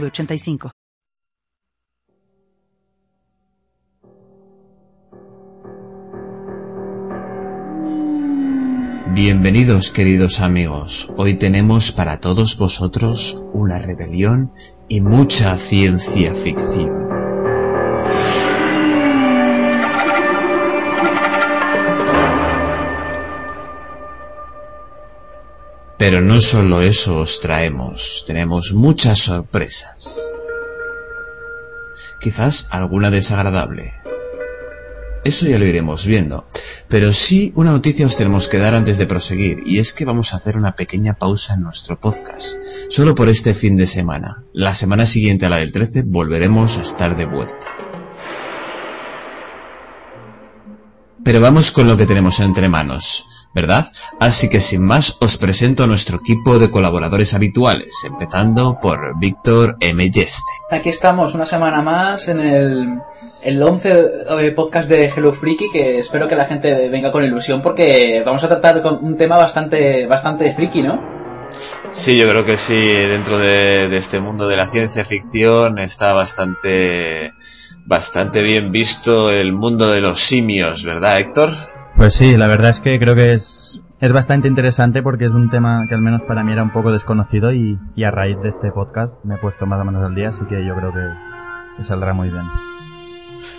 906985. Bienvenidos queridos amigos, hoy tenemos para todos vosotros una rebelión y mucha ciencia ficción. Pero no solo eso os traemos, tenemos muchas sorpresas. Quizás alguna desagradable. Eso ya lo iremos viendo. Pero sí una noticia os tenemos que dar antes de proseguir, y es que vamos a hacer una pequeña pausa en nuestro podcast, solo por este fin de semana. La semana siguiente a la del 13 volveremos a estar de vuelta. Pero vamos con lo que tenemos entre manos. ¿Verdad? Así que sin más os presento a nuestro equipo de colaboradores habituales, empezando por Víctor M. Yeste. Aquí estamos una semana más en el, el 11 eh, podcast de Hello Freaky que espero que la gente venga con ilusión porque vamos a tratar con un tema bastante, bastante friki, ¿no? Sí, yo creo que sí, dentro de, de este mundo de la ciencia ficción está bastante, bastante bien visto el mundo de los simios, ¿verdad, Héctor? Pues sí, la verdad es que creo que es, es bastante interesante porque es un tema que al menos para mí era un poco desconocido y, y a raíz de este podcast me he puesto más o menos al día, así que yo creo que, saldrá muy bien.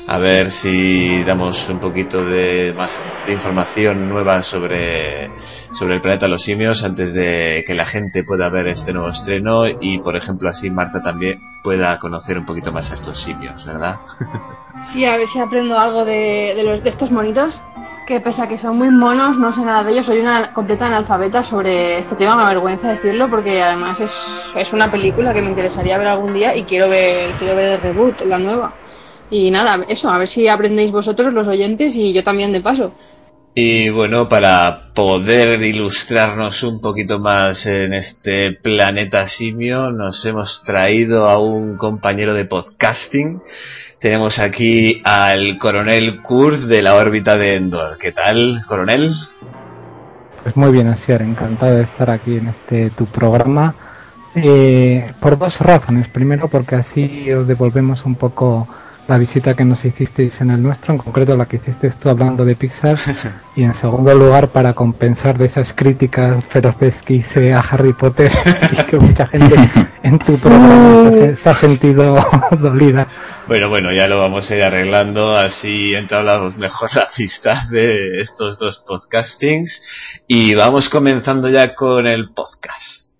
A ver si damos un poquito de más de información nueva sobre, sobre el planeta los simios antes de que la gente pueda ver este nuevo estreno y por ejemplo así Marta también pueda conocer un poquito más a estos simios, ¿verdad? Sí, a ver si aprendo algo de, de, los, de estos monitos, que pese a que son muy monos, no sé nada de ellos, soy una completa analfabeta sobre este tema, me avergüenza decirlo, porque además es, es una película que me interesaría ver algún día y quiero ver, quiero ver el reboot, la nueva. Y nada, eso, a ver si aprendéis vosotros los oyentes y yo también de paso. Y bueno, para poder ilustrarnos un poquito más en este planeta simio, nos hemos traído a un compañero de podcasting. Tenemos aquí al coronel Kurz de la órbita de Endor. ¿Qué tal, coronel? Pues muy bien, Asier, encantado de estar aquí en este tu programa. Eh, por dos razones. Primero, porque así os devolvemos un poco la visita que nos hicisteis en el nuestro, en concreto la que hiciste tú hablando de Pixar, y en segundo lugar para compensar de esas críticas feroces que hice a Harry Potter y que mucha gente en tu programa se, se ha sentido dolida. Bueno, bueno, ya lo vamos a ir arreglando, así entablamos mejor la amistad de estos dos podcastings y vamos comenzando ya con el podcast.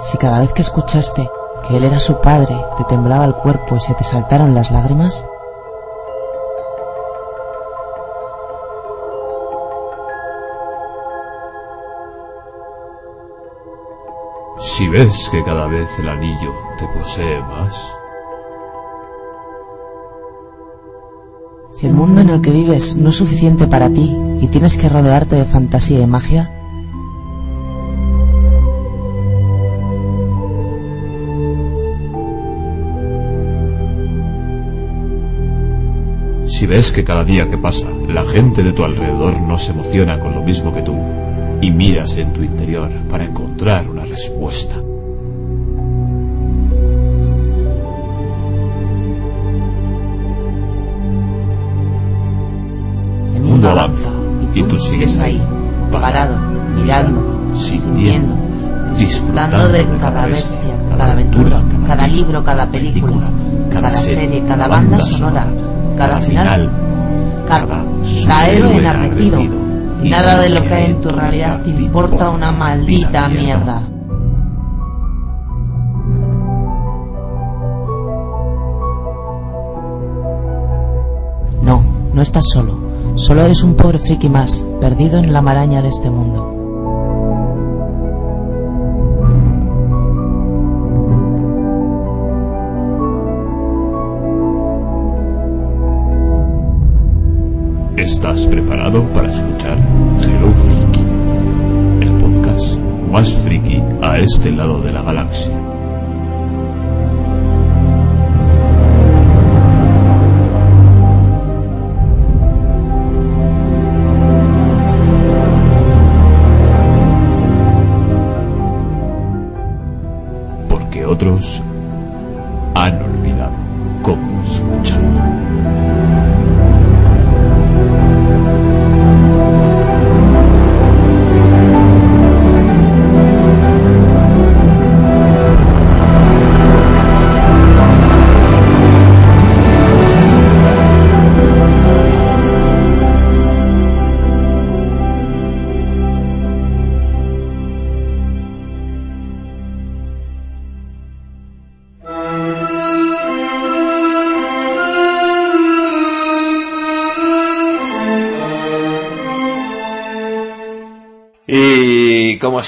Si cada vez que escuchaste que él era su padre te temblaba el cuerpo y se te saltaron las lágrimas, Si ves que cada vez el anillo te posee más, si el mundo en el que vives no es suficiente para ti y tienes que rodearte de fantasía y magia, si ves que cada día que pasa la gente de tu alrededor no se emociona con lo mismo que tú y miras en tu interior para encontrar una respuesta. el mundo avanza y tú sigues ahí, parado, mirando, sintiendo, disfrutando de cada bestia, cada aventura, cada libro, cada película, cada serie, cada banda sonora, cada final, cada héroe enardecido, y nada de lo que hay en tu realidad te importa una maldita mierda. No, no estás solo, solo eres un pobre friki más, perdido en la maraña de este mundo. ¿Estás preparado para escuchar Hello Freaky? El podcast más friki a este lado de la galaxia. Porque otros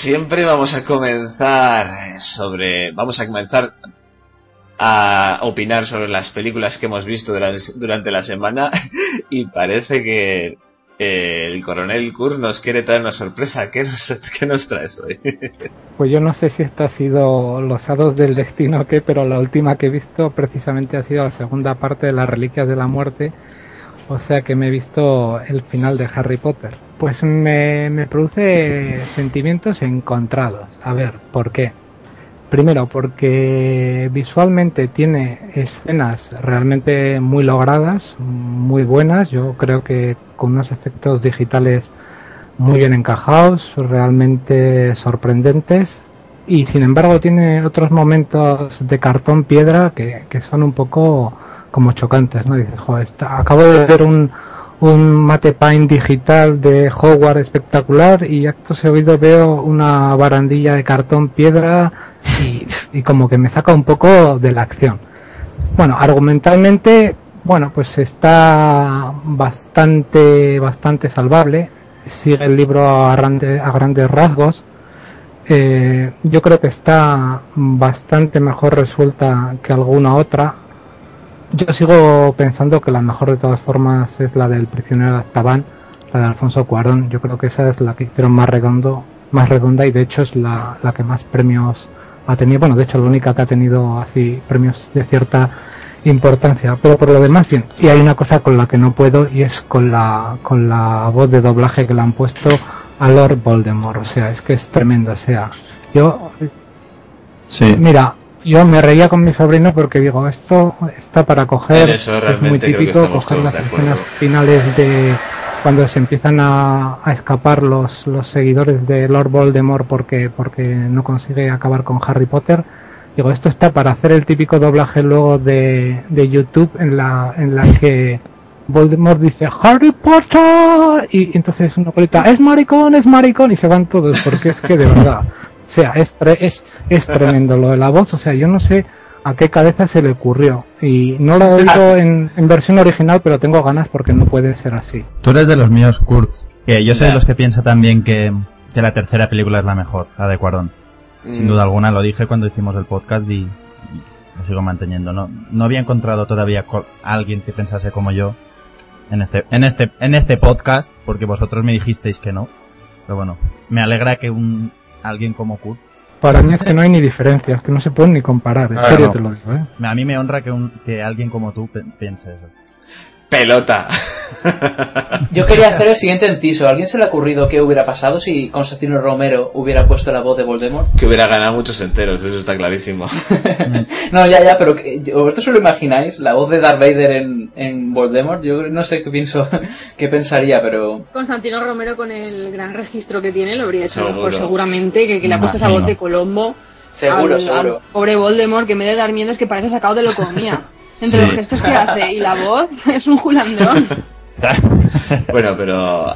siempre vamos a comenzar sobre, vamos a comenzar a opinar sobre las películas que hemos visto durante, la semana y parece que eh, el coronel Kur nos quiere traer una sorpresa. ¿Qué nos, qué nos traes hoy? Pues yo no sé si esta ha sido los hados del destino o qué, pero la última que he visto precisamente ha sido la segunda parte de las Reliquias de la Muerte. O sea que me he visto el final de Harry Potter. Pues me, produce sentimientos encontrados. A ver, ¿por qué? Primero, porque visualmente tiene escenas realmente muy logradas, muy buenas. Yo creo que con unos efectos digitales muy bien encajados, realmente sorprendentes. Y sin embargo tiene otros momentos de cartón piedra que, que son un poco como chocantes, ¿no? Dices, joder, está- acabo de ver un, un mate paint digital de Hogwarts espectacular y acto seguido veo una barandilla de cartón piedra y, y como que me saca un poco de la acción. Bueno, argumentalmente, bueno, pues está bastante, bastante salvable. Sigue el libro a, grande- a grandes rasgos. Eh, yo creo que está bastante mejor resuelta que alguna otra. Yo sigo pensando que la mejor de todas formas es la del prisionero de Azkaban, la de Alfonso Cuarón. Yo creo que esa es la que hicieron más redondo, más redonda y de hecho es la, la que más premios ha tenido. Bueno, de hecho la única que ha tenido así premios de cierta importancia. Pero por lo demás bien. Y hay una cosa con la que no puedo y es con la con la voz de doblaje que le han puesto a Lord Voldemort. O sea, es que es tremendo. O sea, yo Sí. Mira, yo me reía con mi sobrino porque digo, esto está para coger, En eso es muy típico coger las escenas finales de cuando se empiezan a, a escapar los, los seguidores de Lord Voldemort porque, porque no consigue acabar con Harry Potter. Digo, esto está para hacer el típico doblaje luego de, de YouTube en la, en la que Voldemort dice Harry Potter y entonces uno grita es maricón, es maricón y se van todos porque es que de verdad, sea, es, tre- es, es tremendo lo de la voz, o sea, yo no sé a qué cabeza se le ocurrió y no lo he oído en, en versión original pero tengo ganas porque no puede ser así. Tú eres de los míos, Kurt. Que yo soy de los que piensa también que, que la tercera película es la mejor, la de Cuarón. Sin Mm, duda alguna, lo dije cuando hicimos el podcast y, y lo sigo manteniendo. No, no había encontrado todavía a alguien que pensase como yo en este, en este, en este podcast, porque vosotros me dijisteis que no. Pero bueno, me alegra que un, alguien como Kurt, Para mí es que no hay ni diferencias, que no se pueden ni comparar, en Ah, serio no. te lo digo, ¿eh? a mí me honra que un, que alguien como tú piense eso. Pelota. Yo quería hacer el siguiente inciso. ¿A alguien se le ha ocurrido qué hubiera pasado si Constantino Romero hubiera puesto la voz de Voldemort? que hubiera ganado muchos enteros, eso está clarísimo. No, ya, ya, pero que- ¿vosotros se lo imagináis? La voz de Darth Vader en, en Voldemort. Yo no sé qué pienso, qué pensaría, pero... Constantino Romero con el gran registro que tiene lo habría hecho Seguro. mejor seguramente que, que le ha Me puesto esa voz de Colombo Seguro, al, seguro. al pobre Voldemort que en vez de dar miedo es que parece sacado de locomía. Entre Sí. los gestos que hace y la voz es un julandrón. Bueno, pero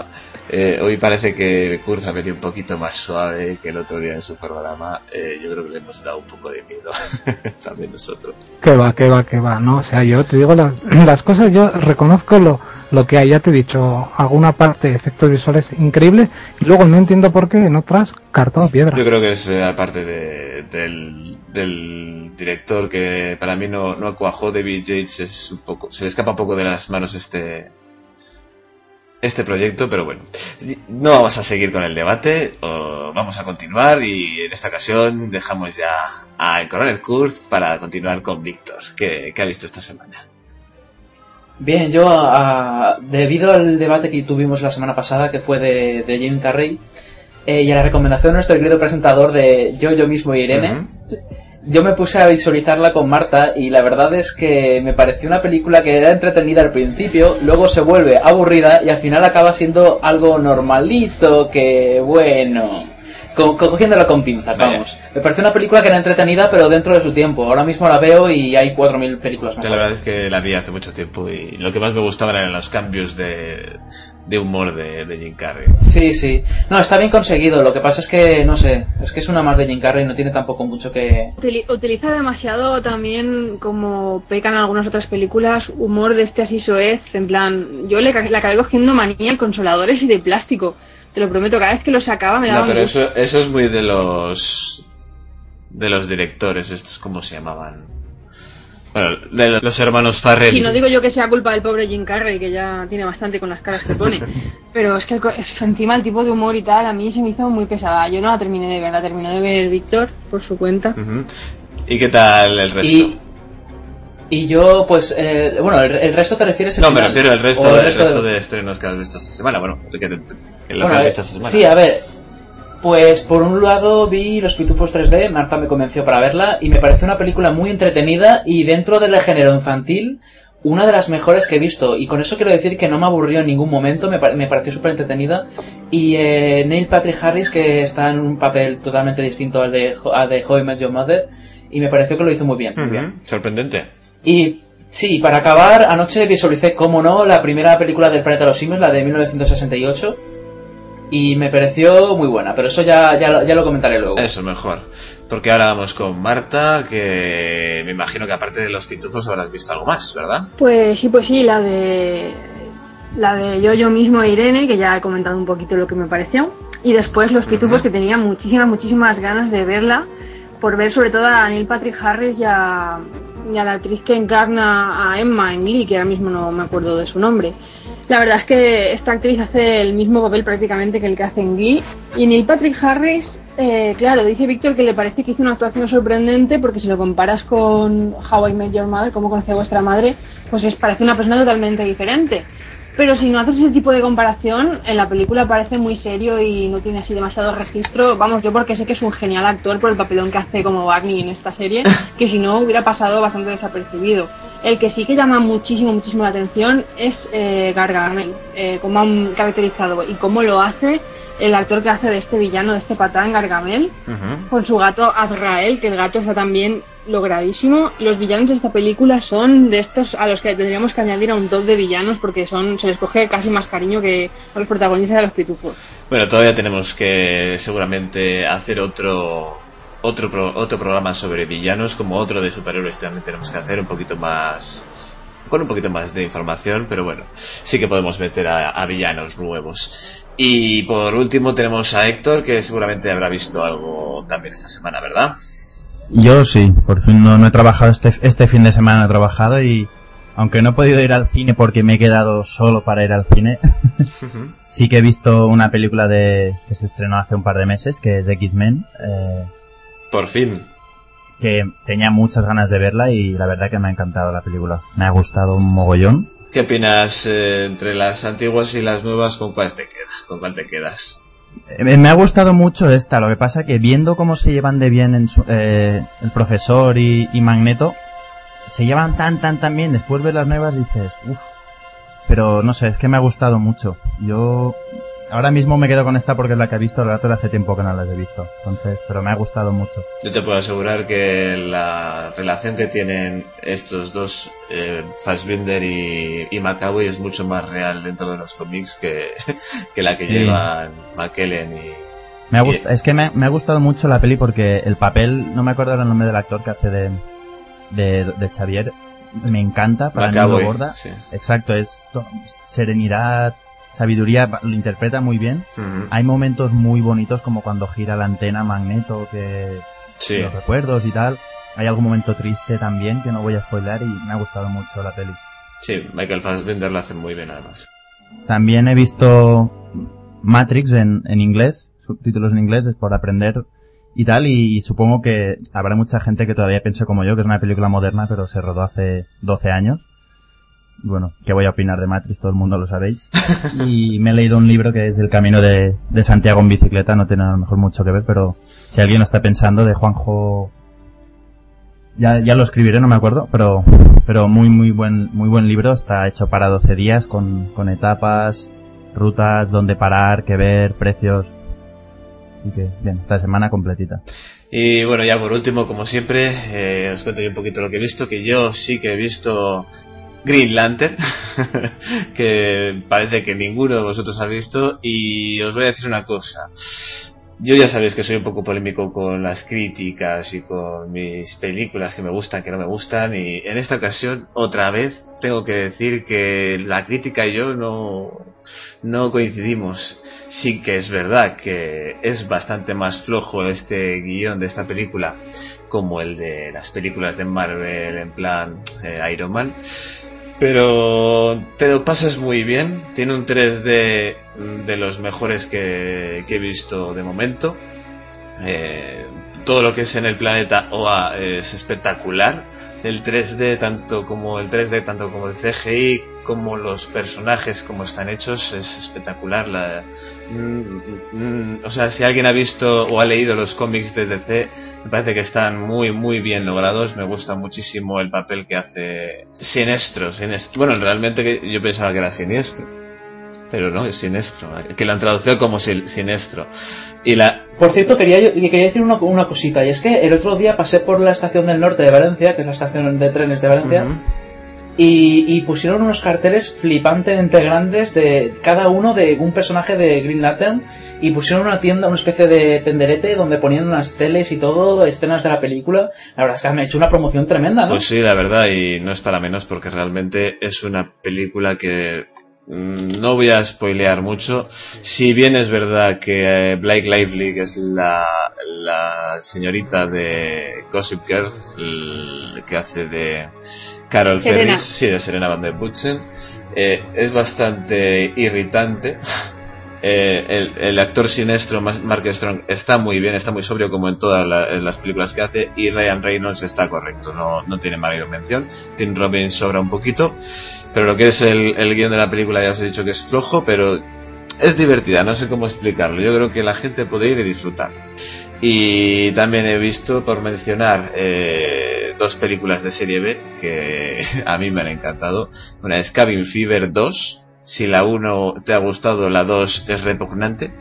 Eh, hoy parece que Kurz ha venido un poquito más suave que el otro día en su programa. Eh, yo creo que le hemos dado un poco de miedo también nosotros. Que va, que va, que va, ¿no? O sea, yo te digo las, las cosas, yo reconozco lo, lo que hay, ya te he dicho, alguna parte efectos visuales increíbles y luego no entiendo por qué en otras cartón piedra. Yo creo que es eh, aparte de, del, del director que para mí no, no cuajó, David Yates es un poco, se le escapa un poco de las manos este este proyecto, pero bueno, no vamos a seguir con el debate, o vamos a continuar y en esta ocasión dejamos ya al coronel Kurz para continuar con Víctor, que, que ha visto esta semana. Bien, yo, a- debido al debate que tuvimos la semana pasada, que fue de, de Jim Carrey, eh, y a la recomendación de nuestro querido presentador de Yo, Yo Mismo y Irene. Yo me puse a visualizarla con Marta y la verdad es que me pareció una película que era entretenida al principio, luego se vuelve aburrida y al final acaba siendo algo normalito, que bueno... co- co- cogiéndola con pinzas, Vaya. vamos. Me pareció una película que era entretenida, pero dentro de su tiempo. Ahora mismo la veo y hay 4.000 películas más. Yo la verdad es que la vi hace mucho tiempo y lo que más me gustaba eran los cambios de, de humor de, de Jim Carrey. Sí, sí. No, está bien conseguido. Lo que pasa es que, no sé, es que es una más de Jim Carrey, no tiene tampoco mucho que... Utili- Utiliza demasiado también, como pecan algunas otras películas, humor de este así soez. En plan, yo le, ca- le acabé cogiendo manía en consoladores y de plástico. Te lo prometo, cada vez que lo sacaba me daba No, pero un eso, eso es muy de los de los directores, estos cómo se llamaban. Bueno, de lo- los hermanos Farrelly. Y no digo yo que sea culpa del pobre Jim Carrey, que ya tiene bastante con las caras que pone. Pero es que el encima el tipo de humor y tal, a mí se me hizo muy pesada. Yo no la terminé de ver, la terminó de ver Víctor por su cuenta. ¿Y qué tal el resto? Y, y yo, pues, eh, bueno, el, el resto te refieres al no, me refiero al resto, ¿O el el resto de- de estrenos que has visto esta semana. Bueno, el que, te- lo Bueno, que has eh, visto esta semana. Sí, a ver. Pues por un lado vi Los Pitufos 3D, Marta me convenció para verla y me pareció una película muy entretenida y dentro del género infantil una de las mejores que he visto y con eso quiero decir que no me aburrió en ningún momento, me, pa- me pareció súper entretenida y eh, Neil Patrick Harris que está en un papel totalmente distinto al de, al de How I Met Your Mother y me pareció que lo hizo muy bien. muy Ujú, bien. Sorprendente. Y sí, para acabar, anoche visualicé, como no, la primera película del planeta de los simios, la de 1968. Y me pareció muy buena, pero eso ya, ya, lo- ya lo comentaré luego. Eso, mejor. Porque ahora vamos con Marta, que me imagino que aparte de los pitufos habrás visto algo más, ¿verdad? Pues sí, pues sí, la de la de yo yo mismo e Irene, que ya he comentado un poquito lo que me pareció. Y después los pitufos que tenía muchísimas, muchísimas ganas de verla, por ver sobre todo a Neil Patrick Harris y a, y a la actriz que encarna a Emma en Glee, que ahora mismo no me acuerdo de su nombre. La verdad es que esta actriz hace el mismo papel prácticamente que el que hace en Glee. Y Neil Patrick Harris, eh, claro, dice Víctor que le parece que hizo una actuación sorprendente porque si lo comparas con How I Met Your Mother, cómo conocí a vuestra madre, pues es, parece una persona totalmente diferente. Pero si no haces ese tipo de comparación, en la película parece muy serio y no tiene así demasiado registro. Vamos, yo porque sé que es un genial actor por el papelón que hace como Barney en esta serie, que si no hubiera pasado bastante desapercibido. El que sí que llama muchísimo, muchísimo la atención es eh, Gargamel, eh, cómo han caracterizado y cómo lo hace el actor que hace de este villano, de este patán Gargamel, con su gato Azrael, que el gato está también logradísimo. Los villanos de esta película son de estos a los que tendríamos que añadir a un top de villanos porque son se les coge casi más cariño que a los protagonistas de los pitufos. Bueno, todavía tenemos que seguramente hacer otro otro pro- otro programa sobre villanos, como otro de superhéroes también tenemos que hacer un poquito más con un poquito más de información, pero bueno, sí que podemos meter a, a villanos nuevos. Y por último tenemos a Héctor, que seguramente habrá visto algo también esta semana, ¿verdad? Yo sí, por fin no, no he trabajado este, este fin de semana, he trabajado y aunque no he podido ir al cine porque me he quedado solo para ir al cine, sí que he visto una película de que se estrenó hace un par de meses, que es X-Men, eh, Por fin. que tenía muchas ganas de verla y la verdad que me ha encantado la película. Me ha gustado un mogollón. ¿Qué opinas eh, entre las antiguas y las nuevas? ¿Con cuál te quedas? ¿Con cuál te quedas? Eh, Me ha gustado mucho esta, lo que pasa que viendo cómo se llevan de bien en su- eh, el profesor y, y Magneto, se llevan tan, tan, tan bien, después ver las nuevas dices, uff, pero no sé, es que me ha gustado mucho. Yo ahora mismo me quedo con esta porque es la que he visto, el rato hace tiempo que no las he visto. Entonces, pero me ha gustado mucho. Yo te puedo asegurar que la relación que tienen estos dos, eh, Fassbinder y, y es mucho más real dentro de los cómics que, que la que Sí. llevan McKellen y... Me ha es que me, me ha gustado mucho la peli porque el papel, no me acuerdo el nombre del actor que hace de, de, de Xavier, me encanta, para mí lo borda. sí. Exacto, es serenidad, sabiduría, lo interpreta muy bien. Hay momentos muy bonitos como cuando gira la antena Magneto, que Sí. los recuerdos y tal. Hay algún momento triste también que no voy a spoiler y me ha gustado mucho la peli. Sí, Michael Fassbender lo hace muy bien además. También he visto Matrix en, en inglés, subtítulos en inglés, es por aprender y tal, y, supongo que habrá mucha gente que todavía piense como yo, que es una película moderna, pero se rodó hace 12 años. Bueno, ¿qué voy a opinar de Matrix? Todo el mundo lo sabéis. Y me he leído un libro que es El Camino de, de Santiago en bicicleta, no tiene a lo mejor mucho que ver, pero si alguien lo está pensando, de Juanjo... Ya, ya lo escribiré, no me acuerdo, pero, pero muy, muy buen, muy buen libro, está hecho para 12 días con, con etapas, rutas, dónde parar, qué ver, precios. Así que, bien, esta semana completita. Y bueno, ya por último, como siempre, eh, os cuento yo un poquito lo que he visto, que yo sí que he visto Green Lantern, que parece que ninguno de vosotros ha visto, y os voy a decir una cosa. Yo ya sabéis que soy un poco polémico con las críticas y con mis películas que me gustan, que no me gustan, y en esta ocasión, otra vez, tengo que decir que la crítica y yo no, no coincidimos. Sí que es verdad que es bastante más flojo este guion de esta película como el de las películas de Marvel en plan eh, Iron Man. Pero te lo pasas muy bien. Tiene un 3D de los mejores que, he visto de momento. Eh, todo lo que es en el planeta OA es espectacular. El 3D, tanto como el 3D, tanto como el CGI, como los personajes, como están hechos, es espectacular. La, mm, mm, o sea, si alguien ha visto o ha leído los cómics de DC, me parece que están muy, muy bien logrados. Me gusta muchísimo el papel que hace Sinestro. Sinestro. Bueno, realmente yo pensaba que era Siniestro. Pero no, es Sinestro. Que lo han traducido como Sin- Sinestro. Y la, Por cierto, quería, quería decir una, una cosita, y es que el otro día pasé por la estación del norte de Valencia, que es la estación de trenes de Valencia. Y, y pusieron unos carteles flipantemente grandes de cada uno de un personaje de Green Lantern, y pusieron una tienda, una especie de tenderete donde ponían unas teles y todo, escenas de la película. La verdad es que me ha hecho una promoción tremenda, ¿no? Pues sí, la verdad, y no es para menos porque realmente es una película que mm, no voy a spoilear mucho. Si bien es verdad que eh, Blake Lively, que es la, la señorita de Gossip Girl, que hace de Carol Serena. Ferris, sí, de Serena Van der Butchen, eh, es bastante irritante. Eh, el, el actor siniestro Mark Strong está muy bien, está muy sobrio como en todas la- en las películas que hace y Ryan Reynolds está correcto, no, no tiene mayor mención. Tim Robbins sobra un poquito, pero lo que es el, el guion de la película ya os he dicho que es flojo, pero es divertida, no sé cómo explicarlo. Yo creo que la gente puede ir y disfrutar. Y también he visto, por mencionar, eh, dos películas de serie B que a mí me han encantado. Una es Cabin Fever 2. Si la 1 te ha gustado, la 2 es repugnante.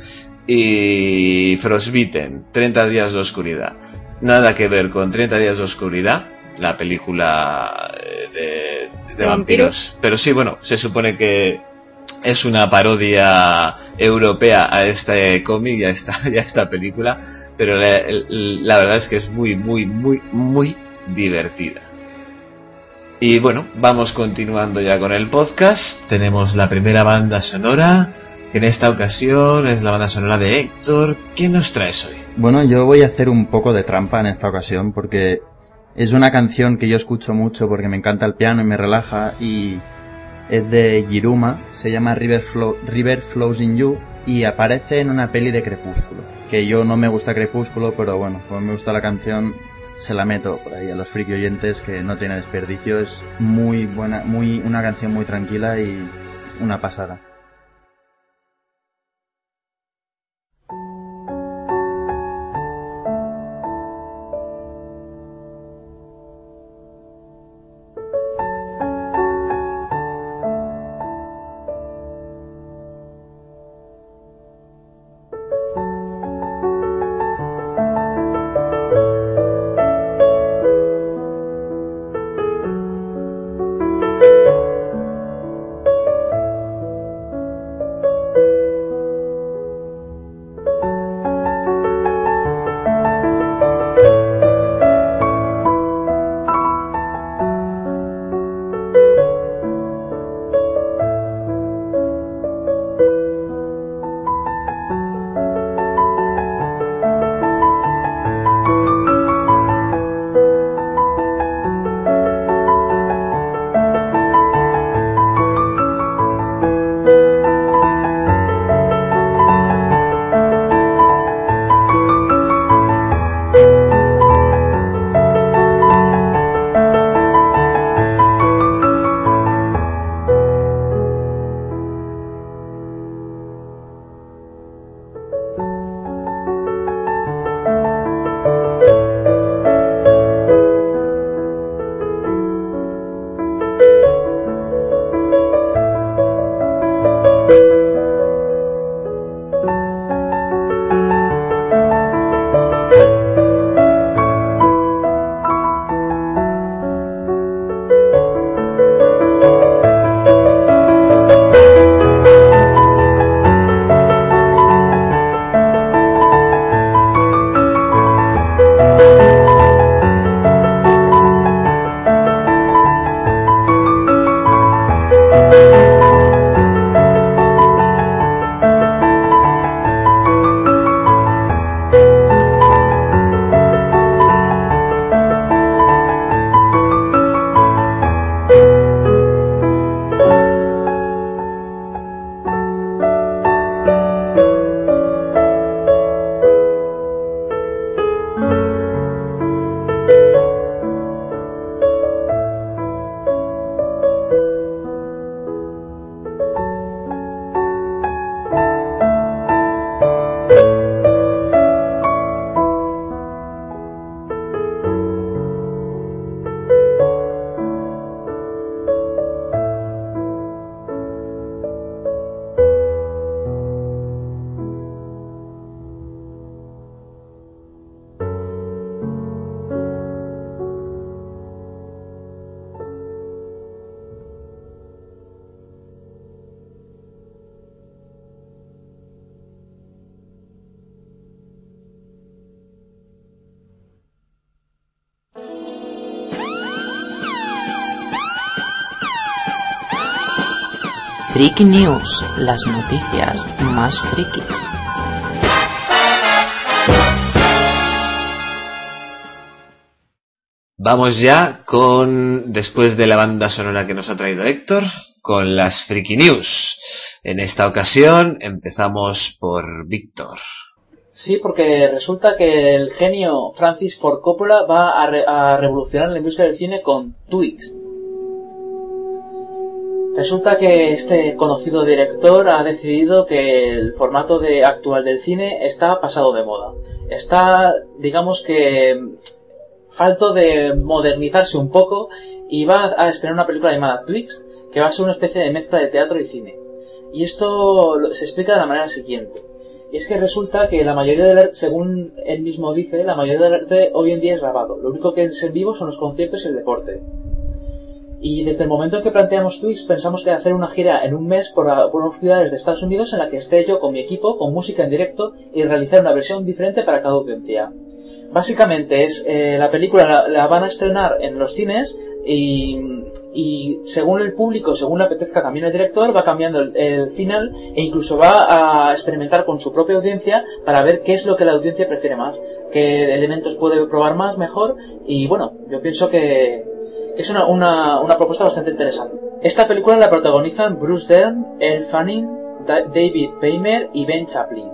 Y Frostbitten, 30 días de oscuridad. Nada que ver con 30 días de oscuridad, la película eh, de, de ¿De vampiros. Pero sí, bueno, se supone que es una parodia europea a este cómic y a esta, a esta película, pero la, la verdad es que es muy, muy, muy, muy divertida. Y bueno, vamos continuando ya con el podcast. Tenemos la primera banda sonora, que en esta ocasión es la banda sonora de Héctor. ¿Qué nos traes hoy? Bueno, yo voy a hacer un poco de trampa en esta ocasión porque es una canción que yo escucho mucho porque me encanta el piano y me relaja y es de Jiruma, se llama River, Flow- River Flows in You y aparece en una peli de Crepúsculo. Que yo no me gusta Crepúsculo, pero bueno, como me gusta la canción, se la meto por ahí a los friki oyentes que no tiene desperdicio. Es muy buena, muy, una canción muy tranquila y una pasada. Freaky News, las noticias más frikis. Vamos ya con, después de la banda sonora que nos ha traído Héctor, con las Freaky News. En esta ocasión empezamos por Víctor. Sí, porque resulta que el genio Francis Ford Coppola va a, re- a revolucionar la industria del cine con Twix. Resulta que este conocido director ha decidido que el formato de actual del cine está pasado de moda. Está, digamos que, falto de modernizarse un poco y va a estrenar una película llamada Twix que va a ser una especie de mezcla de teatro y cine. Y esto se explica de la manera siguiente. Y es que resulta que la mayoría del arte, según él mismo dice, la mayoría del arte hoy en día es grabado. Lo único que es en vivo son los conciertos y el deporte. Y desde el momento en que planteamos Twix pensamos que hacer una gira en un mes por, por unas ciudades de Estados Unidos en la que esté yo con mi equipo, con música en directo y realizar una versión diferente para cada audiencia. Básicamente es eh, la película la, la van a estrenar en los cines y, y según el público, según le apetezca también el director, va cambiando el, el final e incluso va a experimentar con su propia audiencia para ver qué es lo que la audiencia prefiere más, qué elementos puede probar más, mejor y bueno, yo pienso que es una, una, una propuesta bastante interesante. Esta película la protagonizan Bruce Dern, Elle Fanning, Da- David Paymer y Ben Chaplin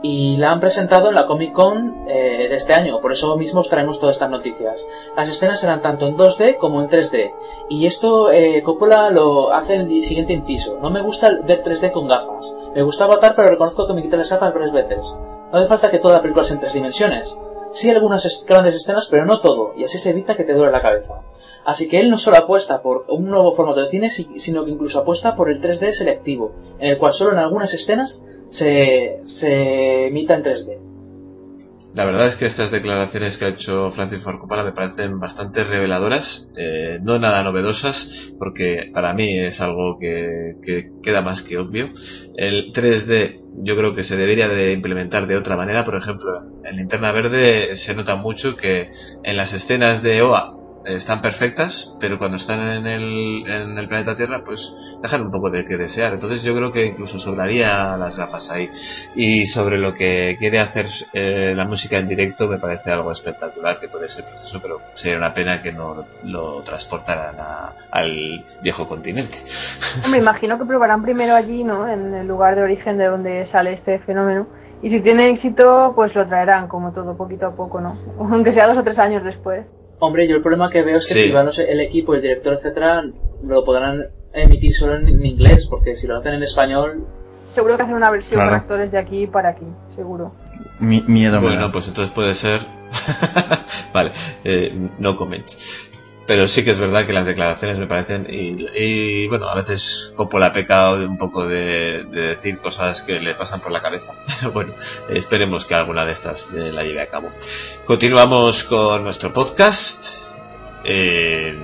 y la han presentado en la Comic Con eh, de este año, por eso mismo os traemos todas estas noticias. Las escenas serán tanto en 2D como en 3D, y esto eh, Coppola lo hace en el siguiente inciso. No me gusta ver 3D con gafas. Me gusta Avatar, pero reconozco que me quité las gafas varias veces. No hace falta que toda la película sea en tres dimensiones. Sí algunas es- grandes escenas, pero no todo, y así se evita que te duele la cabeza. Así que él no solo apuesta por un nuevo formato de cine, si- sino que incluso apuesta por el 3D selectivo, en el cual solo en algunas escenas se, se emita en 3D. La verdad es que estas declaraciones que ha hecho Francis Ford Coppola me parecen bastante reveladoras, eh, no nada novedosas, porque para mí es algo que, que queda más que obvio. El 3D yo creo que se debería de implementar de otra manera, por ejemplo, en Linterna Verde se nota mucho que en las escenas de OA están perfectas, pero cuando están en el, en el planeta Tierra, pues dejan un poco de que desear. Entonces yo creo que incluso sobraría las gafas ahí. Y sobre lo que quiere hacer eh, la música en directo, me parece algo espectacular, que puede ser precioso, pero sería una pena que no lo, transportaran a- al viejo continente. Hombre, imagino que probarán primero allí, ¿no? En el lugar de origen de donde sale este fenómeno. Y si tiene éxito, pues lo traerán como todo, poquito a poco, ¿no? Aunque sea dos o tres años después. Hombre, yo el problema que veo es que Sí. si van los- el equipo, el director, etcétera, lo podrán emitir solo en, en inglés, porque si lo hacen en español, Seguro que hacen una versión Claro. con actores de aquí para aquí, seguro. Mi- miedo me Bueno, da. pues entonces puede ser. vale, eh, no comments. Pero sí que es verdad que las declaraciones me parecen. Y, y, bueno, a veces Coppola peca un poco de, de decir cosas que le pasan por la cabeza. Pero bueno, esperemos que alguna de estas eh, la lleve a cabo. Continuamos con nuestro podcast. Eh,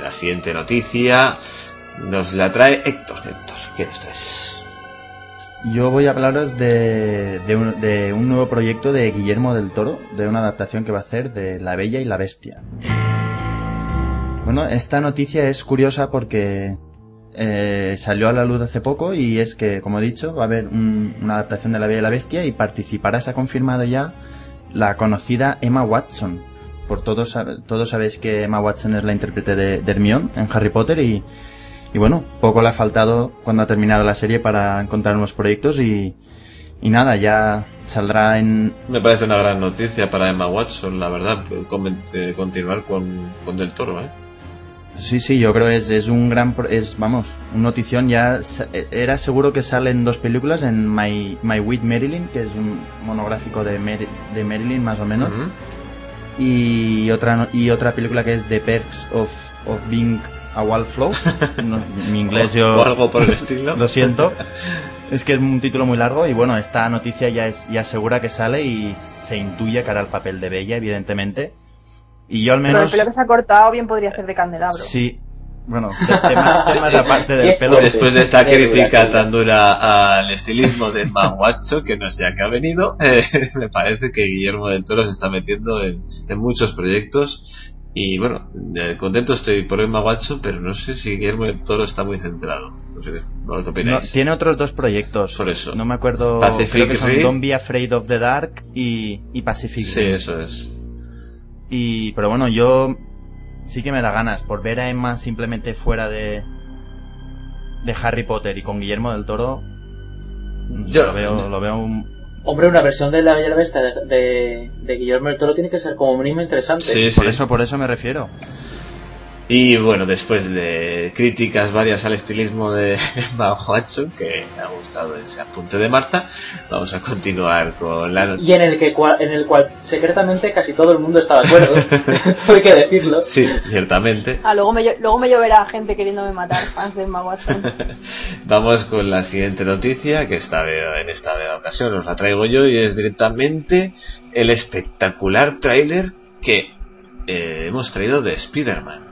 la siguiente noticia nos la trae Héctor. Héctor, ¿qué nos traes? Yo voy a hablaros de, de, un, de un nuevo proyecto de Guillermo del Toro, de una adaptación que va a hacer de La Bella y la Bestia. Bueno, esta noticia es curiosa porque eh, salió a la luz hace poco y es que, como he dicho, va a haber un- una adaptación de La Bella y la Bestia y participará, se ha confirmado ya, la conocida Emma Watson. Por todos, todos sabéis que Emma Watson es la intérprete de, de Hermione en Harry Potter y, y bueno, poco le ha faltado cuando ha terminado la serie para encontrar nuevos proyectos y, y nada, ya saldrá en... Me parece una gran noticia para Emma Watson, la verdad, eh, continuar con, con Del Toro, ¿eh? Sí, sí, yo creo que es, es un gran... Es, vamos, un notición ya... sa- Era seguro que salen dos películas en My, My With Marilyn, que es un monográfico de, Mer- de Marilyn más o menos, y, otra, y otra película que es The Perks of, of Being a Wallflower. No, mi inglés yo... O algo por el estilo. Lo siento. Es que es un título muy largo y bueno, esta noticia ya es ya segura que sale y se intuye que hará el papel de Bella, evidentemente. Y yo al Pero el menos... pelo que se ha cortado bien podría ser de candelabro. Sí. Bueno, te- tema- temas aparte del pelo. Después de esta crítica tan dura al estilismo de Watson, que no sé a qué ha venido, eh, me parece que Guillermo del Toro se está metiendo en, en muchos proyectos. Y bueno, eh, contento estoy por Emma Watson, pero no sé si Guillermo del Toro está muy centrado. No sé qué, ¿qué No, opináis? tiene otros dos proyectos. Por eso. No me acuerdo. Pacific creo que son. Don't Be Afraid of the Dark y, y Pacific Sí, eso es. Y, pero bueno, yo sí que me da ganas por ver a Emma simplemente fuera de, de Harry Potter y con Guillermo del Toro. Yo- lo veo, lo veo un- Hombre, una versión de La Bella y la Bestia de, de, de Guillermo del Toro tiene que ser como mínimo interesante. Sí, por sí. eso, por eso me refiero. Y bueno, después de críticas varias al estilismo de Watson, que me ha gustado ese apunte de Marta, vamos a continuar con la... Y en el, que, en el cual secretamente casi todo el mundo estaba de acuerdo. Hay que decirlo. Sí, ciertamente. Ah, luego me, luego me lloverá gente queriéndome matar, fans de Watson. Vamos con la siguiente noticia, que esta vez, en esta ocasión os la traigo yo, y es directamente el espectacular tráiler que eh, hemos traído de Spider-Man.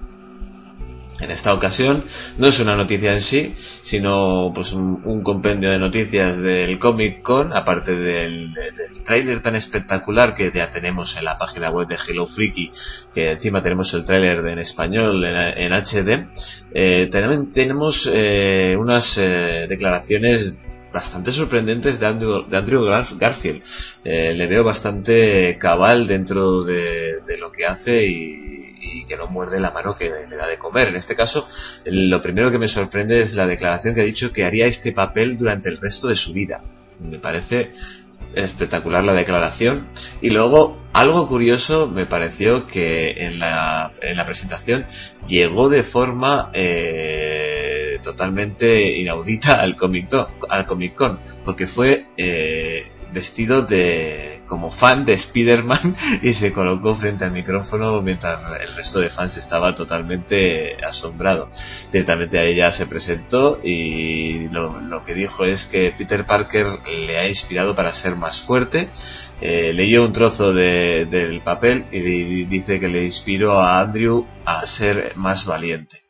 En esta ocasión no es una noticia en sí, sino pues un, compendio de noticias del Comic Con, aparte del, del tráiler tan espectacular que ya tenemos en la página web de Hello Freaky, que encima tenemos el tráiler en español en, HD. Eh, también tenemos eh, unas eh, declaraciones bastante sorprendentes de Andrew, de Andrew Gar- Garfield. Eh, le veo bastante cabal dentro de, de lo que hace y, y que no muerde la mano que le da de comer. En este caso, lo primero que me sorprende es la declaración que ha dicho que haría este papel durante el resto de su vida. Me parece espectacular la declaración. Y luego, algo curioso me pareció que en la, en la presentación llegó de forma eh, totalmente inaudita al Comic, al Comic Con, porque fue eh, vestido de como fan de Spider-Man y se colocó frente al micrófono mientras el resto de fans estaba totalmente asombrado. Directamente a ella se presentó y lo, que dijo es que Peter Parker le ha inspirado para ser más fuerte. Eh, leyó un trozo de- del papel y di- dice que le inspiró a Andrew a ser más valiente.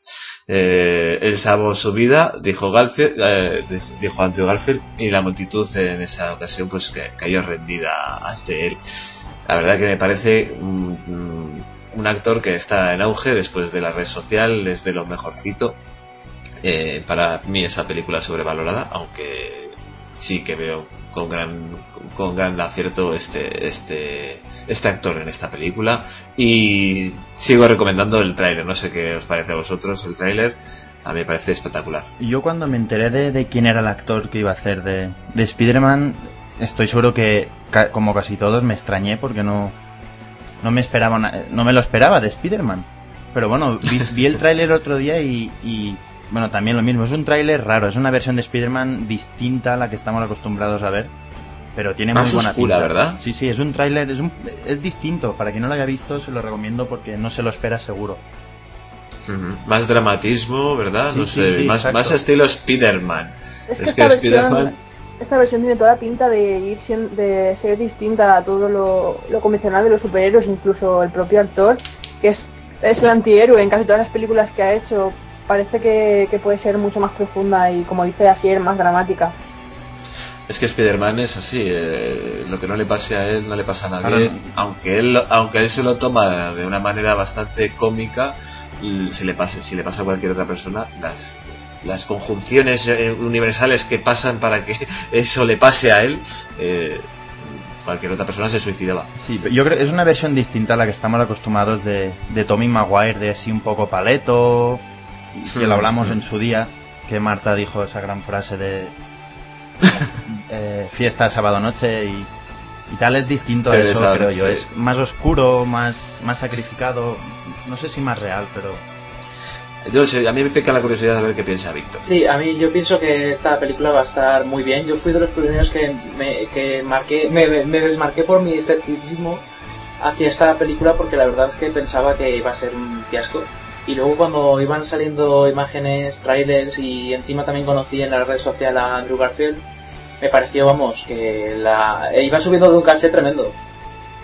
Eh, él salvó su vida, dijo Garfield, eh, dijo Andrew Garfield, y la multitud en esa ocasión pues que cayó rendida ante él. La verdad que me parece un, un- actor que está en auge después de la red social, es de lo mejorcito. Eh, para mí esa película sobrevalorada, aunque sí que veo con gran con gran acierto este este este actor en esta película. Y sigo recomendando el tráiler. No sé qué os parece a vosotros el tráiler. A mí me parece espectacular. Yo cuando me enteré de, de quién era el actor que iba a hacer de, de Spider-Man, estoy seguro que, ca- como casi todos, me extrañé porque no, no me esperaba no me lo esperaba de Spider-Man. Pero bueno, vi, el tráiler otro día y, bueno, también lo mismo, es un tráiler raro, es una versión de Spider-Man distinta a la que estamos acostumbrados a ver. Pero tiene Más muy buena oscura, pinta. ¿verdad? Sí, sí, es un tráiler, es, un- es distinto. Para quien no lo haya visto, se lo recomiendo porque no se lo espera seguro. Más dramatismo verdad Sí, no sí, sé sí, más exacto. más estilo Spider-Man Es que, es que esta, versión, Spider-Man esta versión tiene toda la pinta de ir de ser distinta a todo lo, lo convencional de los superhéroes, incluso el propio actor, que es, es el antihéroe en casi todas las películas que ha hecho. Parece que, que puede ser mucho más profunda y, como dice Asier, más dramática. Es que Spider-Man es así, eh, lo que no le pase a él no le pasa a nadie, aunque él lo- aunque él se lo toma de una manera bastante cómica, se le pasa, si le pasa a cualquier otra persona, las las conjunciones eh, universales que pasan para que eso le pase a él, eh, cualquier otra persona se suicidaba. Sí, pero yo creo que es una versión distinta a la que estamos acostumbrados de, de Tommy Maguire, de así un poco paleto, y que lo hablamos en su día, que Marta dijo esa gran frase de eh, fiesta sábado noche y, y tal, es distinto a eso, creo yo, es más oscuro, más, más sacrificado, no sé si más real, pero... Yo sé, a mí me pica la curiosidad de ver qué piensa Víctor. Sí, a mí yo pienso que esta película va a estar muy bien. Yo fui de los primeros que me, que marqué, me, me desmarqué por mi escepticismo hacia esta película porque la verdad es que pensaba que iba a ser un fiasco. Y luego cuando iban saliendo imágenes, trailers y encima también conocí en la red social a Andrew Garfield, me pareció, vamos, que la iba subiendo de un caché tremendo.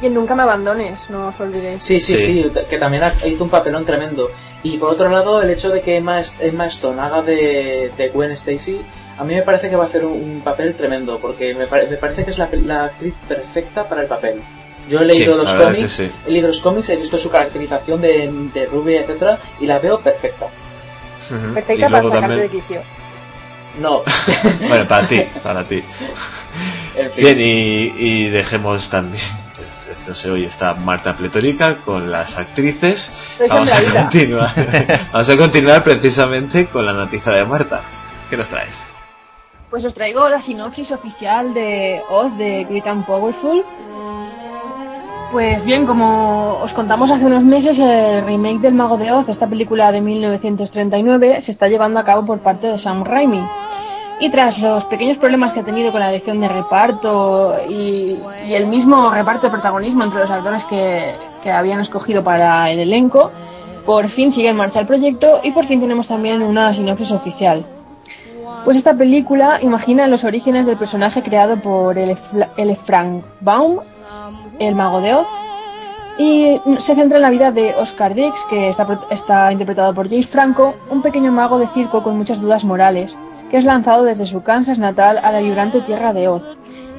Y en Nunca me abandones, no os olvidéis. Sí, sí, Sí. sí, que también ha- hizo un papelón tremendo. Y por otro lado, el hecho de que Emma, Emma Stone haga de, de Gwen Stacy, a mí me parece que va a hacer un, un papel tremendo, porque me, pare- me parece que es la, pe- la actriz perfecta para el papel. Yo he leído Sí, los cómics, que sí. he leído los cómics, he visto su caracterización de, de rubia, etcétera, y la veo perfecta. Perfecta Y para sacarte también- de quicio. No. bueno, para ti, para ti. Bien, y, y dejemos también no sé, hoy está Marta Pletórica con las actrices. Vamos a continuar. Vamos a continuar precisamente con la noticia de Marta. ¿Qué nos traes? Pues os traigo la sinopsis oficial de Oz de Great and Powerful. Pues bien, como os contamos hace unos meses, el remake del Mago de Oz, esta película de 1939, se está llevando a cabo por parte de Sam Raimi. Y tras los pequeños problemas que ha tenido con la elección de reparto y, el mismo reparto de protagonismo entre los actores que, que habían escogido para el elenco, por fin sigue en marcha el proyecto y por fin tenemos también una sinopsis oficial. Pues esta película imagina los orígenes del personaje creado por el Frank Baum, el mago de Oz, y se centra en la vida de Oscar Dix, que está, interpretado por James Franco, un pequeño mago de circo con muchas dudas morales, que es lanzado desde su Kansas natal a la vibrante tierra de Oz.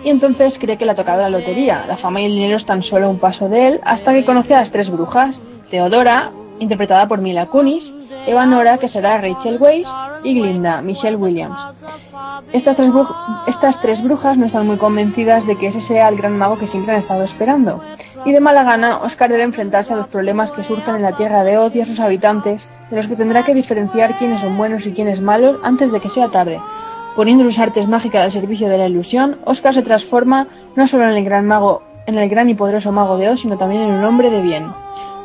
Y entonces cree que le ha tocado la lotería. La fama y el dinero están solo un paso de él, hasta que conoce a las tres brujas, Teodora, interpretada por Mila Kunis, Eva Nora, que será Rachel Weisz, y Glinda, Michelle Williams. Estas tres, estas tres brujas no están muy convencidas de que ese sea el gran mago que siempre han estado esperando. Y de mala gana, Oscar debe enfrentarse a los problemas que surgen en la tierra de Oz y a sus habitantes, de los que tendrá que diferenciar quiénes son buenos y quiénes malos antes de que sea tarde. Poniendo sus artes mágicas al servicio de la ilusión, Oscar se transforma no solo en el gran mago, en el gran y poderoso mago de Oz, sino también en un hombre de bien.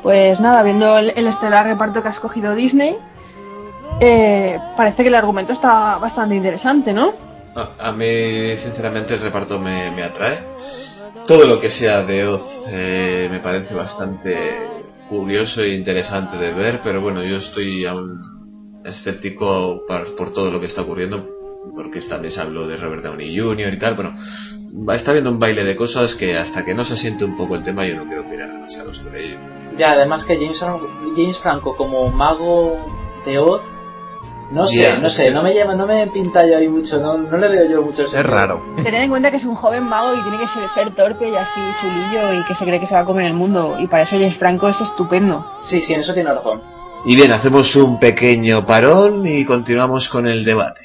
Pues nada, viendo el, estelar reparto que ha escogido Disney, eh, parece que el argumento está bastante interesante, ¿no? A, mí, sinceramente, el reparto me, atrae. Todo lo que sea de Oz eh, me parece bastante curioso e interesante de ver, pero bueno, yo estoy aún escéptico por, todo lo que está ocurriendo, porque también se habló de Robert Downey Jr. y tal, bueno, está viendo un baile de cosas que hasta que no se siente un poco el tema yo no quiero mirar demasiado sobre ello. Ya, además que James, James Franco como mago de Oz, no sé, no sé, no me llama, no me pinta yo ahí mucho, no, no le veo yo mucho Es raro. Tened en cuenta que es un joven mago y tiene que ser, ser, torpe y así chulillo y que se cree que se va a comer el mundo. Y para eso James Franco es estupendo. Sí, sí, en eso tiene razón. Y bien, hacemos un pequeño parón y continuamos con el debate.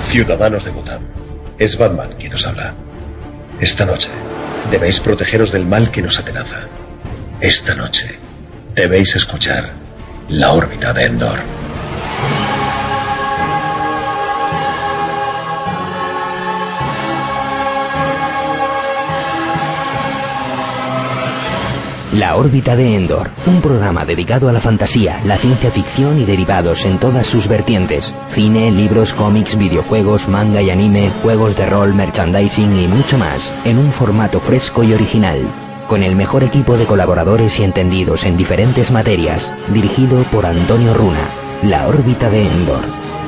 Ciudadanos de Gotham, es Batman quien nos habla. Esta noche debéis protegeros del mal que nos atenaza. Esta noche debéis escuchar la órbita de Endor. La órbita de Endor, un programa dedicado a la fantasía, la ciencia ficción y derivados en todas sus vertientes. Cine, libros, cómics, videojuegos, manga y anime, juegos de rol, merchandising y mucho más, en un formato fresco y original. Con el mejor equipo de colaboradores y entendidos en diferentes materias, dirigido por Antonio Runa. La órbita de Endor.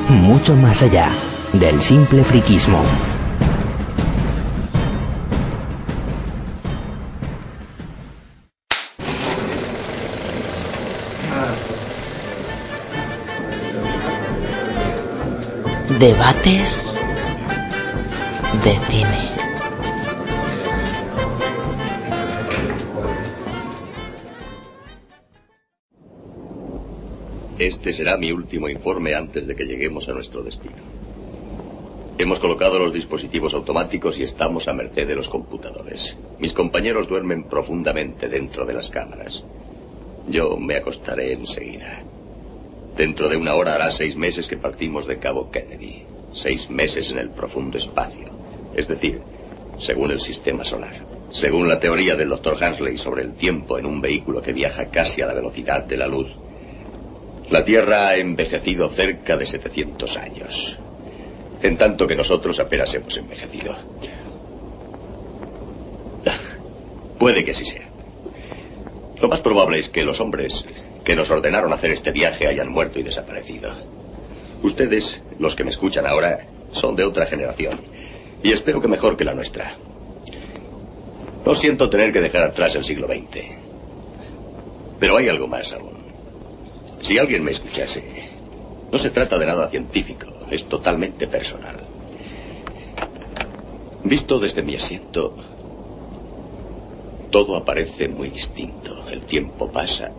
Mucho más allá del simple friquismo. Debates de cine. Este será mi último informe antes de que lleguemos a nuestro destino. Hemos colocado los dispositivos automáticos y estamos a merced de los computadores. Mis compañeros duermen profundamente dentro de las cámaras. Yo me acostaré enseguida. Dentro de una hora hará seis meses que partimos de Cabo Kennedy. Seis meses en el profundo espacio. Es decir, según el sistema solar. Según la teoría del doctor Hansley sobre el tiempo en un vehículo que viaja casi a la velocidad de la luz, la Tierra ha envejecido cerca de 700 años. En tanto que nosotros apenas hemos envejecido. Puede que así sea. Lo más probable es que los hombres que nos ordenaron hacer este viaje hayan muerto y desaparecido. Ustedes, los que me escuchan ahora, son de otra generación. Y espero que mejor que la nuestra. No siento tener que dejar atrás el siglo XX. Pero hay algo más aún. Si alguien me escuchase, no se trata de nada científico, es totalmente personal. Visto desde mi asiento, todo aparece muy distinto. El tiempo pasa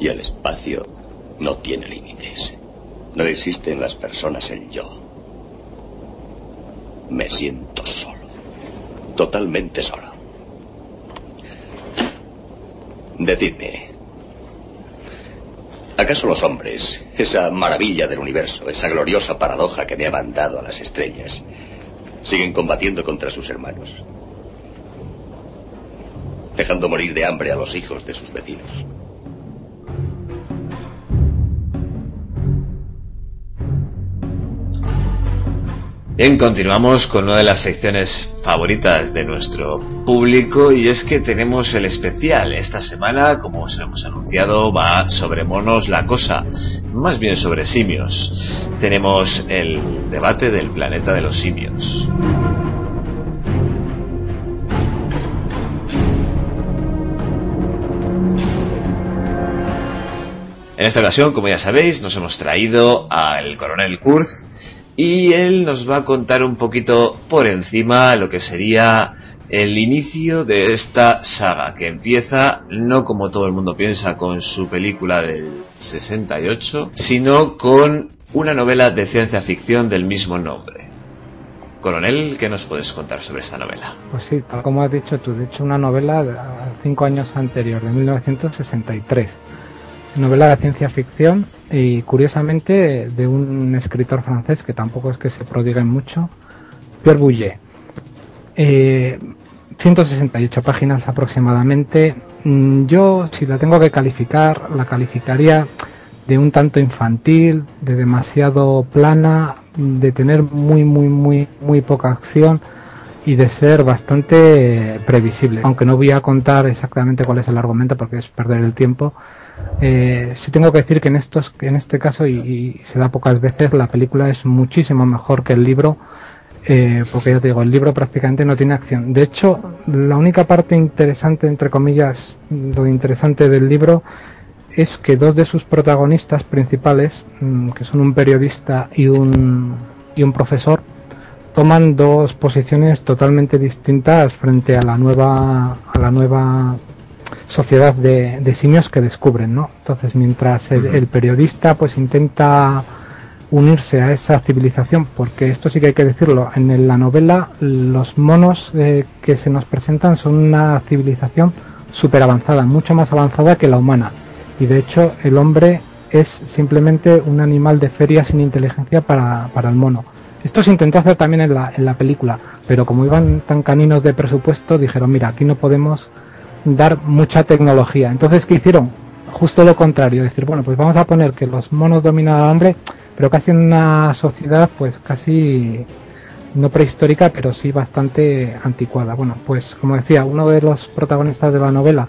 Y el espacio no tiene límites. No existe en las personas el yo. Me siento solo. Totalmente solo. Decidme, ¿acaso los hombres, esa maravilla del universo, esa gloriosa paradoja que me ha mandado a las estrellas, siguen combatiendo contra sus hermanos? Dejando morir de hambre a los hijos de sus vecinos. Bien, continuamos con una de las secciones favoritas de nuestro público y es que tenemos el especial. Esta semana, como os hemos anunciado, va sobre monos la cosa, más bien sobre simios. Tenemos el debate del planeta de los simios. En esta ocasión, como ya sabéis, nos hemos traído al coronel Kurz, y él nos va a contar un poquito por encima lo que sería el inicio de esta saga, que empieza no como todo el mundo piensa con su película del 68, sino con una novela de ciencia ficción del mismo nombre. Coronel, ¿qué nos puedes contar sobre esta novela? Pues sí, tal como has dicho tú, de hecho una novela de cinco años anterior, de 1963. Novela de ciencia ficción y curiosamente de un escritor francés que tampoco es que se prodiguen mucho, Pierre Bouillet. 168 eh, páginas aproximadamente. Mm, yo, si la tengo que calificar, la calificaría de un tanto infantil, de demasiado plana, de tener muy, muy, muy, muy poca acción y de ser bastante previsible. Aunque no voy a contar exactamente cuál es el argumento porque es perder el tiempo, eh, sí tengo que decir que en estos, en este caso y, se da pocas veces, la película es muchísimo mejor que el libro, eh, porque ya te digo, el libro prácticamente no tiene acción. De hecho, la única parte interesante, entre comillas, lo interesante del libro es que dos de sus protagonistas principales, mm, que son un periodista y un, y un profesor, toman dos posiciones totalmente distintas frente a la nueva a la nueva sociedad de, simios que descubren, ¿no? Entonces, mientras el, periodista pues intenta unirse a esa civilización, porque esto sí que hay que decirlo, en la novela los monos eh, que se nos presentan son una civilización súper avanzada, mucho más avanzada que la humana. Y de hecho el hombre es simplemente un animal de feria sin inteligencia para, para el mono. Esto se intentó hacer también en la, película, pero como iban tan caninos de presupuesto, dijeron, mira, aquí no podemos dar mucha tecnología. Entonces, ¿qué hicieron? Justo lo contrario, decir, bueno, pues vamos a poner que los monos dominan al hombre, pero casi en una sociedad, pues casi no prehistórica, pero sí bastante anticuada. Bueno, pues como decía, uno de los protagonistas de la novela,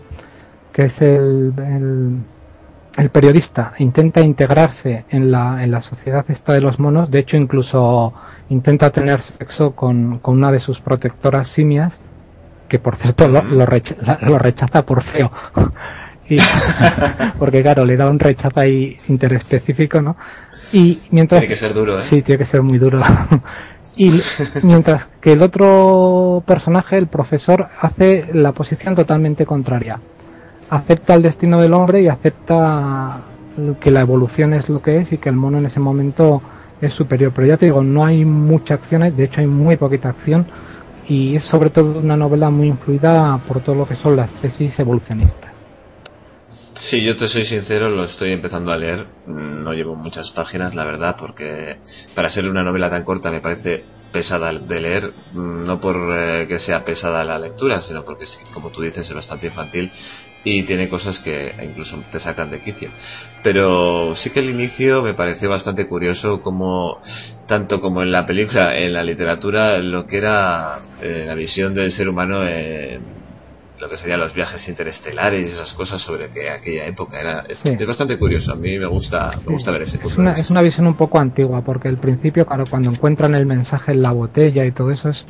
que es el, periodista, intenta integrarse en la, en la sociedad esta de los monos, de hecho incluso intenta tener sexo con, con una de sus protectoras simias, que por cierto lo, lo, rechaza por feo. y, porque claro, le da un rechazo ahí interespecífico, ¿no? Y mientras... Tiene que ser duro, ¿eh? Sí, tiene que ser muy duro. y mientras que el otro personaje, el profesor, hace la posición totalmente contraria. Acepta el destino del hombre y acepta que la evolución es lo que es y que el mono en ese momento es superior. Pero ya te digo, no hay mucha acción, de hecho hay muy poquita acción y es sobre todo una novela muy influida por todo lo que son las tesis evolucionistas. Sí, yo te soy sincero, lo estoy empezando a leer. No llevo muchas páginas, la verdad, porque para ser una novela tan corta me parece pesada de leer, no por eh, que sea pesada la lectura, sino porque, como tú dices, es bastante infantil y tiene cosas que incluso te sacan de quicio. Pero sí que el inicio me pareció bastante curioso como, tanto como en la película, en la literatura, lo que era eh, la visión del ser humano en lo que serían los viajes interestelares y esas cosas sobre que aquella época era es, bastante curioso. A mí me gusta me gusta ver ese punto es una, es una visión un poco antigua porque el principio claro cuando encuentran el mensaje en la botella y todo eso es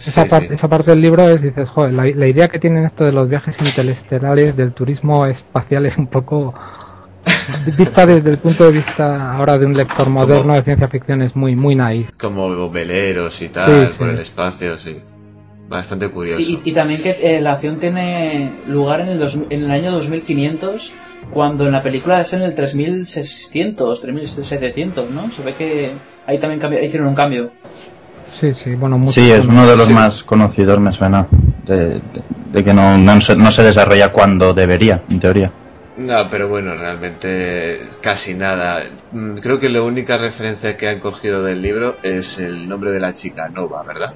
esa, esa parte del libro es, dices, joder, la, idea que tienen esto de los viajes interestelares, del turismo espacial es un poco vista desde el punto de vista ahora de un lector moderno de ciencia ficción es muy muy naif como veleros y tal por el espacio sí bastante curioso. Sí, y, y también que eh, la acción tiene lugar en el, dos- en el año 2500, cuando en la película es en el 3600, 3700, ¿no? Se ve que ahí también cambi- hicieron un cambio. Sí, sí, bueno, mucho Sí, es uno de los Sí. más conocidos, me suena. De, de- de que no, no, se, no se desarrolla cuando debería, en teoría. No, pero bueno, realmente casi nada. Mm, Creo que la única referencia que han cogido del libro es el nombre de la chica, Nova, ¿verdad?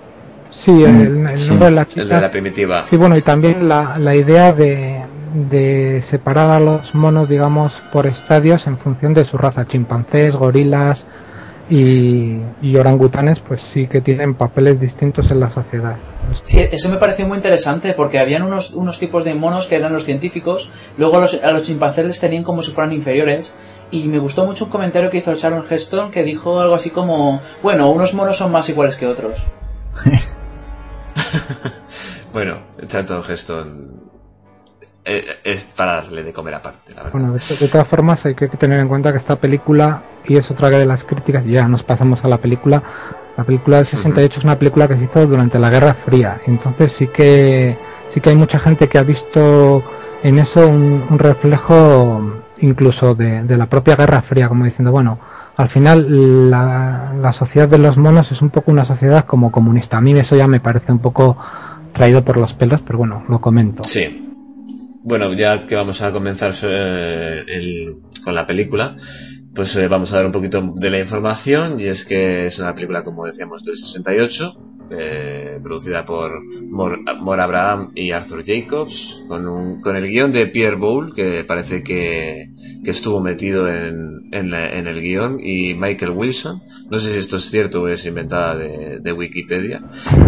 Sí, el, el Sí. nombre de la El chica. de la primitiva. Sí, bueno, y también la, la idea de, de separar a los monos, digamos, por estadios en función de su raza. Chimpancés, gorilas y, y orangutanes, pues sí que tienen papeles distintos en la sociedad. Sí, eso me pareció muy interesante porque habían unos, unos tipos de monos que eran los científicos, luego a los, a los chimpancés les tenían como si fueran inferiores, y me gustó mucho un comentario que hizo el Sharon Heston que dijo algo así como, bueno, unos monos son más iguales que otros. Bueno, Charlton Heston es para darle de comer aparte, la verdad. Bueno, de, todas formas hay que tener en cuenta que esta película, y es otra de las críticas, ya nos pasamos a la película, la película del 68 es una película que se hizo durante la Guerra Fría, entonces sí que, sí que hay mucha gente que ha visto en eso un, un reflejo incluso de, de la propia Guerra Fría, como diciendo, bueno, al final la, la sociedad de los monos es un poco una sociedad como comunista. A mí eso ya me parece un poco traído por los pelos, pero bueno, lo comento. Sí. Bueno, ya que vamos a comenzar eh, el- con la película, pues eh, vamos a dar un poquito de la información y es que es una película, como decíamos, del 68, eh, producida por Mor, Abraham y Arthur Jacobs, con, un, con el guion de Pierre Bowl, que parece que, que estuvo metido en, en, el guion, y Michael Wilson. No sé si esto es cierto o es inventada de, Wikipedia.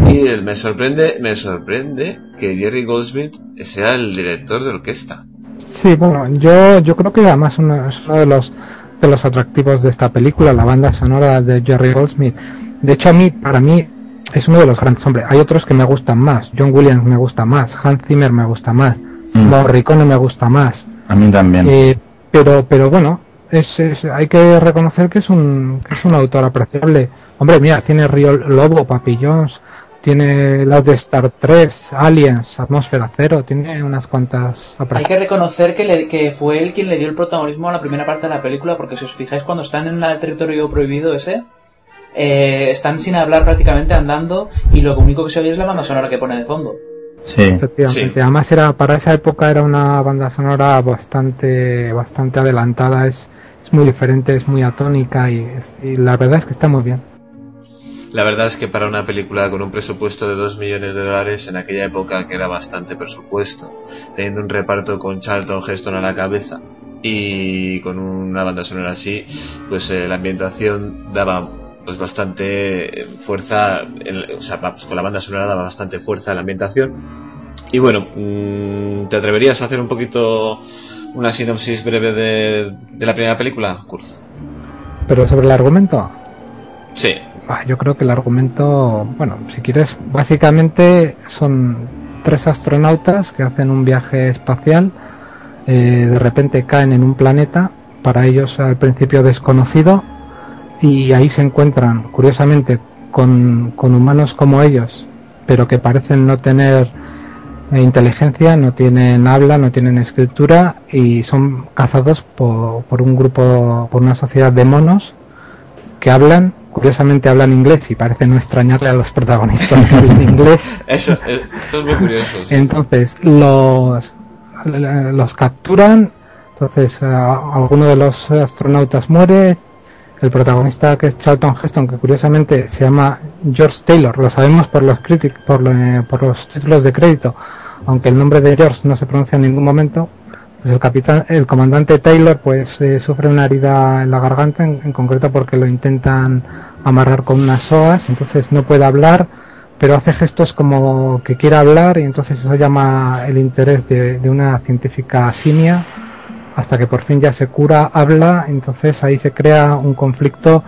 Y me sorprende, me sorprende que Jerry Goldsmith sea el director de orquesta. Sí, bueno, yo, yo creo que además es uno de los, de los atractivos de esta película, la banda sonora de Jerry Goldsmith. De hecho, a mí, para mí, es uno de los grandes hombres. Hay otros que me gustan más. John Williams me gusta más. Hans Zimmer me gusta más. Mm. Morricone me gusta más. A mí también. Eh, pero, pero bueno, es, es- hay que reconocer que es un, que es un autor apreciable. Hombre, mira, tiene Río Lobo, Jones, tiene las de Star 3, Aliens, Atmósfera Cero, tiene unas cuantas Hay que reconocer que, le- que fue él quien le dio el protagonismo a la primera parte de la película, porque si os fijáis cuando están en el territorio prohibido ese, eh, están sin hablar prácticamente andando y lo único que se oye es la banda sonora que pone de fondo. Sí. Efectivamente. Sí. Además era para esa época era una banda sonora bastante bastante adelantada, es, es muy diferente, es muy atónica y, es- y la verdad es que está muy bien. La verdad es que para una película con un presupuesto de 2 millones de dólares en aquella época que era bastante presupuesto, teniendo un reparto con Charlton Heston a la cabeza y con una banda sonora así, pues eh, la ambientación daba pues bastante eh, fuerza, en- o sea, vamos, con la banda sonora daba bastante fuerza a la ambientación. Y bueno, mm, ¿te atreverías a hacer un poquito una sinopsis breve de, de la primera película, Kurz? Pero sobre el argumento, Sí, Ah, Yo creo que el argumento, bueno, si quieres, básicamente son tres astronautas que hacen un viaje espacial, eh, de repente caen en un planeta, para ellos al principio desconocido, y ahí se encuentran, curiosamente, con, con humanos como ellos, pero que parecen no tener eh, inteligencia, no tienen habla, no tienen escritura, y son cazados por, por un grupo, por una sociedad de monos que hablan, curiosamente hablan inglés y parece no extrañarle a los protagonistas que hablen inglés. eso, eh, eso es muy curioso. sí. Entonces los los capturan, entonces eh, alguno de los astronautas muere, el protagonista que es Charlton Heston, que curiosamente se llama George Taylor, lo sabemos por los por, lo- por los títulos de crédito, aunque el nombre de George no se pronuncia en ningún momento, pues el capitán, el comandante Taylor, pues eh, sufre una herida en la garganta, en, concreto porque lo intentan amarrar con unas sogas, entonces no puede hablar, pero hace gestos como que quiere hablar y entonces eso llama el interés de, de una científica simia. Hasta que por fin ya se cura, habla, entonces ahí se crea un conflicto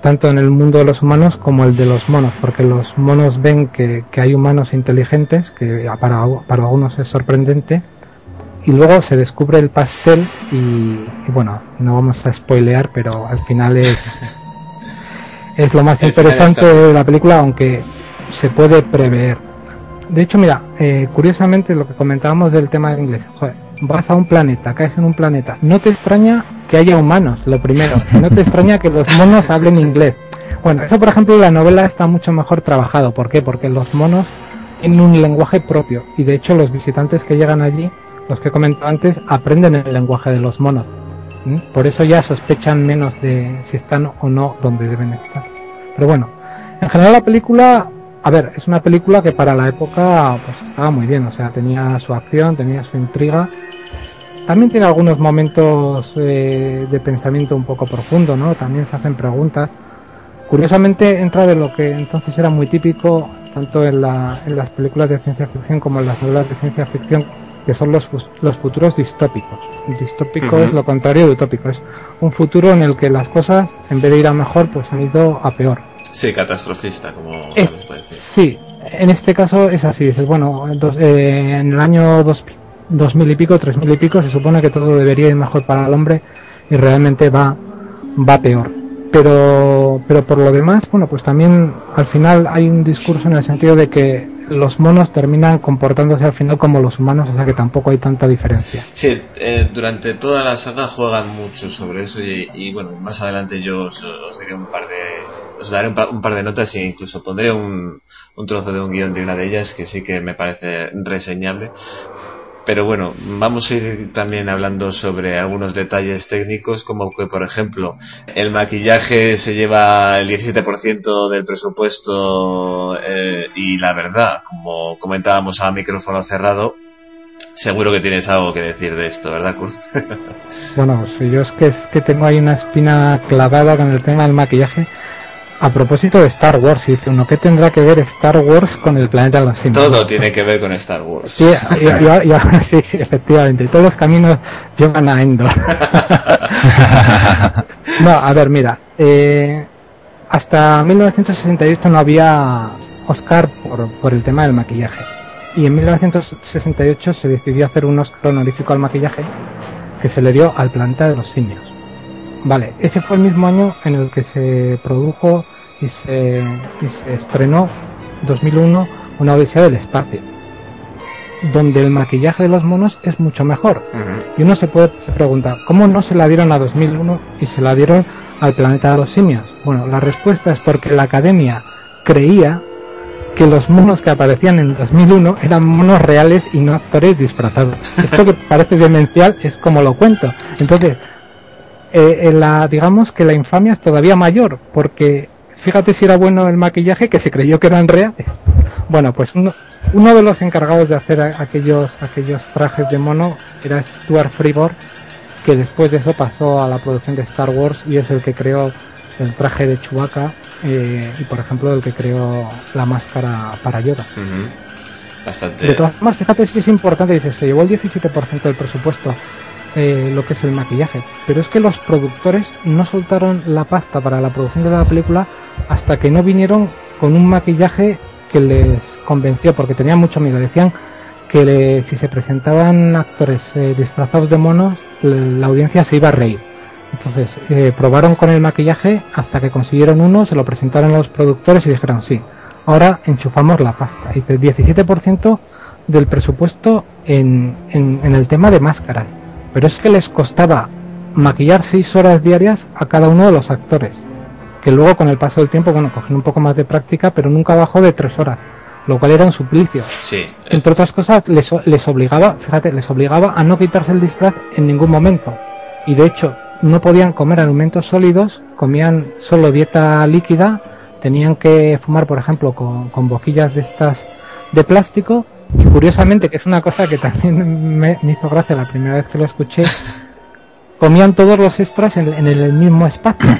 tanto en el mundo de los humanos como el de los monos, porque los monos ven que, que hay humanos inteligentes, que para, para algunos es sorprendente, y luego se descubre el pastel y, y bueno, no vamos a spoilear, pero al final es, es lo más El interesante de la película, aunque se puede prever. de hecho, mira, eh, curiosamente lo que comentábamos del tema del inglés, joder, vas a un planeta, caes en un planeta, no te extraña que haya humanos, lo primero, no te extraña que los monos hablen inglés. Bueno, eso por ejemplo la novela está mucho mejor trabajado, ¿por qué? Porque los monos tienen un lenguaje propio y de hecho los visitantes que llegan allí, los que he comentado antes, aprenden el lenguaje de los monos. Por eso ya sospechan menos de si están o no donde deben estar. Pero bueno, en general la película, a ver, es una película que para la época pues estaba muy bien, o sea, tenía su acción, tenía su intriga. También tiene algunos momentos eh, de pensamiento un poco profundo, ¿no? También se hacen preguntas. Curiosamente entra de lo que entonces era muy típico tanto en, la, en las películas de ciencia ficción como en las novelas de ciencia ficción, que son los, los futuros distópicos. Distópico es lo contrario de utópico, es un futuro en el que las cosas, en vez de ir a mejor, pues han ido a peor. Sí, catastrofista, como es, Sí, en este caso es así, dices, bueno, eh, en el año 2000 y pico, 3000 y pico, se supone que todo debería ir mejor para el hombre y realmente va, va peor pero pero por lo demás bueno pues también al final hay un discurso en el sentido de que los monos terminan comportándose al final como los humanos o sea que tampoco hay tanta diferencia. Sí eh, durante toda la saga juegan mucho sobre eso y, bueno más adelante yo os, diré un par de os daré un, par de notas e incluso pondré un, un trozo de un guion de una de ellas que sí que me parece reseñable pero bueno, vamos a ir también hablando sobre algunos detalles técnicos, como que, por ejemplo, el maquillaje se lleva el 17% del presupuesto eh, y la verdad, como comentábamos a micrófono cerrado, seguro que tienes algo que decir de esto, ¿verdad, Kurt? bueno, si yo es que, es que tengo ahí una espina clavada con el tema del maquillaje a propósito de Star Wars, dice uno, ¿qué tendrá que ver Star Wars con el planeta de los simios? Todo tiene que ver con Star Wars. Sí, sí, sí, efectivamente. Todos los caminos llevan a Endor. no, a ver, mira. Eh, hasta 1968 no había Oscar por, por el tema del maquillaje. Y en 1968 se decidió hacer un Oscar honorífico al maquillaje que se le dio al planeta de los simios. Vale, ese fue el mismo año en el que se produjo y se, y se estrenó 2001 una odisea del espacio donde el maquillaje de los monos es mucho mejor. Y uno se puede se pregunta cómo no se la dieron a 2001 y se la dieron al planeta de los simios bueno la respuesta es porque la academia creía que los monos que aparecían en 2001 eran monos reales y no actores disfrazados. Esto que parece demencial es como lo cuento. Entonces eh, la, digamos que la infamia es todavía mayor, porque fíjate si era bueno el maquillaje que se creyó que eran reales. Bueno, pues uno, uno de los encargados de hacer aquellos, aquellos trajes de mono era Stuart Freeborn, que después de eso pasó a la producción de Star Wars y es el que creó el traje de Chewbacca eh, y por ejemplo el que creó la máscara para Yoda. Bastante. De todas formas, fíjate si es importante, dice, se llevó el 17% del presupuesto eh, lo que es el maquillaje. Pero es que los productores no soltaron la pasta para la producción de la película hasta que no vinieron con un maquillaje que les convenció, porque tenían mucho miedo. Decían que si se presentaban actores eh, disfrazados de monos, la audiencia se iba a reír. Entonces eh, probaron con el maquillaje hasta que consiguieron uno, se lo presentaron a los productores y dijeron sí, ahora enchufamos la pasta. Y el 17% del presupuesto en, en el tema de máscaras pero es que les costaba maquillar seis horas diarias a cada uno de los actores, que luego con el paso del tiempo, bueno, cogen un poco más de práctica, pero nunca bajó de tres horas, lo cual era un suplicio. Sí. Entre otras cosas, les, les obligaba, fíjate, les obligaba a no quitarse el disfraz en ningún momento. Y de hecho, no podían comer alimentos sólidos, comían solo dieta líquida, tenían que fumar, por ejemplo, con, con boquillas de estas de plástico y curiosamente, que es una cosa que también me, hizo gracia la primera vez que lo escuché, comían todos los extras en, el mismo espacio.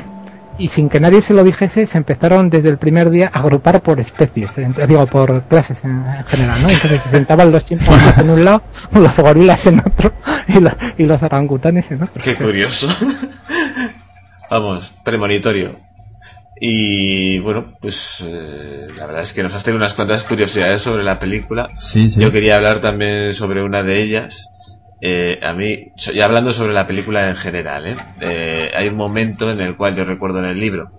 Y sin que nadie se lo dijese, se empezaron desde el primer día a agrupar por especies, digo, por clases en, general, ¿no? Entonces se sentaban los chimpancés en un lado, los gorilas en otro y, y los orangutanes en otro. Qué curioso. Vamos, premonitorio. Y bueno, pues eh, la verdad es que nos has tenido unas cuantas curiosidades sobre la película. Yo quería hablar también sobre una de ellas. Eh, a mí, y hablando sobre la película en general, ¿eh? ¿eh? hay un momento en el cual yo recuerdo en el libro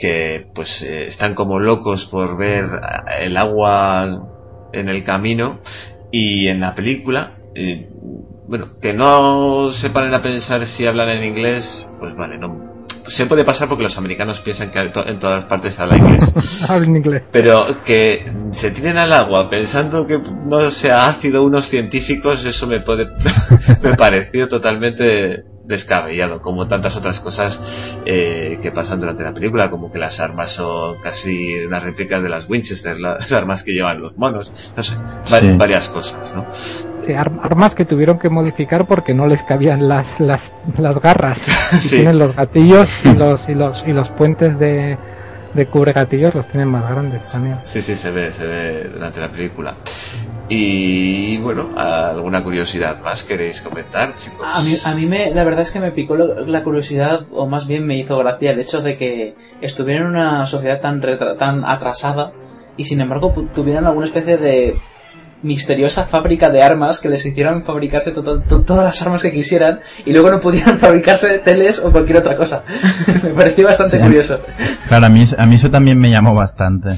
que pues están como locos por ver el agua en el camino y en la película, eh, bueno, que no se paren a pensar si hablan en inglés, pues vale, no, se puede pasar porque los americanos piensan que en todas partes habla inglés. Hablan inglés. Pero que se tiren al agua pensando que no sea ácido unos científicos, eso me puede, me pareció totalmente descabellado, como tantas otras cosas eh, que pasan durante la película, como que las armas son casi unas réplicas de las Winchester, las armas que llevan los monos, no sé, varias cosas, ¿no? Armas que tuvieron que modificar porque no les cabían las, las, las garras. Tienen los gatillos y los, y los, y los puentes de, de cubre gatillos los tienen más grandes también. Sí, sí, se ve, se ve durante la película. Y bueno, ¿alguna curiosidad más queréis comentar, chicos? A mí, a mí me, la verdad es que me picó la curiosidad, o más bien me hizo gracia el hecho de que estuvieran en una sociedad tan, tan atrasada y sin embargo tuvieran alguna especie de misteriosa fábrica de armas que les hicieron fabricarse todas las armas que quisieran y luego no pudieran fabricarse teles o cualquier otra cosa. me pareció bastante curioso. Claro, a mí, a mí eso también me llamó bastante.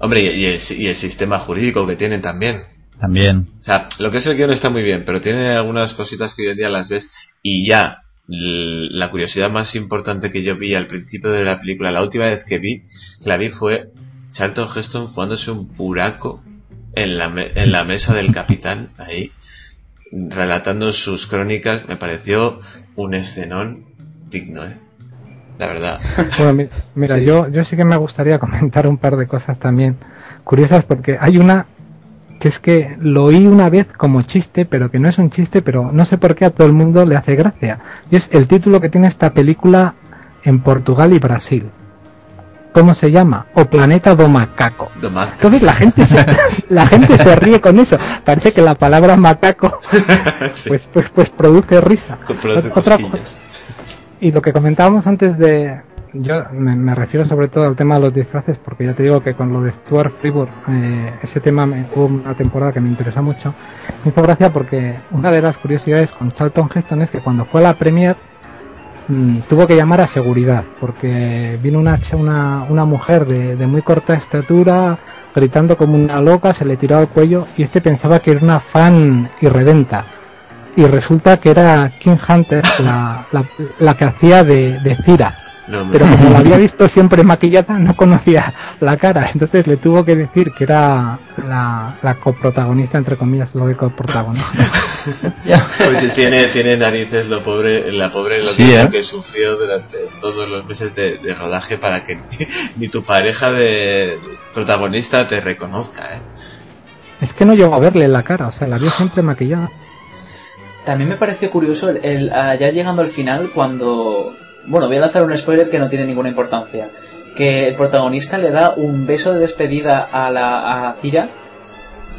Hombre, y el, y el sistema jurídico que tienen también. También. O sea, lo que es el guion está muy bien, pero tiene algunas cositas que hoy en día las ves y ya la curiosidad más importante que yo vi al principio de la película, la última vez que vi, la vi fue Charlton Heston fumándose un puraco en la, en la mesa del capitán, ahí, relatando sus crónicas, me pareció un escenón digno, ¿eh? La verdad. Bueno, mira, yo, yo sí que me gustaría comentar un par de cosas también curiosas, porque hay una que es que lo oí una vez como chiste, pero que no es un chiste, pero no sé por qué a todo el mundo le hace gracia. Y es el título que tiene esta película en Portugal y Brasil. ¿Cómo se llama? O Planeta do Macaco. Entonces la gente se, la gente se ríe con eso. Parece que la palabra macaco pues, pues, pues produce risa. Otra, y lo que comentábamos antes de, yo me, refiero sobre todo al tema de los disfraces, porque ya te digo que con lo de Stuart Freeburg, eh, ese tema me, hubo una temporada que me interesa mucho. Me hizo gracia porque una de las curiosidades con Charlton Heston es que cuando fue a la premier mm, tuvo que llamar a seguridad, porque vino una, una, una mujer de, de, muy corta estatura, gritando como una loca, se le tiró al cuello y este pensaba que era una fan irredenta. Y resulta que era King Hunter, la, la, que hacía de, de Cira pero como la había visto siempre maquillada, no conocía la cara. Entonces le tuvo que decir que era la, coprotagonista, entre comillas, lo de coprotagonista. pues tiene, tiene narices lo pobre, la pobre lo ¿eh? que, sufrió durante todos los meses de, rodaje para que ni, tu pareja de protagonista te reconozca. ¿eh? Es que no llegó a verle la cara, o sea, la vio siempre maquillada. También me pareció curioso el, ya llegando al final cuando bueno, voy a lanzar un spoiler que no tiene ninguna importancia. Que el protagonista le da un beso de despedida a la a Cira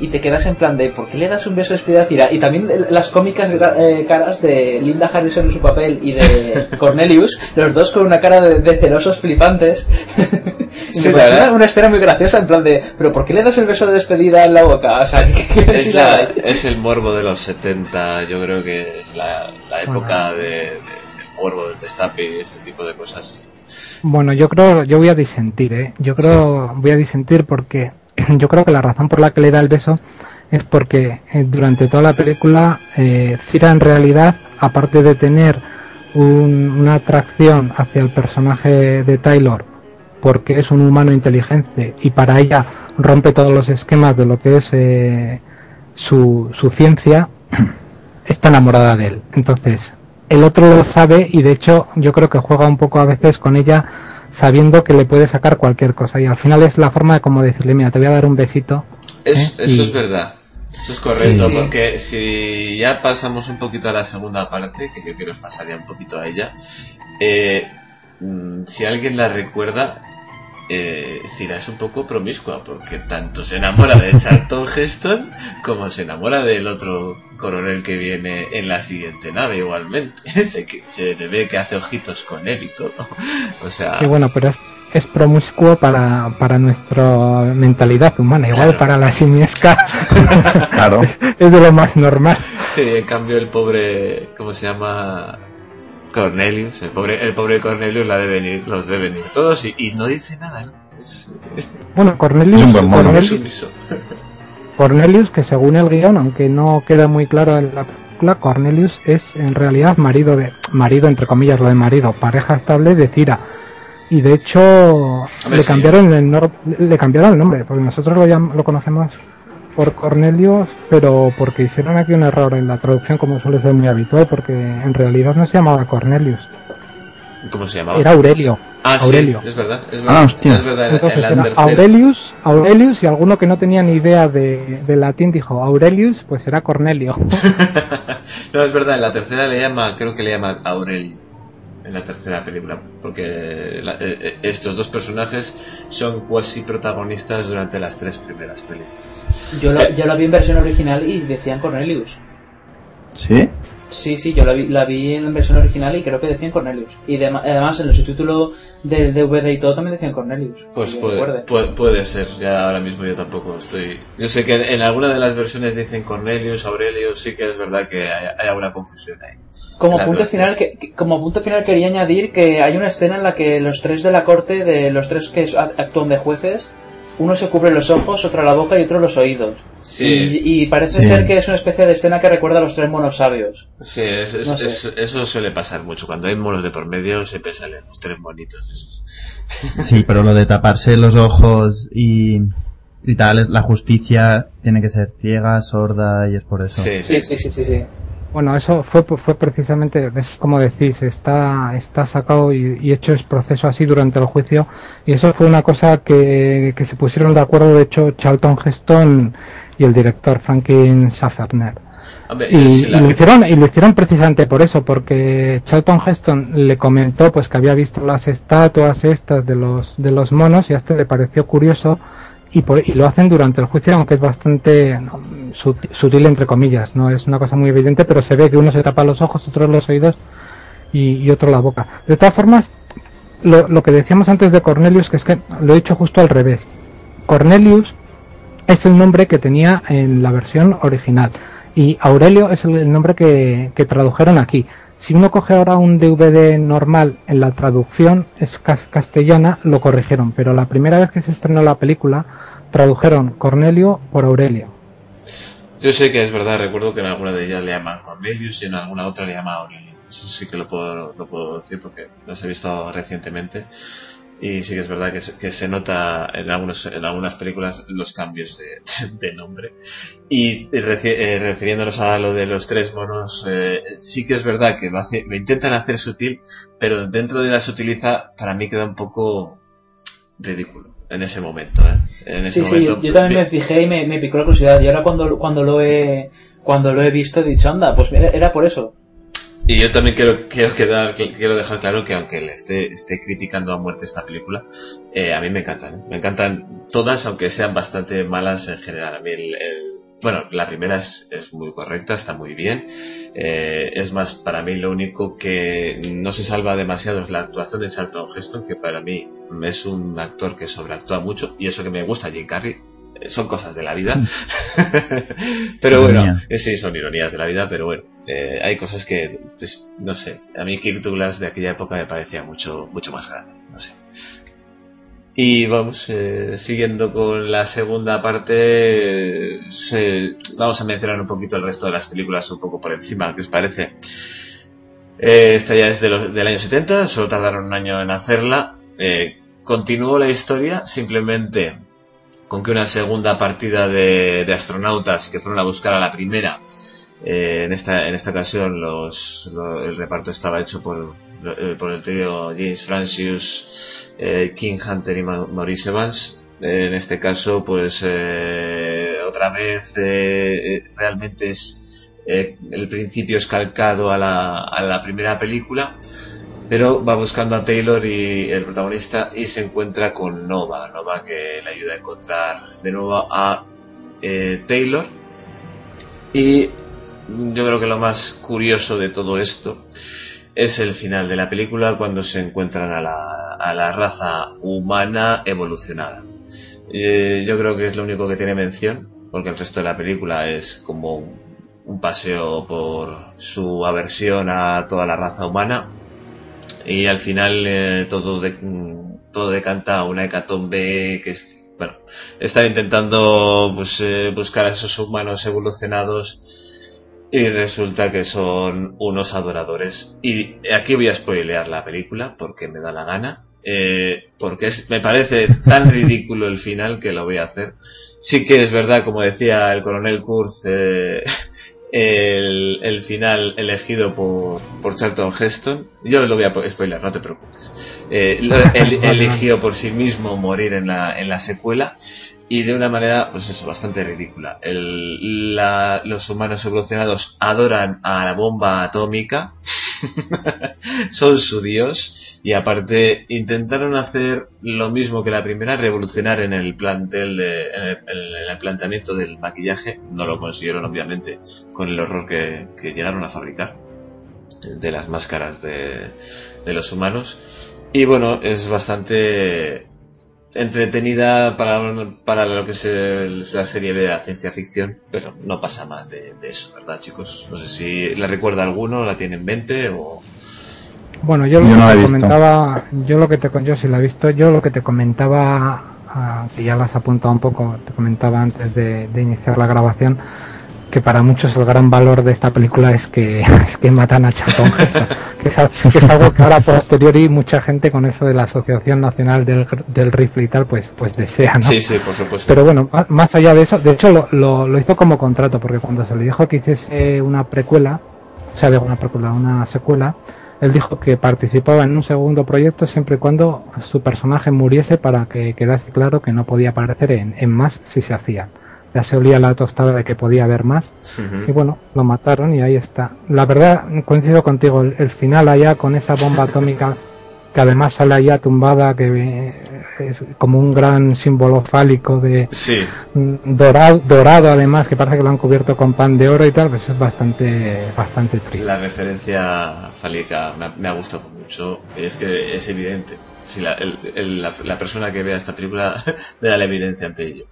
y te quedas en plan de ¿por qué le das un beso de despedida a Cira? Y también las cómicas eh, caras de Linda Harrison en su papel y de Cornelius, los dos con una cara de, celosos flipantes. y me parece una escena muy graciosa en plan de ¿pero por qué le das el beso de despedida en la boca? O sea, es, el morbo de los 70, yo creo que es la, época de del destape este tipo de cosas. Bueno, yo creo, yo voy a disentir, ¿eh? Yo creo, voy a disentir porque yo creo que la razón por la que le da el beso es porque eh, durante toda la película eh, Cira en realidad, aparte de tener una atracción hacia el personaje de Taylor, porque es un humano inteligente y para ella rompe todos los esquemas de lo que es eh, su, su ciencia, está enamorada de él. Entonces, el otro lo sabe y de hecho yo creo que juega un poco a veces con ella sabiendo que le puede sacar cualquier cosa. Y al final es la forma de como decirle mira te voy a dar un besito ¿eh? eso es verdad. Eso es correcto porque si ya pasamos un poquito a la segunda parte que yo quiero pasar ya un poquito a ella eh, mm, si alguien la recuerda eh, Cira es un poco promiscua porque tanto se enamora de Charlton Heston como se enamora del otro coronel que viene en la siguiente nave igualmente. se, se le ve que hace ojitos con él y todo. O sea... Y bueno, pero es, promiscuo para, para nuestra mentalidad humana, igual para la simiesca. claro. es de lo más normal. Sí, en cambio el pobre, ¿cómo se llama? Cornelius, el pobre, el pobre Cornelius la de venir, los ve venir todos y, no dice nada. Bueno, Cornelius, Cornelius, que según el guion, aunque no queda muy claro en la película, Cornelius es en realidad marido de, marido entre comillas lo de marido, pareja estable de Cira. Y de hecho le sí. cambiaron el le cambiaron el nombre, porque nosotros lo, llam- lo conocemos por Cornelius, pero porque hicieron aquí un error en la traducción como suele ser muy habitual, porque en realidad no se llamaba Cornelius, ¿Cómo se llamaba? era Aurelio. ah, Aurelio. sí, es verdad. Es Ah, verdad, hostia. es verdad, en- en Entonces era Aurelius, Aurelius y alguno que no tenía ni idea de, de latín dijo Aurelius, pues era Cornelio. no, es verdad, en la tercera le llama, creo que le llama Aurelio. En la tercera película, porque la- eh, eh, estos dos personajes son cuasi protagonistas durante las tres primeras películas. Yo, Eh. la, yo la vi en versión original y decían Cornelius. ¿Sí? Sí, sí, yo la vi, la vi en versión original y creo que decían Cornelius. Y de- además en el subtítulo del DVD y todo también decían Cornelius. Pues puede, puede, puede ser, ya ahora mismo yo tampoco estoy... Yo sé que en, en alguna de las versiones dicen Cornelius, Aurelio, sí que es verdad que hay, hay alguna confusión ahí. Como La punto final que, que- como punto final quería añadir que hay una escena en la que los tres de la corte, de los tres que actúan de jueces, uno se cubre los ojos, otro la boca y otro los oídos. Sí. Y, y parece Sí. ser que es una especie de escena que recuerda a los tres monos sabios. Sí, es- es- No sé. es- eso suele pasar mucho. Cuando hay monos de por medio siempre salen los tres monitos. esos. Sí, pero lo de taparse los ojos y, y tal, es- la justicia tiene que ser ciega, sorda y es por eso. Sí, Sí, sí, sí, sí, sí. Bueno, eso fue, fue precisamente, es como decís, está, está sacado y, y hecho el proceso así durante el juicio. Y eso fue una cosa que, que se pusieron de acuerdo, de hecho, Charlton Heston y el director Franklin Schaffner. Y, lo hicieron y lo hicieron precisamente por eso porque Charlton Heston le comentó pues que había visto las estatuas estas de los de los monos y a este le pareció curioso y, por- y lo hacen durante el juicio aunque es bastante sutil entre comillas no es una cosa muy evidente pero se ve que uno se tapa los ojos otro los oídos y, y otro la boca. De todas formas lo, lo que decíamos antes de Cornelius que es que lo he dicho justo al revés. Cornelius es el nombre que tenía en la versión original y Aurelio es el, el nombre que, que tradujeron aquí. Si uno coge ahora un DVD normal en la traducción es cas- castellana, lo corrigieron, pero la primera vez que se estrenó la película tradujeron Cornelio por Aurelio. Yo sé que es verdad, recuerdo que en alguna de ellas le llaman Cornelius y en alguna otra le llaman Aurelio. Eso sí que lo puedo, lo puedo decir porque las he visto recientemente. Y sí que es verdad que se, que se nota en, algunos, en algunas películas los cambios de, de nombre. Y reci- eh, refiriéndonos a lo de los tres monos, eh, sí que es verdad que lo, hace, lo intentan hacer sutil, pero dentro de la sutileza para mí queda un poco ridículo en ese momento. ¿eh? En ese Sí, sí, momento, yo, yo también me fijé y me, me picó la curiosidad. Y ahora cuando, cuando lo he cuando lo he visto he dicho, anda, pues mira, era por eso. Y yo también quiero, quiero, quedar, quiero dejar claro que aunque le esté, esté criticando a muerte esta película, eh, a mí me encantan. ¿eh? Me encantan todas, aunque sean bastante malas en general. A mí el, el- bueno, la primera es, es muy correcta, está muy bien. Eh, es más, para mí lo único que no se salva demasiado es la actuación de Charlton Heston, que para mí es un actor que sobreactúa mucho, y eso que me gusta Jim Carrey, eh, son cosas de la vida. pero bueno, eh, sí, son ironías de la vida, pero bueno, eh, hay cosas que, pues, no sé, a mí Kirk Douglas de aquella época me parecía mucho, mucho más grande, no sé. Y vamos, eh, siguiendo con la segunda parte, vamos a mencionar un poquito el resto de las películas un poco por encima, ¿qué os parece? Eh, esta ya es de del año 70, solo tardaron un año en hacerla. Eh, continuó la historia simplemente con que una segunda partida de astronautas que fueron a buscar a la primera, eh, en, esta, en esta ocasión los, lo- el reparto estaba hecho por, eh, por el trío James Francis, eh, King Hunter y Ma- Maurice Evans. Eh, en este caso, pues otra vez realmente es el principio es calcado a la, a la primera película, pero va buscando a Taylor y el protagonista y se encuentra con Nova, Nova que le ayuda a encontrar de nuevo a Taylor y yo creo que lo más curioso de todo esto es el final de la película cuando se encuentran a la, a la raza humana evolucionada. Eh, yo creo que es lo único que tiene mención, porque el resto de la película es como un, un paseo por su aversión a toda la raza humana y al final eh, todo, de- todo decanta una hecatombe que es bueno, están intentando pues, eh, buscar a esos humanos evolucionados y resulta que son unos adoradores. Y aquí voy a spoilear la película porque me da la gana. Eh, porque es, me parece tan ridículo el final que lo voy a hacer. Sí que es verdad, como decía el coronel Kurz, eh, el, el, final elegido por, por Charlton Heston. Yo lo voy a spoiler, no te preocupes. Eh, eligió por sí mismo morir en la, en la secuela y de una manera, pues eso, bastante ridícula. El, la, los humanos evolucionados adoran a la bomba atómica, son su dios y aparte intentaron hacer lo mismo que la primera, revolucionar en el plantel, de, en, el, en el planteamiento del maquillaje. No lo consiguieron obviamente con el horror que, llegaron a fabricar de las máscaras de, de los humanos. Y bueno, es bastante entretenida para, para lo que es la serie de la ciencia ficción, pero no pasa más de, de, eso, ¿verdad, chicos? No sé si la recuerda alguno, la tiene en mente o. Bueno, yo lo yo que no te comentaba, yo lo que te yo sí la he visto, yo lo que te comentaba, uh, que ya las has apuntado un poco, te comentaba antes de, de iniciar la grabación, que para muchos el gran valor de esta película es que, es que matan a Charlton que, es, que es algo que ahora posteriori mucha gente con eso de la Asociación Nacional del, del Rifle y tal, pues, pues desea, ¿no? Sí, sí, por supuesto. Pero bueno, más allá de eso, de hecho lo, lo, lo hizo como contrato, porque cuando se le dijo que hiciese una precuela, o sea, de una precuela, una secuela, él dijo que participaba en un segundo proyecto siempre y cuando su personaje muriese para que quedase claro que no podía aparecer en, en más si se hacía ya se olía la tostada de que podía haber más. Uh -huh. Y bueno, lo mataron y ahí está. La verdad, coincido contigo, el, el, final allá con esa bomba atómica que además sale allá tumbada, que es como un gran símbolo fálico de sí. dorado, dorado además, que parece que lo han cubierto con pan de oro y tal, pues es bastante, bastante triste. La referencia fálica me ha, me ha gustado mucho, es que es evidente. Si la, el, el, la, la persona que vea esta película da la evidencia ante ello.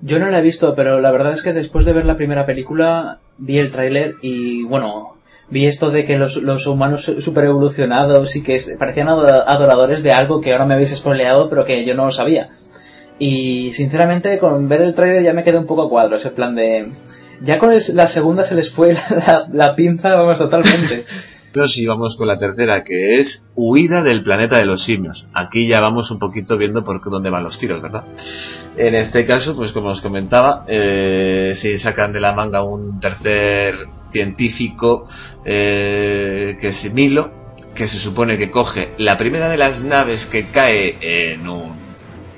Yo no la he visto, pero la verdad es que después de ver la primera película vi el tráiler y bueno, vi esto de que los, los humanos super evolucionados y que parecían adoradores de algo que ahora me habéis spoileado pero que yo no lo sabía. Y sinceramente con ver el tráiler ya me quedé un poco a cuadro, ese plan de... Ya con la segunda se les fue la, la pinza, vamos, totalmente. Si vamos con la tercera, que es Huida del planeta de los simios. Aquí ya vamos un poquito viendo por dónde van los tiros, ¿verdad? En este caso, pues como os comentaba, eh, si sacan de la manga un tercer científico eh, que es Milo, que se supone que coge la primera de las naves que cae en un,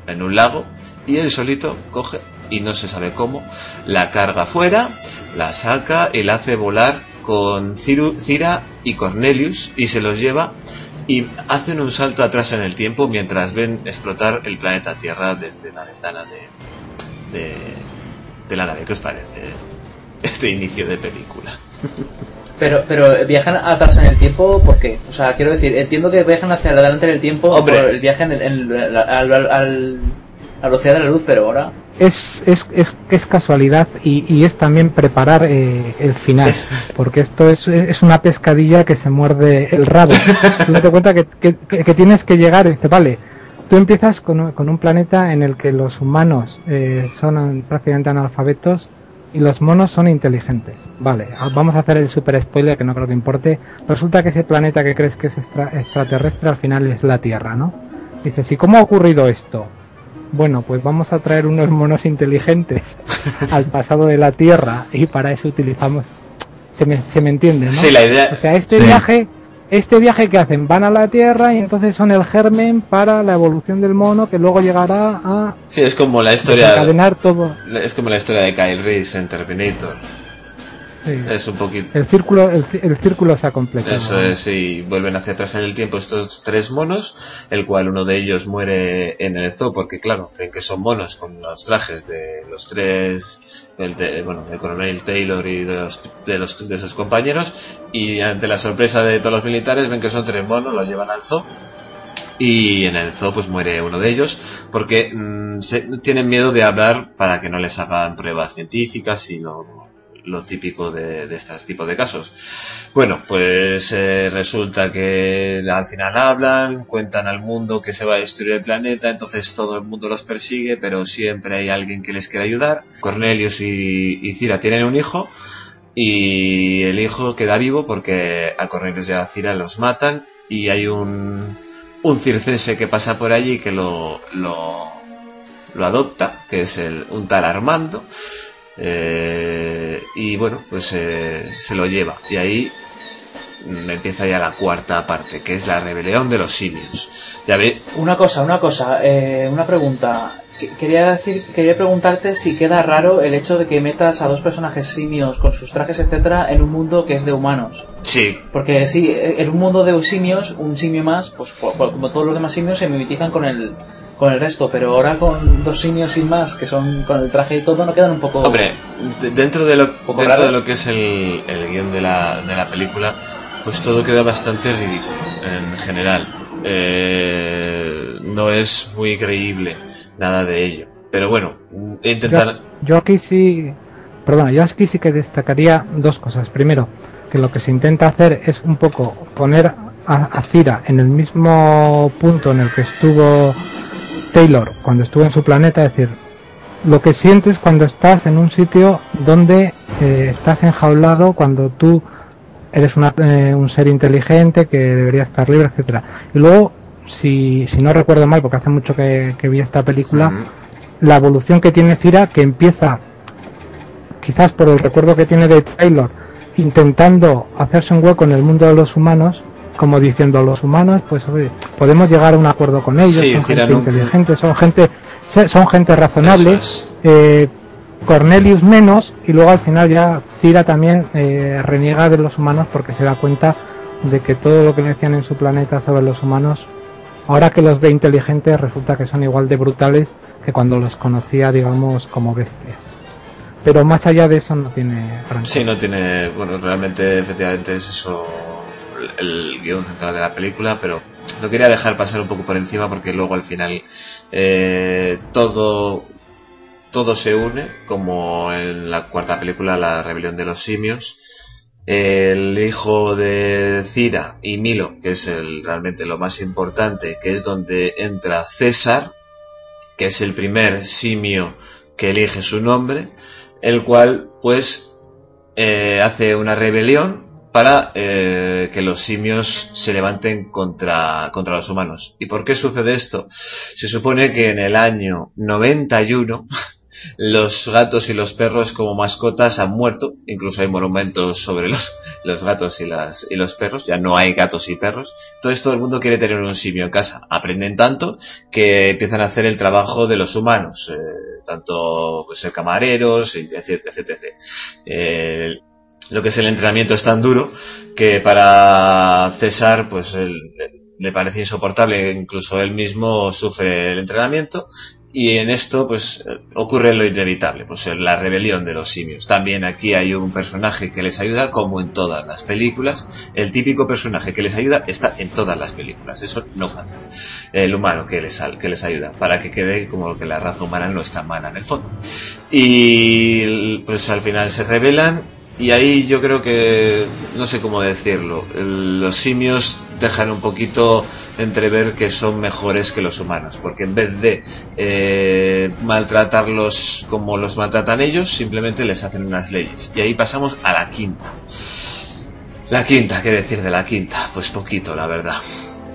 en un lago y él solito coge y no se sabe cómo, la carga fuera, la saca y la hace volar con Cira y Cornelius y se los lleva y hacen un salto atrás en el tiempo mientras ven explotar el planeta Tierra desde la ventana de, de, de la nave. ¿Qué os parece este inicio de película? Pero, pero viajan atrás en el tiempo, ¿por qué? O sea, quiero decir, entiendo que viajan hacia adelante en el tiempo Hombre. por el viaje en el, en el, al, al, al, velocidad de la luz, pero ahora... Es, es, es, es casualidad y, y, es también preparar eh, el final, porque esto es, es, una pescadilla que se muerde el rabo. Tú te cuenta que, que, que, tienes que llegar y dices, vale, tú empiezas con, con, un planeta en el que los humanos eh, son prácticamente analfabetos y los monos son inteligentes. Vale, vamos a hacer el super spoiler que no creo que importe. Resulta que ese planeta que crees que es extra, extraterrestre al final es la Tierra, ¿no? Dices, ¿y cómo ha ocurrido esto? Bueno, pues vamos a traer unos monos inteligentes al pasado de la Tierra y para eso utilizamos, se me, se me entiende, ¿no? Sí, la idea. O sea, este sí. viaje, este viaje que hacen, van a la Tierra y entonces son el germen para la evolución del mono que luego llegará a... Sí, es como la historia... todo. Es como la historia de Kyle Reese en Terminator. Sí. Es un poquito. El círculo, el, el círculo se ha completado. Eso es, y vuelven hacia atrás en el tiempo estos tres monos, el cual uno de ellos muere en el zoo, porque claro, ven que son monos con los trajes de los tres, el de, bueno, el coronel Taylor y de los, de los, de sus compañeros, y ante la sorpresa de todos los militares ven que son tres monos, los llevan al zoo, y en el zoo pues muere uno de ellos porque mmm, se, tienen miedo de hablar para que no les hagan pruebas científicas y lo lo típico de, de este tipo de casos. Bueno, pues eh, resulta que al final hablan, cuentan al mundo que se va a destruir el planeta, entonces todo el mundo los persigue, pero siempre hay alguien que les quiere ayudar. Cornelius y, Cira tienen un hijo y el hijo queda vivo porque a Cornelius y a Cira los matan y hay un, un circense que pasa por allí que lo, lo, lo adopta, que es el, un tal Armando, eh, y bueno, pues eh, se lo lleva. Y ahí empieza ya la cuarta parte, que es la rebelión de los simios. Ya ve, Una cosa, una cosa, eh, una pregunta. Que- Quería decir, quería preguntarte si queda raro el hecho de que metas a dos personajes simios con sus trajes, etcétera, en un mundo que es de humanos. sí, Porque sí, en un mundo de simios, un simio más, pues como todos los demás simios se mimetizan con el con el resto, pero ahora con dos simios sin más, que son con el traje y todo, no quedan un poco... Hombre, de- dentro de lo, dentro de lo que es el, el guion de la, de la película, pues todo queda bastante ridículo en general. Eh, no es muy creíble nada de ello. Pero bueno, he intentado... Yo aquí sí, perdona, yo aquí sí que destacaría dos cosas. Primero, que lo que se intenta hacer es un poco poner a, a Cira en el mismo punto en el que estuvo Taylor cuando estuvo en su planeta, es decir, lo que sientes cuando estás en un sitio donde eh, estás enjaulado, cuando tú eres una- eh, un ser inteligente que debería estar libre, etcétera. Y luego, si, si no recuerdo mal, porque hace mucho que, que vi esta película, la evolución que tiene Cira, que empieza quizás por el recuerdo que tiene de Taylor, intentando hacerse un hueco en el mundo de los humanos, como diciendo los humanos, pues oye, podemos llegar a un acuerdo con ellos, Sí, son gente inteligente, son gente, son gente razonable. Es. eh, Cornelius menos y luego al final ya Cira también eh, reniega de los humanos porque se da cuenta de que todo lo que le decían en su planeta sobre los humanos ahora que los ve inteligentes resulta que son igual de brutales que cuando los conocía digamos como bestias pero más allá de eso no tiene Sí, no tiene, bueno, realmente efectivamente es eso el, guion central de la película, pero lo quería dejar pasar un poco por encima porque luego al final eh, todo todo se une, como en la cuarta película, La rebelión de los simios. El hijo de Cira y Milo, que es el, realmente lo más importante, que es donde entra César, que es el primer simio que elige su nombre, el cual pues eh, hace una rebelión para eh, que los simios se levanten contra, contra los humanos. ¿Y por qué sucede esto? Se supone que en el año 91 los gatos y los perros como mascotas han muerto, incluso hay monumentos sobre los, los gatos y, las, y los perros, ya no hay gatos y perros, entonces todo el mundo quiere tener un simio en casa, aprenden tanto que empiezan a hacer el trabajo de los humanos, eh, tanto pues, ser camareros, etc, etc, lo que es el entrenamiento es tan duro que para César pues él- le parece insoportable, incluso él mismo sufre el entrenamiento y en esto pues ocurre lo inevitable, pues la rebelión de los simios. También aquí hay un personaje que les ayuda como en todas las películas, el típico personaje que les ayuda está en todas las películas, eso no falta. El humano que les, que les ayuda, para que quede como que la raza humana no es tan mala en el fondo. Y pues al final se rebelan y ahí yo creo que, no sé cómo decirlo, los simios dejan un poquito entrever que son mejores que los humanos, porque en vez de eh, maltratarlos como los maltratan ellos, simplemente les hacen unas leyes. Y ahí pasamos a la quinta. La quinta, ¿qué decir de la quinta? Pues poquito, la verdad.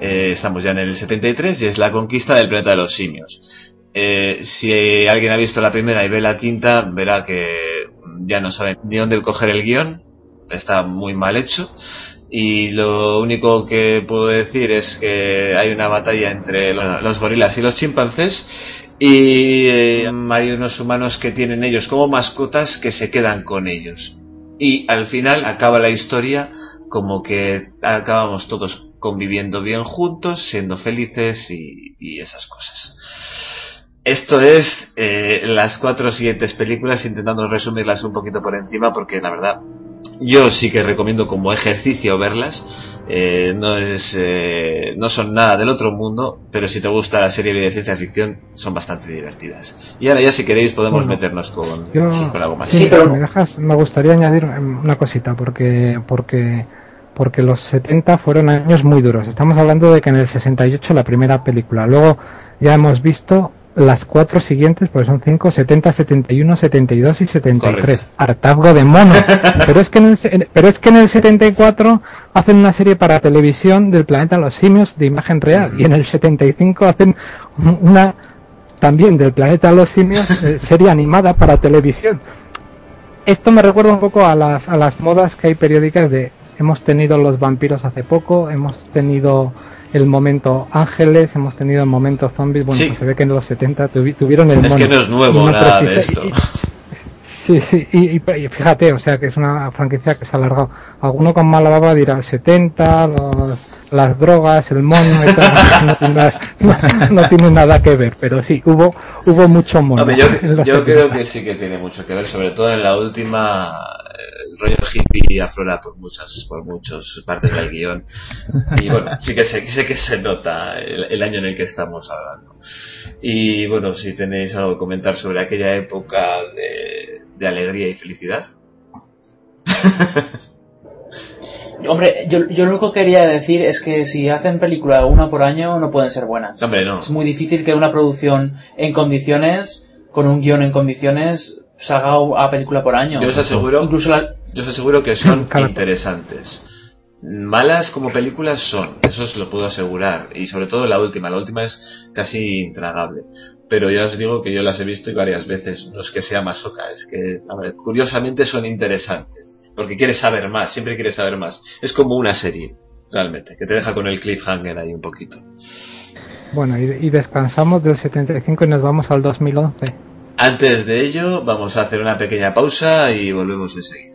Eh, estamos ya en el 73 y es la conquista del planeta de los simios. Eh, si alguien ha visto la primera y ve la quinta, verá que ya no sabe ni dónde coger el guion. Está muy mal hecho. Y lo único que puedo decir es que hay una batalla entre lo- los gorilas y los chimpancés. Y eh, hay unos humanos que tienen ellos como mascotas que se quedan con ellos. Y al final acaba la historia como que acabamos todos conviviendo bien juntos, siendo felices y esas cosas. Esto es eh, las cuatro siguientes películas, intentando resumirlas un poquito por encima, porque la verdad yo sí que recomiendo como ejercicio verlas. Eh, no es eh, no son nada del otro mundo, pero si te gusta la serie de ciencia ficción son bastante divertidas. Y ahora ya si queréis podemos Bueno, meternos con, Yo- con algo más. sí, me dejas, me gustaría añadir una cosita porque porque porque los 70 fueron años muy duros. Estamos hablando de que en el 68 la primera película, luego ya hemos visto las cuatro siguientes, pues son 5, 70, 71, 72 y 73. Hartazgo de mono. pero es que en el, se- pero es que en el 74 hacen una serie para televisión del planeta Los Simios de imagen real y en el 75 hacen una también del planeta Los Simios eh, serie animada para televisión. Esto me recuerda un poco a las, a las modas que hay periódicas de hemos tenido los vampiros hace poco, hemos tenido el momento ángeles, hemos tenido el momento zombies, bueno, Sí. pues se ve que en los 70 tuvi- tuvieron el Es que no es nuevo no nada de esto. Sí, sí, y, y- fíjate, o sea que es una franquicia que se ha alargado. Alguno con mala baba dirá 70, los- las drogas, el mono, y tal, no, tiene nada, no- no tiene nada que ver, pero sí, hubo hubo mucho mono. Yo, en los yo 70. creo que sí que tiene mucho que ver, sobre todo en la última, eh, el rollo hippie aflora por muchas, por muchas partes del guion. Y bueno, sí que sé, sé que se nota el, el año en el que estamos hablando. Y bueno, si tenéis algo que comentar sobre aquella época de, de alegría y felicidad. Hombre, yo, yo lo único que quería decir es que si hacen película una por año no pueden ser buenas. Hombre, no. Es muy difícil que una producción en condiciones, con un guion en condiciones, salga a película por año. Yo os aseguro, Incluso la- yo os aseguro que son interesantes. Malas como películas son, eso os lo puedo asegurar. Y sobre todo la última, la última es casi intragable. Pero ya os digo que yo las he visto y varias veces. No es que sea masoca, es que, a ver, curiosamente son interesantes. Porque quieres saber más, siempre quieres saber más. Es como una serie, realmente, que te deja con el cliffhanger ahí un poquito. Bueno, y, y descansamos del 75 y nos vamos al 2011. Antes de ello, vamos a hacer una pequeña pausa y volvemos enseguida.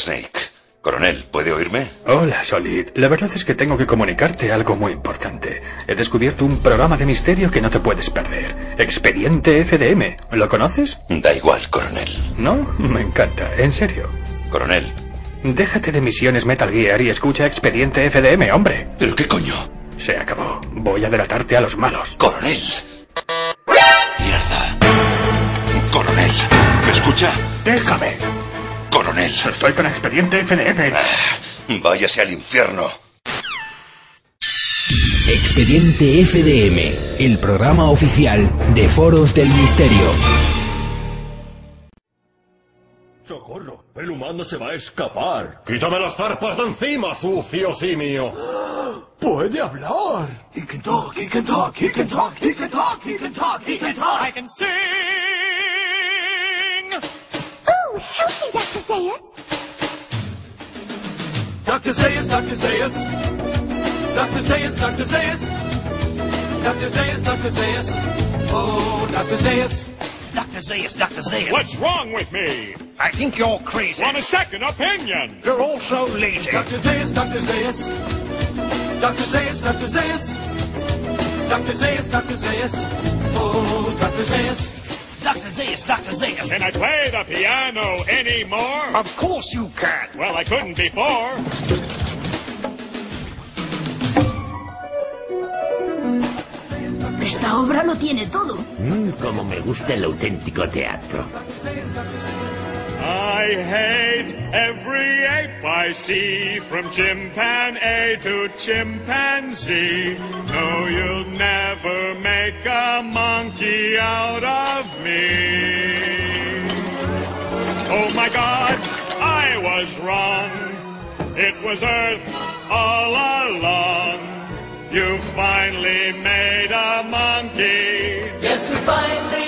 Snake. Coronel, ¿puede oírme? Hola, Solid. La verdad es que tengo que comunicarte algo muy importante. He descubierto un programa de misterio que no te puedes perder. Expediente FDM. ¿Lo conoces? Da igual, coronel. ¿No? Me encanta. En serio. Coronel. Déjate de misiones Metal Gear y escucha Expediente FDM, hombre. ¿Pero qué coño? Se acabó. Voy a delatarte a los malos. Coronel. Mierda. Coronel. ¿Me escucha? Déjame. Coronel. Estoy con Expediente FDM. Váyase al infierno. Expediente FDM, el programa oficial de Foros del Misterio. ¡Socorro! ¡El humano se va a escapar! ¡Quítame las zarpas de encima, sucio simio! ¡Puede hablar! He can talk, he can talk, he can talk, he can talk, he can talk, he can talk. I can sing. Oh, help me, Dr. Zayas. Dr. Zayas, Dr. Zayas. Dr. Zayas, Dr. Zayas. Dr. Zayas, Dr. Zayas. Oh, Dr. Zayas. Dr. Zayas, Dr. Zayas. What's wrong with me? I think you're crazy. Want a second opinion? You're all so lazy. Dr. Zayas, Dr. Zayas. Dr. Zayas, Dr. Zayas. Dr. Zayas, Dr. Zayas. Oh, Dr. Zayas. Dr. Zayas, Dr. Zayas. Can I play the piano anymore? Of course you can. Well, I couldn't before. Esta obra lo tiene todo. Mm, como me gusta el auténtico teatro. I hate every ape I see, from chimpanzee to chimpanzee. No, you'll never make a monkey out of me. Oh my God, I was wrong. It was Earth all along. You finally made a monkey. Yes, we finally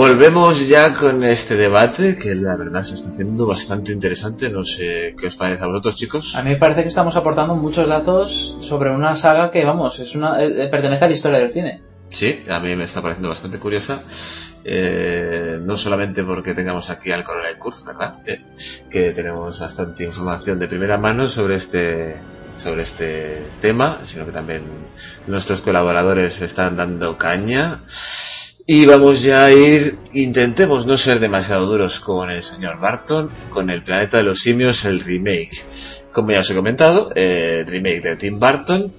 Volvemos ya con este debate que la verdad se está haciendo bastante interesante. No sé qué os parece a vosotros, chicos. A mí me parece que estamos aportando muchos datos sobre una saga que, vamos, es una eh, pertenece a la historia del cine. Sí, a mí me está pareciendo bastante curiosa. Eh, no solamente porque tengamos aquí al coronel Kurz, ¿verdad? Eh, que tenemos bastante información de primera mano sobre este sobre este tema, sino que también nuestros colaboradores están dando caña. Y vamos ya a ir, intentemos no ser demasiado duros con el señor Barton, con el planeta de los simios, el remake. Como ya os he comentado, el remake de Tim Burton,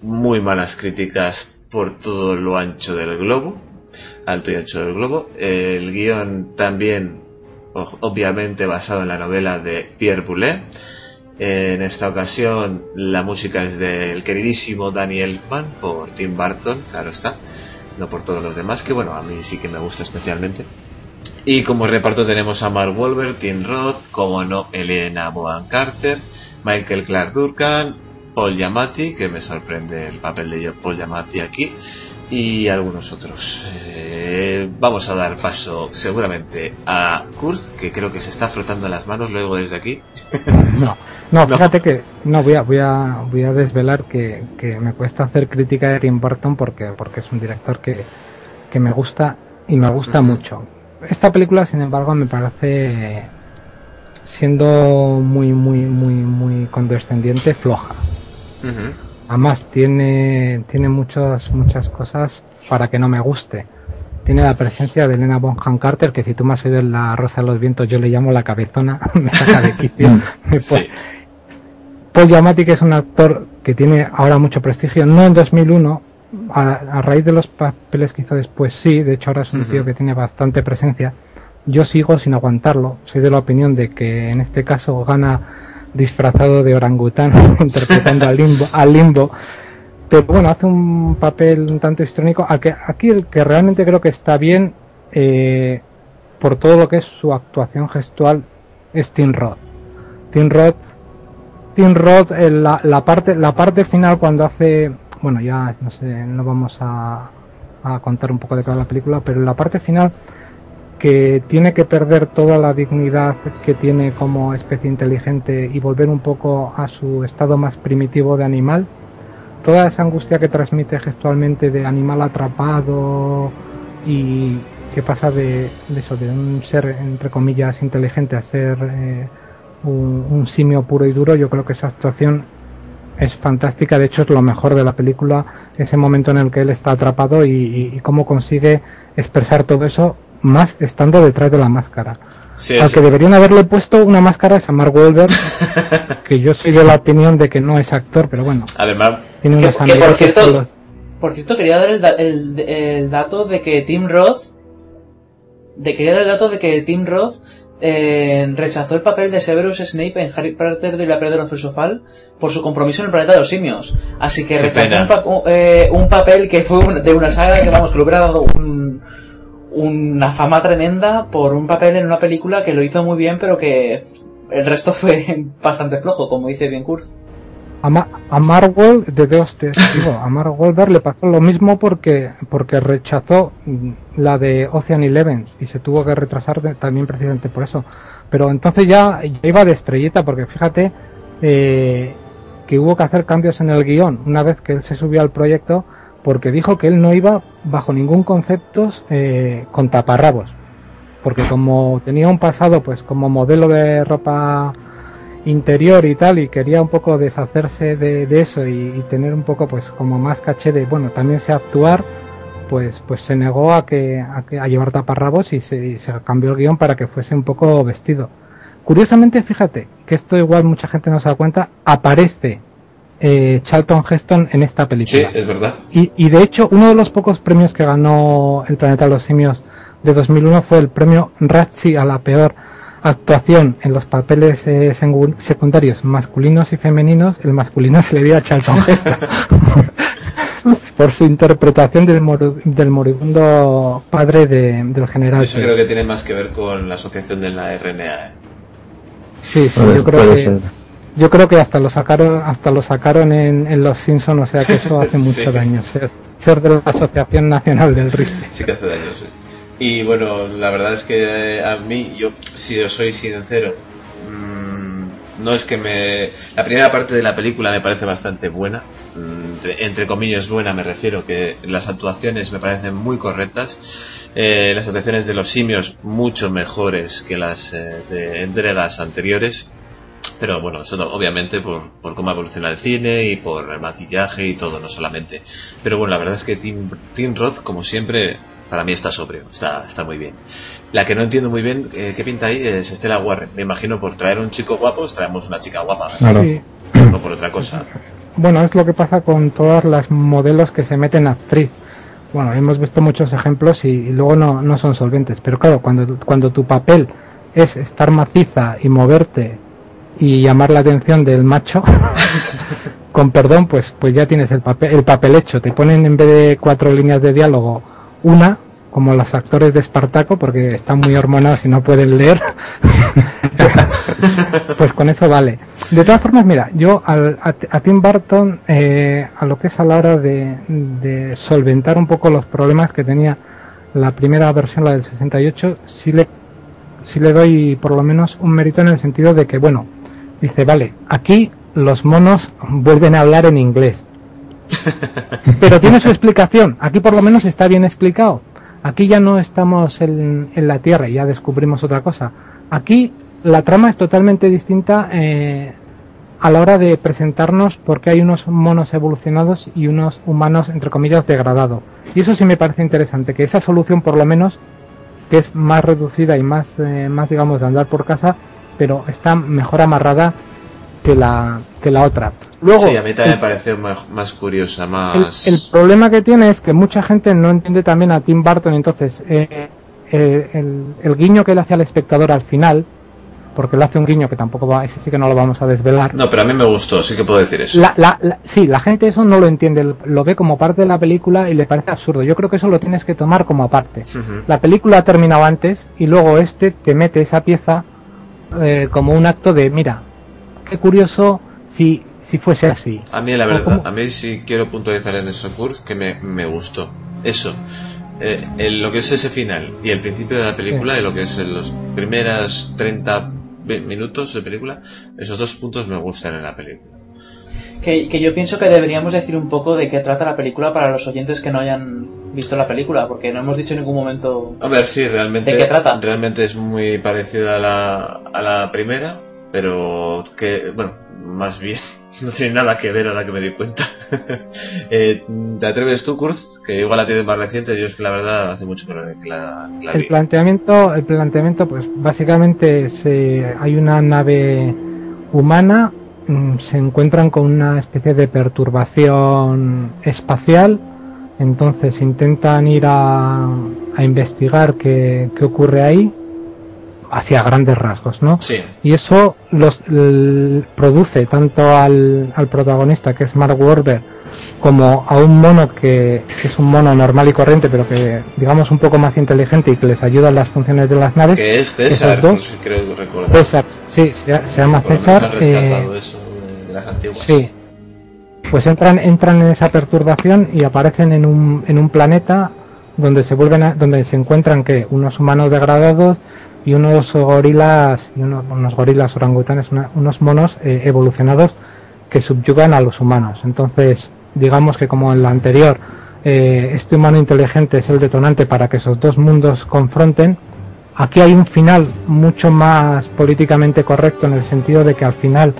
muy malas críticas por todo lo ancho del globo, alto y ancho del globo. El guion también, obviamente basado en la novela de Pierre Boulet. En esta ocasión la música es del queridísimo Danny Elfman por Tim Burton, claro está no por todos los demás, que bueno, a mí sí que me gusta especialmente. Y como reparto tenemos a Mark Wahlberg, Tim Roth, como no, Elena Bohan Carter, Michael Clark Durkan, Paul Giamatti, que me sorprende el papel de Paul Giamatti aquí, y algunos otros. Eh, vamos a dar paso seguramente a Kurt, que creo que se está frotando las manos luego desde aquí. no. No, fíjate que no voy a voy a voy a desvelar que, que, me cuesta hacer crítica de Tim Burton porque porque es un director que, que me gusta y me gusta mucho. Esta película, sin embargo, me parece siendo muy muy muy muy condescendiente floja. Además tiene tiene muchas muchas cosas para que no me guste. Tiene la presencia de Elena Bonham Carter, que si tú me has oído en La Rosa de los Vientos, yo le llamo la cabezona, me saca de quicio. sí. Paul Giamatti, que es un actor que tiene ahora mucho prestigio, no en 2001, a, raíz de los papeles que hizo después sí, de hecho ahora es un tío que tiene bastante presencia. Yo sigo sin aguantarlo, soy de la opinión de que en este caso gana disfrazado de orangután, interpretando al limbo, al limbo. Pero bueno, hace un papel un tanto histrónico. Aquí el que realmente creo que está bien, eh, por todo lo que es su actuación gestual, es Tim Roth. Tim Roth Tim Roth, eh, la, la, parte, la parte final cuando hace, bueno, ya no sé, no vamos a, a contar un poco de cada la película, pero la parte final que tiene que perder toda la dignidad que tiene como especie inteligente y volver un poco a su estado más primitivo de animal, toda esa angustia que transmite gestualmente de animal atrapado y que pasa de, de eso, de un ser entre comillas inteligente a ser eh, un, simio puro y duro, yo creo que esa actuación es fantástica, de hecho es lo mejor de la película, ese momento en el que él está atrapado y, cómo consigue expresar todo eso más estando detrás de la máscara. Al que deberían haberle puesto una máscara es a Mark Wahlberg, que yo soy de la opinión de que no es actor, pero bueno. Además, tiene unos que, por cierto, por cierto, quería dar el, el, dato de que Tim Roth, de, quería dar el dato de que Tim Roth eh, rechazó el papel de Severus Snape en Harry Potter de la Piedra Filosofal por su compromiso en el planeta de los simios. Así que rechazó eh, un, papel que fue de una saga que vamos que le hubiera dado una fama tremenda por un papel en una película que lo hizo muy bien, pero que el resto fue bastante flojo, como dice bien Kurt a, Marvel de dos digo, a Mark Wahlberg le pasó lo mismo porque porque rechazó la de Ocean Eleven y se tuvo que retrasar también precisamente por eso. Pero entonces ya, iba de estrellita porque fíjate eh, que hubo que hacer cambios en el guion una vez que él se subió al proyecto porque dijo que él no iba bajo ningún concepto eh, con taparrabos. Porque como tenía un pasado pues como modelo de ropa interior y tal y quería un poco deshacerse de, eso y, tener un poco pues como más caché de bueno también sé actuar pues pues se negó a que a, llevar taparrabos y se, se, cambió el guion para que fuese un poco vestido. Curiosamente fíjate que esto igual mucha gente no se da cuenta aparece eh, Charlton Heston en esta película. Sí es verdad. Y, y de hecho uno de los pocos premios que ganó el planeta de los simios de 2001 fue el premio Razzie a la peor actuación en los papeles eh, secundarios masculinos y femeninos, el masculino se le dio a Charlton Heston por su interpretación del, del moribundo padre de, del general. Eso creo que tiene más que ver con la asociación de la RNA. ¿eh? Sí, sí, yo creo que yo creo que hasta lo sacaron hasta lo sacaron en, en los Simpsons, o sea que eso hace mucho daño ser, ser de la Asociación Nacional del Rifle. Sí que hace daño, sí. Y bueno, la verdad es que eh, a mí, yo, si yo soy sincero, mm, no es que me... La primera parte de la película me parece bastante buena, mm, entre, entre comillas buena me refiero, que las actuaciones me parecen muy correctas, eh, las actuaciones de los simios mucho mejores que las eh, de entregas anteriores, pero bueno, eso obviamente por, por cómo evoluciona el cine y por el maquillaje y todo, no solamente. Pero bueno, la verdad es que Tim, Tim Roth, como siempre, para mí está sobrio, está, está muy bien. La que no entiendo muy bien eh, qué pinta ahí es Estela Warren. Me imagino por traer un chico guapo, os traemos una chica guapa. Sí. No por otra cosa. Bueno, es lo que pasa con todas las modelos que se meten a actriz. Bueno, hemos visto muchos ejemplos y, y luego no, no son solventes. Pero claro, cuando, cuando tu papel es estar maciza y moverte y llamar la atención del macho, con perdón, pues, pues ya tienes el papel, el papel hecho. Te ponen en vez de cuatro líneas de diálogo, una, como los actores de Espartaco, porque están muy hormonados y no pueden leer. pues con eso vale. De todas formas, mira, yo al- a, a Tim Burton, eh, a lo que es a la hora de, de solventar un poco los problemas que tenía la primera versión, la del 68, sí le, sí le doy por lo menos un mérito en el sentido de que, bueno, dice, vale, aquí los monos vuelven a hablar en inglés. Pero tiene su explicación. Aquí por lo menos está bien explicado. Aquí ya no estamos en, la Tierra y ya descubrimos otra cosa. Aquí la trama es totalmente distinta eh, a la hora de presentarnos porque hay unos monos evolucionados y unos humanos, entre comillas, degradados. Y eso sí me parece interesante, que esa solución por lo menos, que es más reducida y más, eh, más digamos, de andar por casa, pero está mejor amarrada que la, que la otra. Luego, sí, a mí también me pareció más, más curiosa, más... el problema que tiene es que mucha gente no entiende también a Tim Burton, entonces eh, eh, el, el guiño que le hace al espectador al final, porque le hace un guiño que tampoco va, ese sí que no lo vamos a desvelar. No, pero a mí me gustó, sí que puedo decir eso. La, la, la- sí, la gente eso no lo entiende, lo ve como parte de la película y le parece absurdo. Yo creo que eso lo tienes que tomar como aparte. La película ha terminado antes y luego este te mete esa pieza eh, como un acto de, mira, qué curioso si, si fuese así. A mí, la verdad, a mí sí quiero puntualizar en eso, Kurt, que me, me gustó. Eso. Eh, el- lo que es ese final y el principio de la película, Sí. y lo que es los primeras 30 ve- minutos de película, esos dos puntos me gustan en la película. Que, que yo pienso que deberíamos decir un poco de qué trata la película para los oyentes que no hayan visto la película, porque no hemos dicho en ningún momento... A ver, sí, realmente, ¿De qué trata? realmente es muy parecida a la, a la primera, pero que, bueno, más bien, no tiene nada que ver a la que me di cuenta. Eh, ¿Te atreves tú, Kurt? Que igual la tienes más reciente, yo es que la verdad hace mucho que la, que El planteamiento, el planteamiento, pues básicamente se, hay una nave humana, mm, se encuentran con una especie de perturbación espacial, entonces intentan ir a, a investigar qué, qué ocurre ahí, hacia grandes rasgos, ¿no? Sí. Y eso los produce tanto al, al protagonista, que es Mark Wahlberg, como a un mono que, que es un mono normal y corriente, pero que digamos un poco más inteligente y que les ayuda en las funciones de las naves. Que es César, dos- creo recordar. César, sí, se, se llama Por César. han eh, eso de, de las antiguas. Sí. Pues entran, entran en esa perturbación y aparecen en un, en un planeta donde se vuelven a- donde se encuentran que unos humanos degradados y unos gorilas y unos, gorilas orangutanes, unos monos eh, evolucionados que subyugan a los humanos. Entonces, digamos que como en la anterior, eh, este humano inteligente es el detonante para que esos dos mundos confronten. Aquí hay un final mucho más políticamente correcto en el sentido de que al final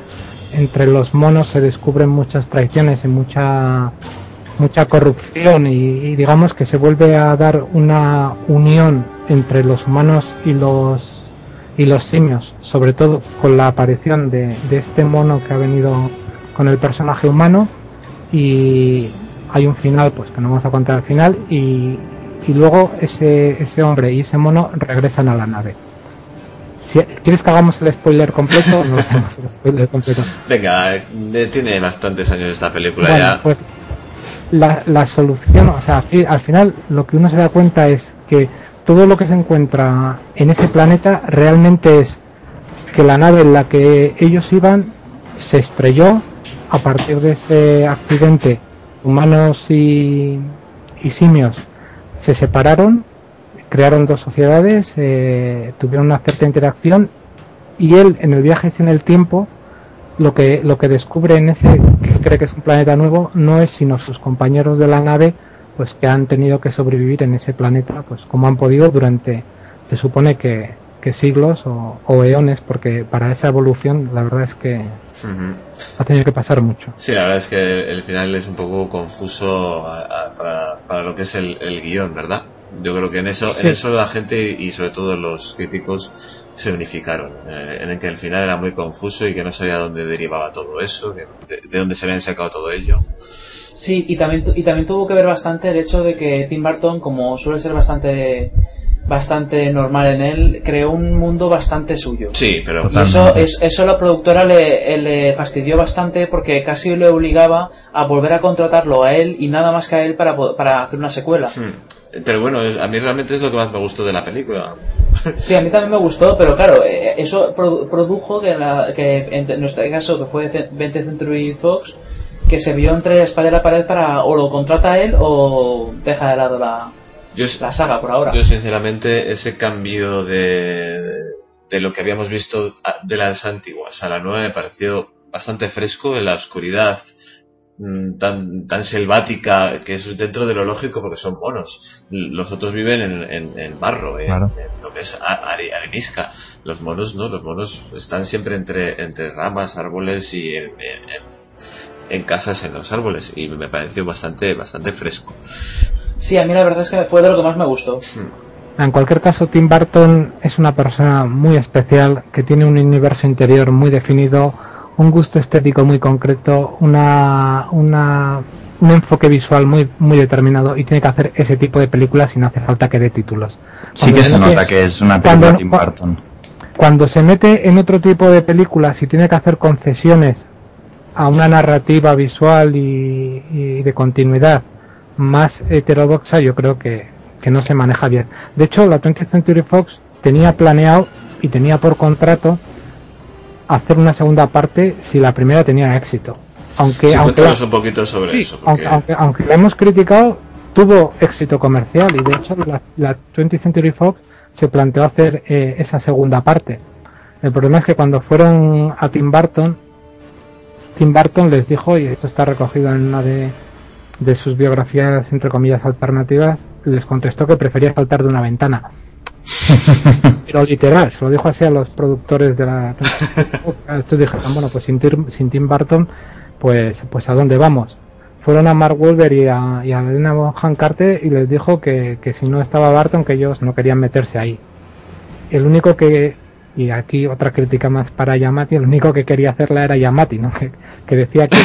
entre los monos se descubren muchas traiciones y mucha mucha corrupción y, y digamos que se vuelve a dar una unión entre los humanos y los y los simios, sobre todo con la aparición de, de este mono que ha venido con el personaje humano y hay un final pues que no vamos a contar al final y, y luego ese, ese hombre y ese mono regresan a la nave. Si, ¿Quieres que hagamos el spoiler completo? No hacemos el spoiler completo. Venga, eh, tiene bastantes años esta película Bueno, ya. pues la, la solución, o sea, al final lo que uno se da cuenta es que todo lo que se encuentra en ese planeta realmente es que la nave en la que ellos iban se estrelló a partir de ese accidente. Humanos y, y simios se separaron crearon dos sociedades, eh, tuvieron una cierta interacción y él en el viaje en el tiempo lo que lo que descubre en ese que cree que es un planeta nuevo no es sino sus compañeros de la nave pues que han tenido que sobrevivir en ese planeta pues como han podido durante se supone que, que siglos o, o eones porque para esa evolución la verdad es que Ujú. ha tenido que pasar mucho Sí, la verdad es que el final es un poco confuso a- a- para, para lo que es el, el guion, ¿verdad? Yo creo que en eso, en eso la gente y sobre todo los críticos se unificaron, eh, en el que el final era muy confuso y que no sabía dónde derivaba todo eso, que- de, de dónde se habían sacado todo ello. Sí, y también, y también tuvo que ver bastante el hecho de que Tim Burton, como suele ser bastante bastante normal en él, creó un mundo bastante suyo. Sí, pero Y eso, es- eso a la productora le, le fastidió bastante porque casi le obligaba a volver a contratarlo a él y nada más que a él para, para hacer una secuela. Hmm. Pero bueno, a mí realmente es lo que más me gustó de la película. Sí, a mí también me gustó, pero claro, eh, eso produ- produjo que, la, que en nuestro caso, que fue ce- 20th Century Fox, que se vio entre la espada y la pared para o lo contrata él o deja de lado la, la saga por ahora. Yo sinceramente ese cambio de, de lo que habíamos visto de las antiguas a la nueva me pareció bastante fresco en la oscuridad tan, tan selvática que es dentro de lo lógico porque son monos. Los otros viven en, en, en barro, en, Claro. en lo que es arenisca. Los monos no, los monos están siempre entre, entre ramas, árboles y en, en- en- en casas en los árboles y me pareció bastante, bastante fresco. Sí, a mí la verdad es que fue de lo que más me gustó. En cualquier caso, Tim Burton es una persona muy especial que tiene un universo interior muy definido, un gusto estético muy concreto, una, una, un enfoque visual muy, muy determinado y tiene que hacer ese tipo de películas y no hace falta que dé títulos. Sí que se nota que es una película de Tim cuando- Burton. Cuando se mete en otro tipo de películas y tiene que hacer concesiones a una narrativa visual y, y de continuidad más heterodoxa, yo creo que, que no se maneja bien. De hecho, la 20th Century Fox tenía planeado y tenía por contrato hacer una segunda parte si la primera tenía éxito. Aunque, Sí, aunque, un poquito sobre Sí, eso. porque- aunque, aunque, aunque la hemos criticado, tuvo éxito comercial y de hecho la, la 20th Century Fox se planteó hacer eh, esa segunda parte. El problema es que cuando fueron a Tim Burton, Tim Burton les dijo, y esto está recogido en una de, de sus biografías, entre comillas, alternativas, les contestó que prefería saltar de una ventana. Pero literal, se lo dijo así a los productores de la... Estos dijeron, bueno, pues sin Tim, sin Tim Burton, pues, pues a dónde vamos. Fueron a Mark Wolver y a, y a Elena Bonham Carter y les dijo que, que si no estaba Barton, que ellos no querían meterse ahí. El único que, y aquí otra crítica más para Yamati, el único que quería hacerla era Yamati, ¿no? Que, que decía que,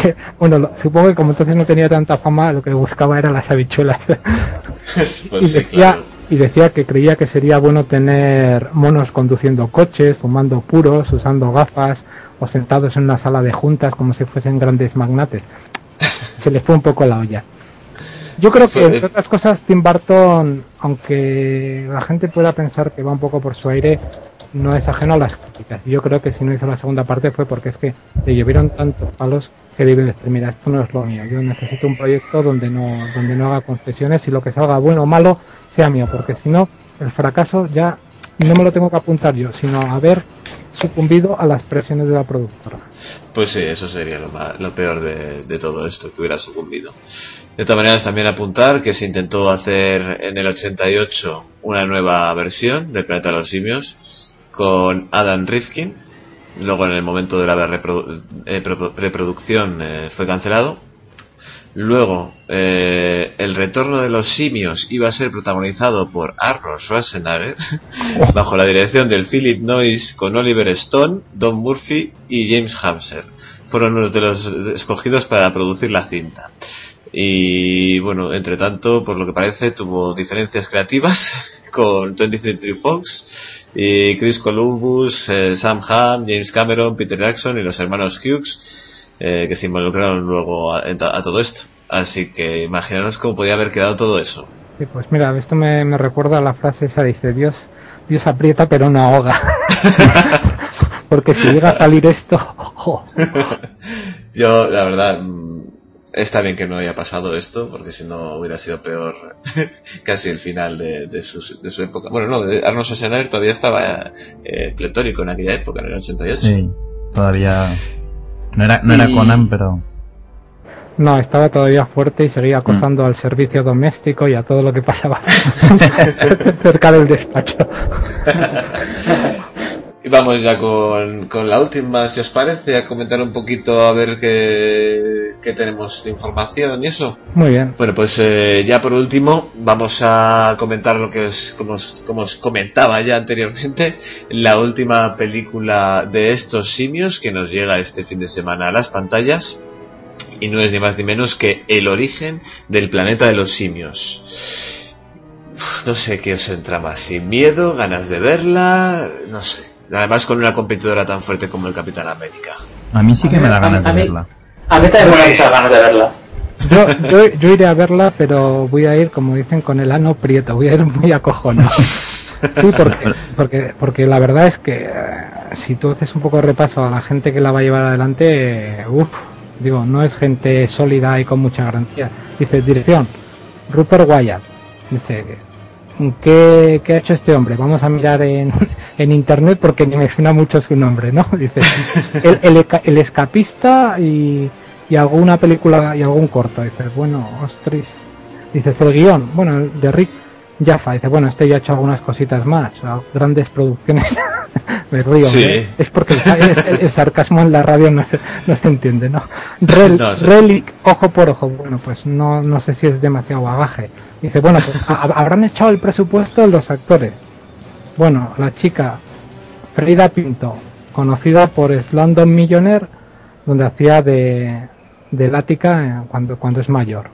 que- bueno, lo- supongo que como entonces no tenía tanta fama, lo que buscaba era las habichuelas. Pues y, sí, decía, claro. Y decía que creía que sería bueno tener monos conduciendo coches, fumando puros, usando gafas o sentados en una sala de juntas como si fuesen grandes magnates. Se le fue un poco la olla. Yo creo que, entre otras cosas, Tim Burton, aunque la gente pueda pensar que va un poco por su aire, no es ajeno a las críticas. Yo creo que si no hizo la segunda parte fue porque es que le llovieron tantos palos que decir, mira, esto no es lo mío. Yo necesito un proyecto donde no, donde no haga concesiones y lo que salga bueno o malo sea mío, porque si no, el fracaso ya no me lo tengo que apuntar yo, sino haber sucumbido a las presiones de la productora. Pues sí, eso sería lo, ma- lo peor de, de todo esto, que hubiera sucumbido. De todas maneras, también apuntar que se intentó hacer en el 88 una nueva versión del Planeta de los Simios con Adam Rifkin. Luego, en el momento de la eh, preproducción, eh, fue cancelado. Luego, eh, el retorno de los simios iba a ser protagonizado por Arnold Schwarzenegger, bajo la dirección del Philip Noyce con Oliver Stone, Don Murphy y James Hamser. Fueron unos de los escogidos para producir la cinta. Y bueno, entre tanto, por lo que parece, tuvo diferencias creativas con 20th Century Fox y Chris Columbus, eh, Sam Hunt, James Cameron, Peter Jackson y los hermanos Hughes eh, que se involucraron luego a, a todo esto. Así que imaginaros cómo podía haber quedado todo eso. Sí, pues mira, esto me, me recuerda a la frase esa, dice Dios, Dios aprieta pero no ahoga. Porque si llega a salir esto, ojo. Yo, la verdad, está bien que no haya pasado esto, porque si no hubiera sido peor casi el final de, de, su, de su época. Bueno, no, Arnold Schwarzenegger todavía estaba eh, pletórico en aquella época, en el 88. Sí, todavía... No era, no era Y- Conan, pero... No, estaba todavía fuerte y seguía acosando Mm. al servicio doméstico y a todo lo que pasaba cerca del despacho. Y vamos ya con, con la última, si os parece, a comentar un poquito a ver qué, qué tenemos de información y eso. Muy bien. Bueno, pues eh, ya por último vamos a comentar lo que es, como os, como os comentaba ya anteriormente, la última película de estos simios que nos llega este fin de semana a las pantallas y no es ni más ni menos que El origen del planeta de los simios. Uf, No sé qué os entra más, sin miedo, ganas de verla, no sé. Además con una competidora tan fuerte como el Capitán América. A mí sí que me da ganas de a mí- verla. A mí también me da muchas ganas de verla. Yo, yo, yo iré a verla, pero voy a ir, como dicen, con el ano prieto. Voy a ir muy acojonado. Sí, porque, porque, porque la verdad es que eh, si tú haces un poco de repaso a la gente que la va a llevar adelante, eh, uff, digo, no es gente sólida y con mucha garantía. Dice, dirección, Rupert Wyatt. Dice, ¿qué, qué ha hecho este hombre? Vamos a mirar en, en internet porque ni me suena mucho su nombre, ¿no? Dice, el, el, el escapista y, y alguna película y algún corto. Dices, bueno, ostras. Dices, el guion, bueno, de Rick Jaffa. Dice, bueno, este ya ha hecho algunas cositas más, grandes producciones. Me río, Sí. ¿eh? es porque el, el- el sarcasmo en la radio no se, no se entiende, ¿no? Rel- No, sí. Relic, ojo por ojo, bueno, pues no, no sé si es demasiado bagaje. Dice, bueno, pues ha- habrán echado el presupuesto los actores. Bueno, la chica Frida Pinto, conocida por Slumdog Millionaire, donde hacía de, de lática eh, cuando, cuando es mayor.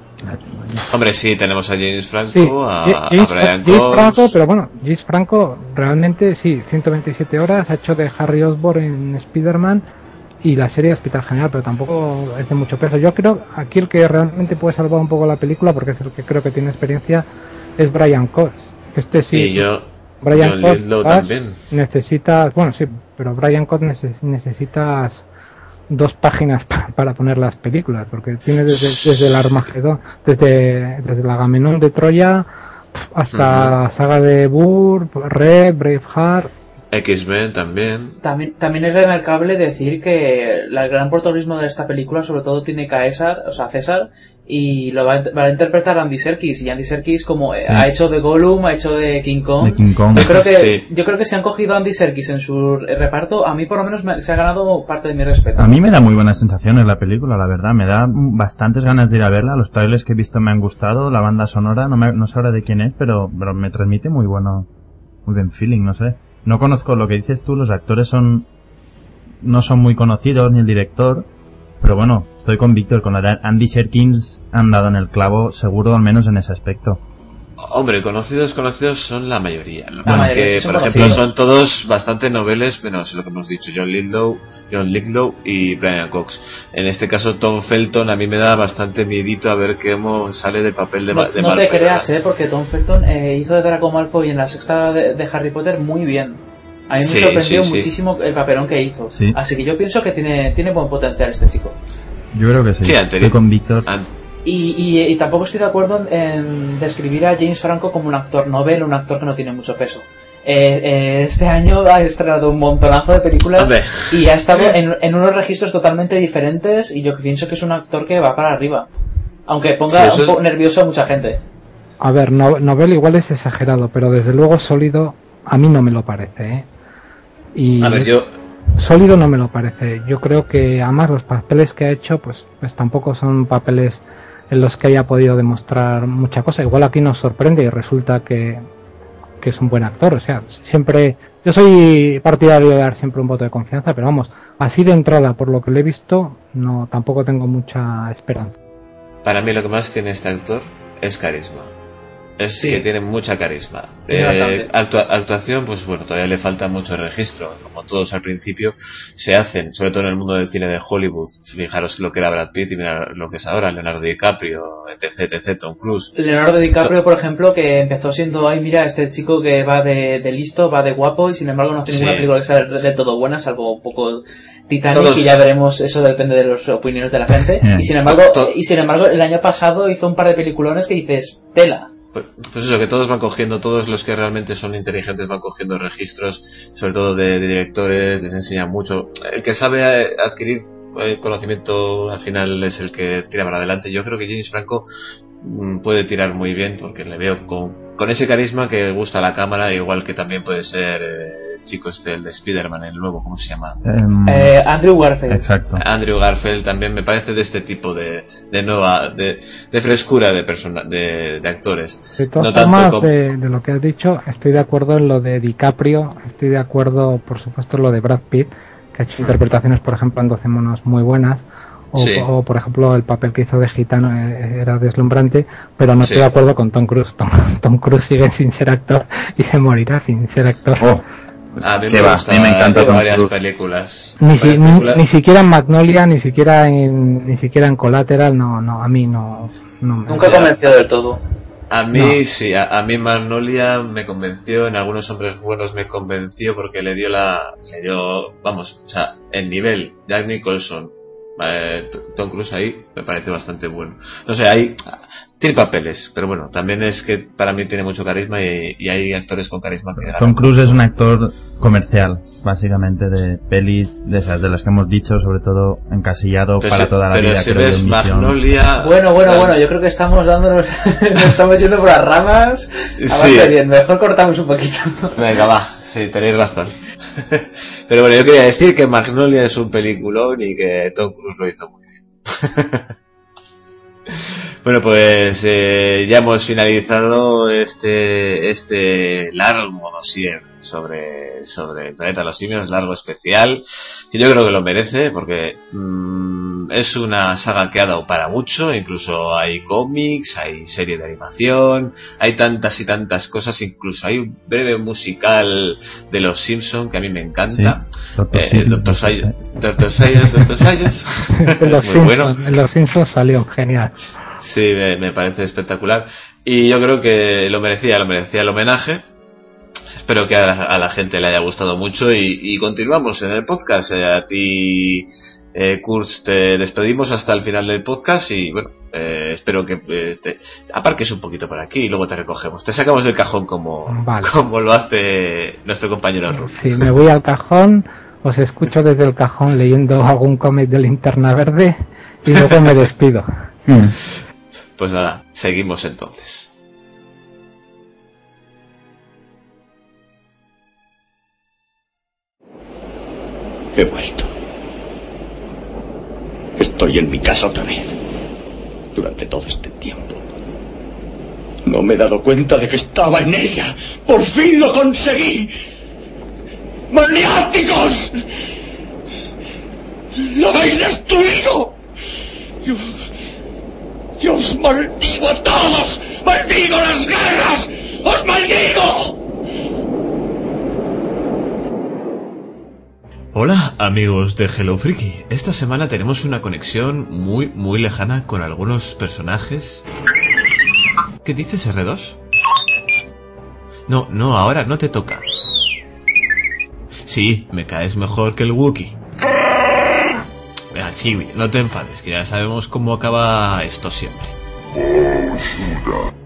Hombre, sí, tenemos a James Franco, Sí, a, James, a Brian James. Franco, pero bueno, James Franco realmente sí, 127 horas, ha hecho de Harry Osborn en Spider-Man y la serie Hospital General, pero tampoco es de mucho peso. Yo creo aquí el que realmente puede salvar un poco la película, porque es el que creo que tiene experiencia, es Brian Cox. Este sí. Y yo, Brian Cox necesitas, bueno sí, pero Brian Cox neces- necesitas dos páginas pa- para poner las películas, porque tiene desde, desde el Armagedón, desde, desde el Agamenón de Troya hasta la saga de Burr, Red, Braveheart. X-Men también. También, también es remarcable decir que la- el gran protagonismo de esta película sobre todo tiene Caesar, o sea, César, y lo va a, va a interpretar Andy Serkis, y Andy Serkis como eh, Sí. ha hecho de Gollum, ha hecho de King Kong. De King Kong. Yo creo que, Sí. yo creo que si han cogido a Andy Serkis en su reparto, a mí por lo menos me- se ha ganado parte de mi respeto. A mí me da muy buenas sensaciones la película, la verdad. Me da bastantes ganas de ir a verla. Los trailers que he visto me han gustado. La banda sonora, no, me, no sé ahora de quién es, pero, pero me transmite muy bueno, muy buen feeling, no sé. No conozco lo que dices tú, los actores son, no son muy conocidos, ni el director. Pero bueno, estoy con Víctor, con la Andy Serkins han dado en el clavo, seguro al menos en ese aspecto. Hombre, conocidos, conocidos son la mayoría. Lo La es que, por ejemplo, conocidos. son todos bastante noveles, menos lo que hemos dicho, John Lithgow, John Lithgow y Brian Cox. En este caso, Tom Felton a mí me da bastante miedito a ver cómo sale de papel de, No, ma- de no te creas, eh, porque Tom Felton eh, hizo de Draco Malfoy en la sexta de, de Harry Potter muy bien. A mí me Sí, sorprendió sí, sí. muchísimo el papelón que hizo. Sí. Así que yo pienso que tiene, tiene buen potencial este chico. Yo creo que sí. Sí, estoy anterior- con Víctor. An- Y, y- y tampoco estoy de acuerdo en, en describir a James Franco como un actor novel, un actor que no tiene mucho peso. Eh, eh, este año ha estrenado un montonazo de películas Hombre. y ha estado en, en unos registros totalmente diferentes y yo pienso que es un actor que va para arriba. Aunque ponga Sí, un es- poco nervioso a mucha gente. A ver, no, novel igual es exagerado, pero desde luego sólido a mí no me lo parece, ¿eh? Y A ver, yo, sólido no me lo parece. Yo creo que además los papeles que ha hecho, pues, pues tampoco son papeles en los que haya podido demostrar mucha cosa. Igual aquí nos sorprende y resulta que, que es un buen actor. O sea, siempre, yo soy partidario de dar siempre un voto de confianza, pero vamos, así de entrada, por lo que le he visto, no, tampoco tengo mucha esperanza. para mí lo que más tiene este actor es carisma. Es Sí. que tiene mucha carisma. Eh, actua- actuación, pues bueno, todavía le falta mucho registro. Como todos al principio se hacen, sobre todo en el mundo del cine de Hollywood. Fijaros lo que era Brad Pitt y mirad lo que es ahora Leonardo DiCaprio, etc, etc, Tom Cruise. Leonardo DiCaprio, por ejemplo, que empezó siendo, ay, mira, este chico que va de, de listo, va de guapo, y sin embargo no hace Sí. ninguna película que sea de, de todo buena, salvo un poco Titanic, Todos- y ya veremos, eso depende de las opiniones de la gente. Eh. Y sin embargo, y sin embargo, el año pasado hizo un par de peliculones que dices, tela. Pues, pues eso, que todos van cogiendo, todos los que realmente son inteligentes van cogiendo registros, sobre todo de, directores, les enseñan mucho. El que sabe eh, adquirir eh, conocimiento al final es el que tira para adelante. Yo creo que James Franco mm, puede tirar muy bien porque le veo con, con ese carisma que gusta a la cámara, igual que también puede ser eh, el chico este, el de Spider-Man, el nuevo, ¿cómo se llama? Em, Eh, Andrew Garfield. Exacto. Andrew Garfield también me parece de este tipo de, de nueva, de, de frescura de persona, de, de actores. De todas No tanto formas, como- de, de lo que has dicho, estoy de acuerdo en lo de DiCaprio, estoy de acuerdo, por supuesto, en lo de Brad Pitt, que ha hecho interpretaciones, por ejemplo, en 12 monos muy buenas, o, Sí. o, por ejemplo, el papel que hizo de gitano eh, era deslumbrante, pero no Sí. estoy de acuerdo con Tom Cruise. Tom, Tom Cruise sigue sin ser actor y se morirá sin ser actor. A mí me va, gusta a mí me encanta de Tom varias películas. Ni, si- Varias ni, películas. ni siquiera en Magnolia, ni siquiera en, ni siquiera en Collateral, no, no, a mí no, no me Nunca convenció del todo. A mí No. sí, a, a mí Magnolia me convenció, en algunos hombres buenos me convenció porque le dio la, le dio, vamos, o sea, el nivel, Jack Nicholson, eh, Tom Cruise ahí me parece bastante bueno. No sé, hay, tiene papeles, pero bueno, también es que para mí tiene mucho carisma y, y hay actores con carisma que Tom Cruise es un actor comercial, básicamente, de pelis de esas, de las que hemos dicho, sobre todo encasillado Pero para si- toda la pero vida. si creo ves. Magnolia, Bueno, bueno, bueno, yo creo que estamos dándonos, nos estamos yendo por las ramas. Sí. Bien, mejor cortamos un poquito. Venga, va, sí, tenéis razón. Pero bueno, yo quería decir que Magnolia es un peliculón y que Tom Cruise lo hizo muy bien. bueno, pues eh, ya hemos finalizado este este largo dossier sobre, sobre el planeta de los simios, largo especial, que yo creo que lo merece porque mm, es una saga que ha dado para mucho, incluso hay cómics, hay serie de animación, hay tantas y tantas cosas, incluso hay un breve musical de los Simpson que a mí me encanta. Doctor Eh, Doctor. Science, Doctor Science, Doctor Science. en los, es muy bueno. Simpsons, en los Simpsons salió genial. Sí, me, me parece espectacular. Y yo creo que lo merecía, lo merecía el homenaje. Espero que a la, a la gente le haya gustado mucho y, y continuamos en el podcast. Eh, a ti, eh, Kurz, te despedimos hasta el final del podcast y bueno, eh, espero que eh, te aparques un poquito por aquí y luego te recogemos. Te sacamos del cajón como, Vale. como lo hace nuestro compañero Ruth. Si me voy al cajón, os escucho desde el cajón leyendo algún cómic de linterna verde y luego me despido. Pues nada, seguimos entonces. He vuelto. Estoy en mi casa otra vez. Durante todo este tiempo. No me he dado cuenta de que estaba en ella. ¡Por fin lo conseguí! ¡Maniáticos! ¡Lo habéis destruido! Yo, yo os maldigo a todos. ¡Maldigo las guerras! ¡Os maldigo! Hola amigos de Hello Freaky. Esta semana tenemos una conexión muy muy lejana con algunos personajes. ¿Qué dices R2? No, no, ahora no te toca. Sí, me caes mejor que el Wookiee. Venga, Chibi, no te enfades, que ya sabemos cómo acaba esto siempre.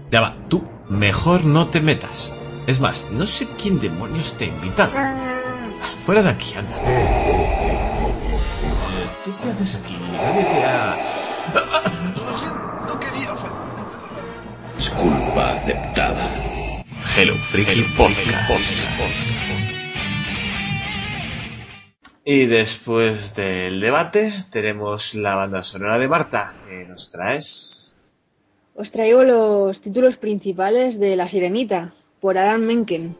Ya va, tú mejor no te metas. Es más, no sé quién demonios te ha invitado. Fuera de aquí, anda. ¿Tú qué haces aquí? Nadie te ha... Lo siento, no quería Disculpa aceptada. Hello Freaky Podcast. Y después del debate tenemos la banda sonora de Marta que nos traes. Os traigo los títulos principales de La Sirenita, por Alan Menken.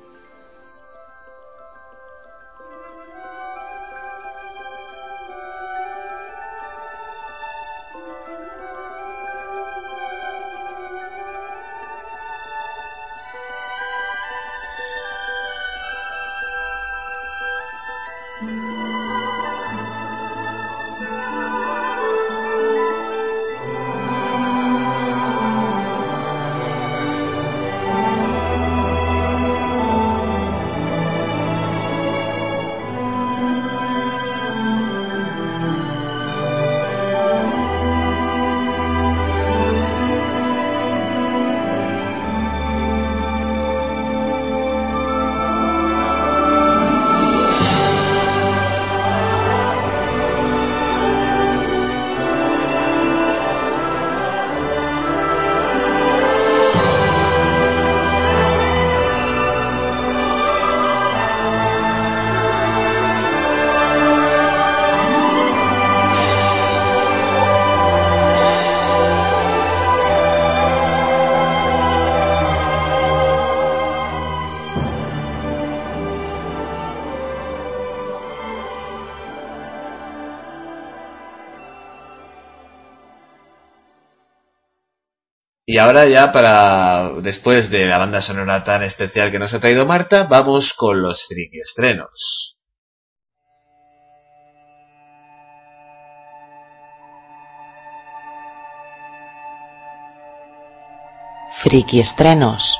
Y ahora ya para, después de la banda sonora tan especial que nos ha traído Marta, vamos con los friki estrenos. Friki estrenos.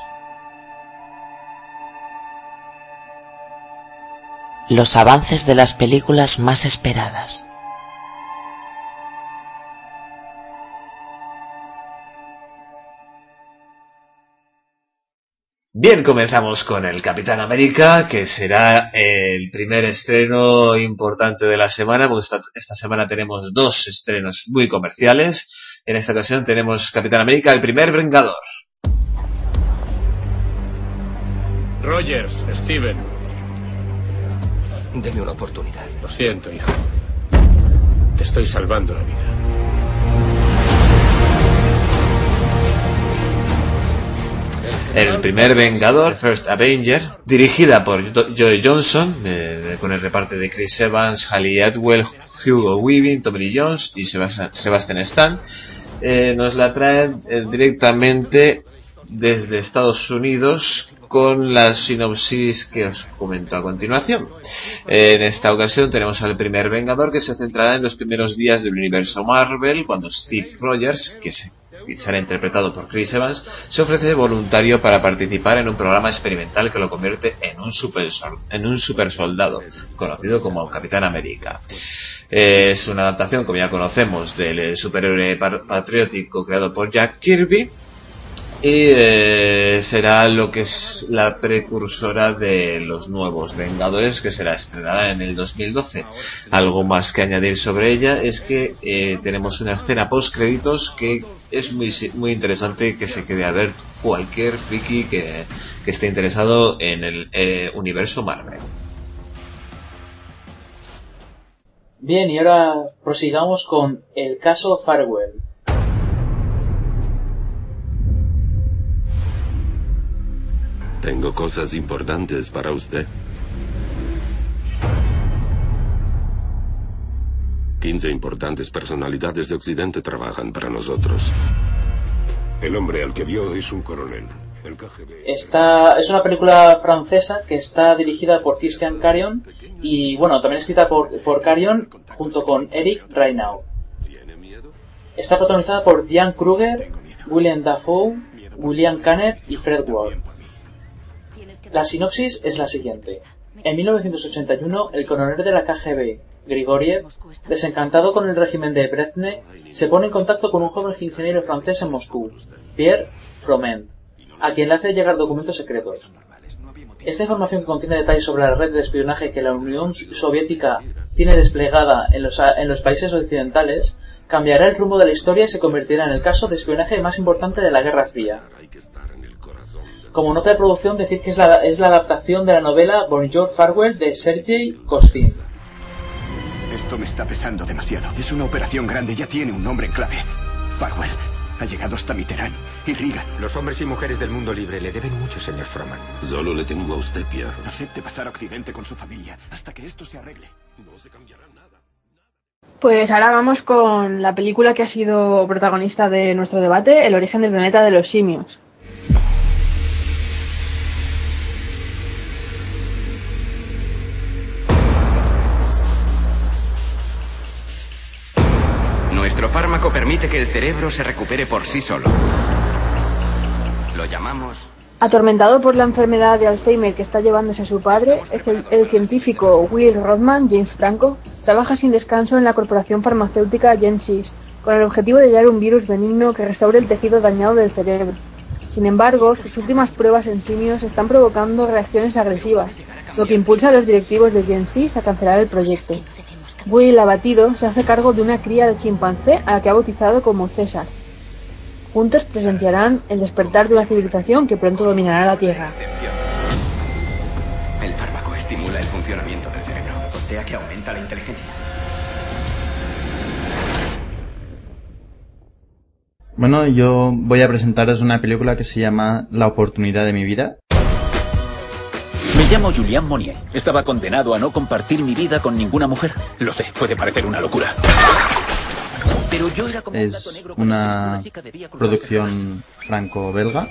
Los avances de las películas más esperadas. Bien, comenzamos con el Capitán América, que será el primer estreno importante de la semana, porque esta, esta, semana tenemos dos estrenos muy comerciales. En esta ocasión tenemos Capitán América, el primer Vengador. Rogers, Steven. Deme una oportunidad. Lo siento, hijo. Te estoy salvando la vida. El primer Vengador, First Avenger, dirigida por Joey Johnson, eh, con el reparto de Chris Evans, Halle Atwell, Hugo Weaving, Tommy Jones y Sebastian Stan, eh, nos la traen eh, directamente desde Estados Unidos con la sinopsis que os comento a continuación. En esta ocasión tenemos al primer Vengador que se centrará en los primeros días del universo Marvel, cuando Steve Rogers, que se será interpretado por Chris Evans, se ofrece voluntario para participar en un programa experimental que lo convierte en un super, en un super soldado, conocido como Capitán América. Es una adaptación, como ya conocemos, del superhéroe patriótico creado por Jack Kirby, y eh, será lo que es la precursora de los nuevos Vengadores que será estrenada en el 2012. Algo más que añadir sobre ella es que eh, tenemos una escena post créditos que es muy, muy interesante que se quede a ver cualquier friki que, que esté interesado en el eh, universo Marvel. Bien, y ahora prosigamos con el caso Farewell. Tengo cosas importantes para usted. 15 importantes personalidades de Occidente trabajan para nosotros. El hombre al que vio es un coronel. El KGB. Es una película francesa que está dirigida por Christian Carion y, bueno, también escrita por, por Carion junto con Eric Reinau. Está protagonizada por Diane Kruger, William Dafoe, William Canet y Fred Ward. La sinopsis es la siguiente. En 1981, el coronel de la KGB, Grigoriev, desencantado con el régimen de Brezhnev, se pone en contacto con un joven ingeniero francés en Moscú, Pierre Froment, a quien le hace llegar documentos secretos. Esta información que contiene detalles sobre la red de espionaje que la Unión Soviética tiene desplegada en los, en los países occidentales cambiará el rumbo de la historia y se convertirá en el caso de espionaje más importante de la Guerra Fría. Como nota de producción, decir que es la, es la adaptación de la novela Bonjour Farewell de Sergei Kostin. Esto me está pesando demasiado. Es una operación grande, ya tiene un nombre en clave. Farewell. Ha llegado hasta Mitterrand y Reagan. Los hombres y mujeres del mundo libre le deben mucho, señor Froman. Solo le tengo a usted, Pierre. Acepte pasar a Occidente con su familia hasta que esto se arregle. No se cambiará nada. Pues ahora vamos con la película que ha sido protagonista de nuestro debate, El origen del planeta de los simios. Permite que el cerebro se recupere por sí solo. Lo llamamos... Atormentado por la enfermedad de Alzheimer que está llevándose a su padre, el, el científico Will Rodman, James Franco, trabaja sin descanso en la corporación farmacéutica Gensys, con el objetivo de hallar un virus benigno que restaure el tejido dañado del cerebro. Sin embargo, sus últimas pruebas en simios están provocando reacciones agresivas, lo que impulsa a los directivos de Gensys a cancelar el proyecto. Will, abatido, se hace cargo de una cría de chimpancé a la que ha bautizado como César. Juntos presenciarán el despertar de una civilización que pronto dominará la Tierra. El fármaco estimula el funcionamiento del cerebro. O sea que aumenta la inteligencia. Bueno, yo voy a presentaros una película que se llama La oportunidad de mi vida. Me llamo Julian Monnier. Estaba condenado a no compartir mi vida con ninguna mujer. Lo sé, puede parecer una locura. Pero yo era como un gato Es una producción franco-belga.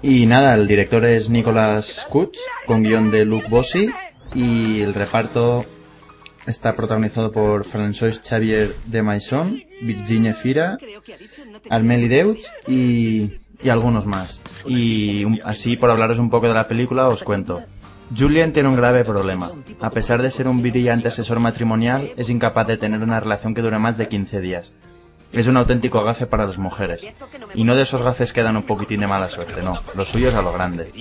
Y nada, el director es Nicolas Kutz, con guion de Luc Bossi. Y el reparto está protagonizado por François Xavier de Maison, Virginie Fira, Armeli Deutsch y, y algunos más. Y así, por hablaros un poco de la película, os cuento. Julian tiene un grave problema. A pesar de ser un brillante asesor matrimonial, es incapaz de tener una relación que dure más de 15 días. Es un auténtico gafe para las mujeres. Y no de esos gafes que dan un poquitín de mala suerte, no. Lo suyo es a lo grande.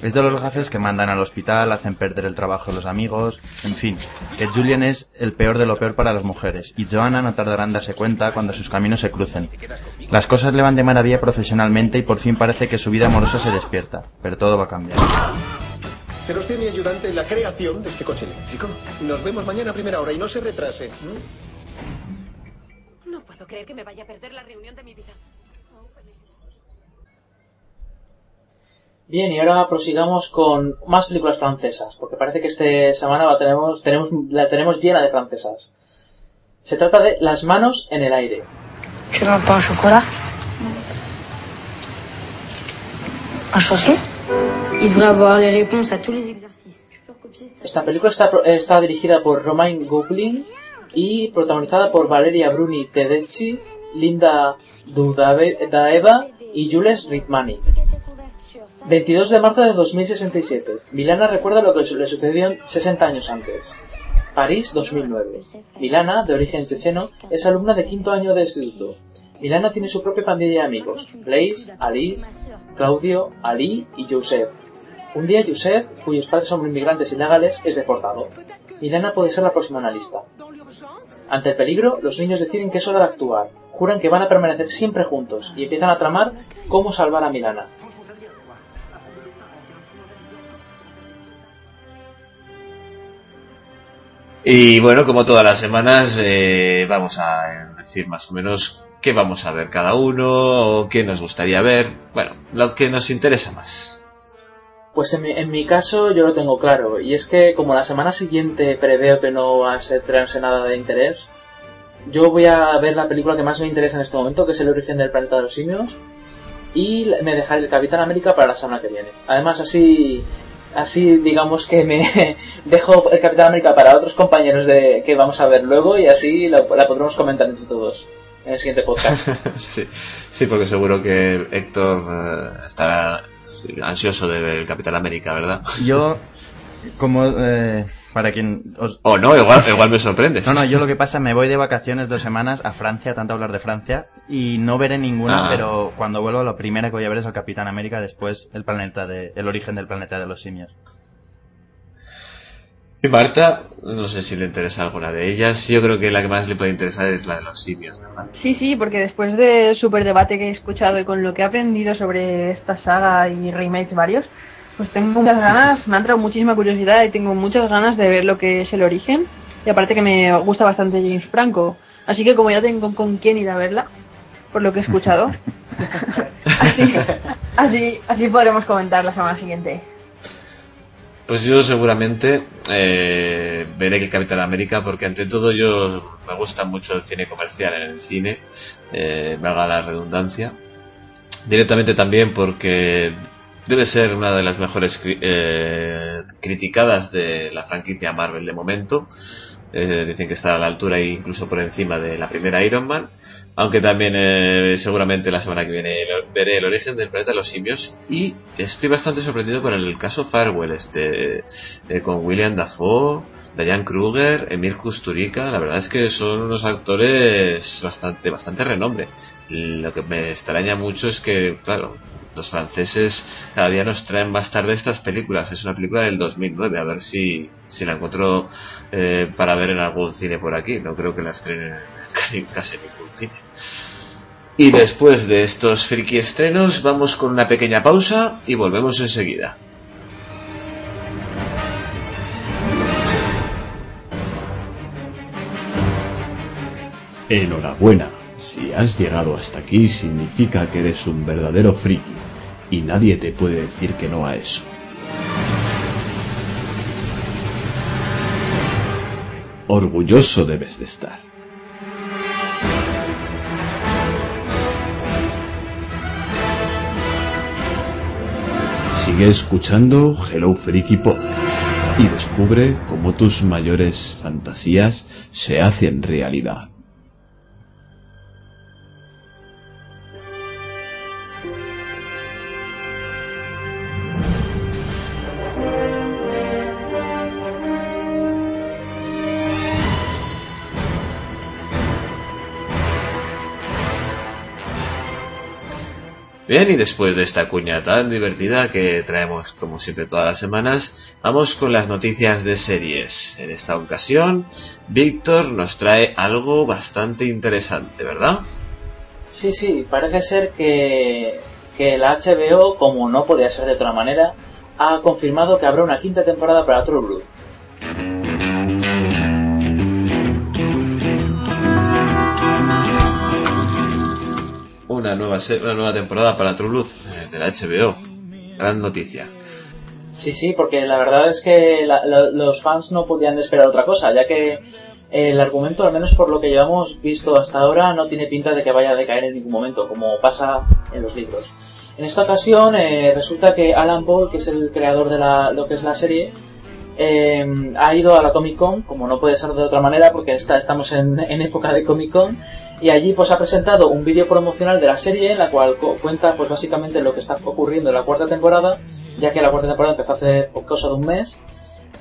Es de los gafes que mandan al hospital, hacen perder el trabajo de los amigos, en fin. Que Julian es el peor de lo peor para las mujeres. Y Joanna no tardará en darse cuenta cuando sus caminos se crucen. Las cosas le van de maravilla profesionalmente y por fin parece que su vida amorosa se despierta. Pero todo va a cambiar. Será usted mi ayudante en la creación de este coche eléctrico. Nos vemos mañana a primera hora y no se retrase. No puedo creer que me vaya a perder la reunión de mi vida. Bien, y ahora prosigamos con más películas francesas, porque parece que esta semana la tenemos, tenemos, la tenemos llena de francesas. Se trata de Las manos en el aire. Tu veux un pain au chocolat Un chausson Il devrait avoir les réponses à tous les exercices. Esta película está, está dirigida por Romain Goublin y protagonizada por Valeria Bruni Tedeschi, Linda Dudaeva y Jules Ritmani. 22 de marzo de 2067. Milana recuerda lo que le sucedió 60 años antes. París, 2009. Milana, de origen checheno, es alumna de quinto año de instituto. Milana tiene su propia pandilla de amigos. Blaise, Alice, Claudio, Ali y Joseph. Un día Joseph, cuyos padres son inmigrantes ilegales, es deportado. Milana puede ser la próxima en la lista. Ante el peligro, los niños deciden que es hora de actuar. Juran que van a permanecer siempre juntos y empiezan a tramar cómo salvar a Milana. Y bueno, como todas las semanas, eh, vamos a decir más o menos qué vamos a ver cada uno o qué nos gustaría ver. Bueno, lo que nos interesa más. Pues en mi, en mi caso yo lo tengo claro, y es que como la semana siguiente preveo que no va a ser nada de interés, yo voy a ver la película que más me interesa en este momento, que es El origen del planeta de los simios, y me dejaré el Capitán América para la semana que viene. Además así, así digamos que me dejo el Capitán América para otros compañeros de que vamos a ver luego y así la, la podremos comentar entre todos en el siguiente podcast. sí, sí, porque seguro que Héctor eh, estará ansioso de ver el Capitán América, ¿verdad? Yo, como eh, para quien os... O no, igual, igual me sorprendes. No, no, yo lo que pasa, me voy de vacaciones dos semanas a Francia, tanto hablar de Francia, y no veré ninguna, Ah. pero cuando vuelvo lo primero que voy a ver es el Capitán América, después el planeta de, el origen del planeta de los simios. Y Marta, no sé si le interesa alguna de ellas. Yo creo que la que más le puede interesar es la de los simios, ¿verdad? Sí, sí, porque después del super debate que he escuchado y con lo que he aprendido sobre esta saga y remakes varios, pues tengo muchas ganas, me ha entrado muchísima curiosidad y tengo muchas ganas de ver lo que es el origen. Y aparte que me gusta bastante James Franco. Así que como ya tengo con quién ir a verla, por lo que he escuchado, así, así, así podremos comentar la semana siguiente. Pues yo seguramente eh, veré el Capitán América porque ante todo yo me gusta mucho el cine comercial en el cine, eh, haga la redundancia. Directamente también porque debe ser una de las mejores eh, criticadas de la franquicia Marvel de momento. Eh, dicen que está a la altura e incluso por encima de la primera Iron Man. Aunque también eh, seguramente la semana que viene veré el origen del planeta de los simios. Y estoy bastante sorprendido por el caso Farwell, este, eh, con William Dafoe, Diane Kruger, Emil Kusturica. La verdad es que son unos actores bastante, bastante renombre. Lo que me extraña mucho es que, claro, los franceses cada día nos traen más tarde estas películas. Es una película del 2009. A ver si, si la encuentro eh, para ver en algún cine por aquí. No creo que la estrenen casi. Y después de estos friki estrenos, vamos con una pequeña pausa y volvemos enseguida. Enhorabuena. Si has llegado hasta aquí significa que eres un verdadero friki y nadie te puede decir que no a eso. Orgulloso debes de estar. Sigue escuchando Hello Freaky Podcast y descubre cómo tus mayores fantasías se hacen realidad. Bien, y después de esta cuña tan divertida que traemos como siempre todas las semanas, vamos con las noticias de series. En esta ocasión, Víctor nos trae algo bastante interesante, ¿verdad? Sí, sí, parece ser que, que la HBO, como no podía ser de otra manera, ha confirmado que habrá una quinta temporada para True Blood. Una nueva, una nueva temporada para True Blood eh, de la HBO. Gran noticia. Sí, sí, porque la verdad es que la- la- los fans no podían esperar otra cosa, ya que el argumento, al menos por lo que llevamos visto hasta ahora, no tiene pinta de que vaya a decaer en ningún momento, como pasa en los libros. En esta ocasión eh, resulta que Alan Paul, que es el creador de la- lo que es la serie, eh, ha ido a la Comic Con, como no puede ser de otra manera, porque está, estamos en, época de Comic Con, y allí pues ha presentado un vídeo promocional de la serie en la cual cuenta pues básicamente lo que está ocurriendo en la cuarta temporada, ya que la cuarta temporada empezó hace cosa de un mes,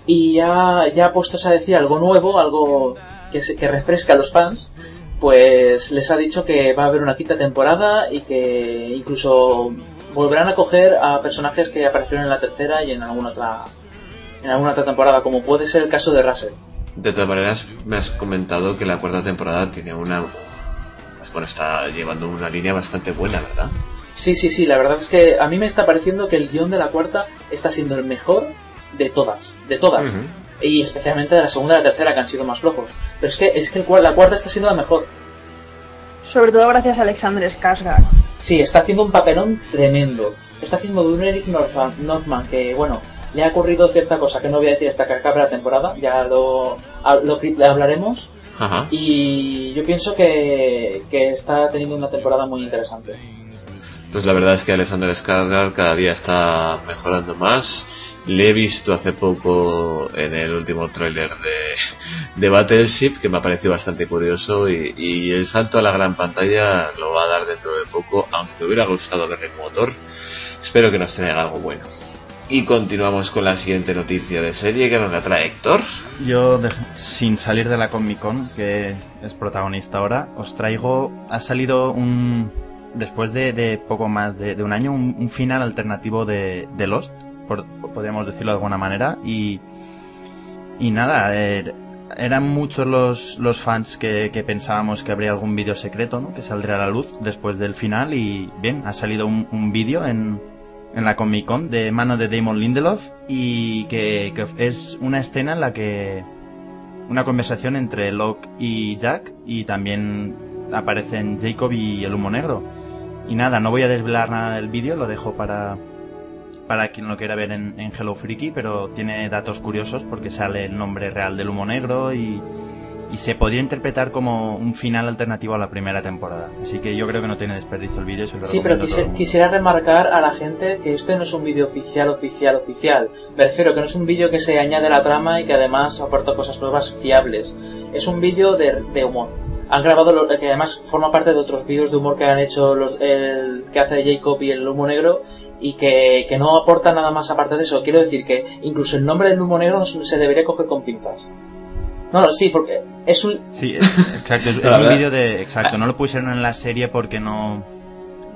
y ya, ya ha puesto a decir algo nuevo, algo que, se- que refresca a los fans, pues les ha dicho que va a haber una quinta temporada y que incluso volverán a coger a personajes que aparecieron en la tercera y en alguna otra en alguna otra temporada, como puede ser el caso de Russell. De todas maneras, me has comentado que la cuarta temporada tiene una... pues, Bueno, está llevando una línea bastante buena, ¿verdad? Sí, sí, sí, la verdad es que a mí me está pareciendo que el guion de la cuarta está siendo el mejor de todas, de todas. Y especialmente de la segunda y la tercera que han sido más flojos. Pero es que, es que el la cuarta está siendo la mejor. Sobre todo gracias a Alexander Skarsgård. Sí, está haciendo un papelón tremendo. Está haciendo de un Eric Northman, Northman que, bueno, le ha ocurrido cierta cosa que no voy a decir hasta que acabe la temporada, ya lo, lo cri- hablaremos. Ajá. Y yo pienso que, que está teniendo una temporada muy interesante. Pues la verdad es que Alexander Skarsgård cada día está mejorando más. Le he visto hace poco en el último tráiler de, de Battleship que me ha parecido bastante curioso y, y el salto a la gran pantalla lo va a dar dentro de poco, aunque me hubiera gustado verle como motor. Espero que nos traiga algo bueno. Y continuamos con la siguiente noticia de serie que nos la trae Héctor. Yo, sin salir de la Comic Con, que es protagonista ahora, os traigo. Ha salido un. Después de, de poco más de, un año, un, un final alternativo de, de Lost, por- podríamos decirlo de alguna manera. Y. Y nada, er- eran muchos los, los fans que, que pensábamos que habría algún vídeo secreto, ¿no? Que saldría a la luz después del final. Y bien, ha salido un, un vídeo en, en la Comic Con de mano de Damon Lindelof y que, que es una escena en la que una conversación entre Locke y Jack y también aparecen Jacob y el humo negro. Y nada no voy a desvelar nada del vídeo lo dejo para para quien lo quiera ver en, en Hello Freaky pero tiene datos curiosos porque sale el nombre real del humo negro y, y se podría interpretar como un final alternativo a la primera temporada. Así que yo creo que no tiene desperdicio el vídeo. Sí, pero quise- quisiera remarcar a la gente que este no es un vídeo oficial, oficial, oficial. Me refiero que no es un vídeo que se añade a la trama y que además aporta cosas nuevas fiables. Es un vídeo de, de humor. Han grabado, lo- que además forma parte de otros vídeos de humor que han hecho los, el que hace Jacob y el humo negro y que, que no aporta nada más aparte de eso. Quiero decir que incluso el nombre del humo negro se debería coger con pinzas. No, no, sí, porque es un... Sí, es- exacto. Es, un vídeo de. Exacto, no lo pusieron en la serie porque no.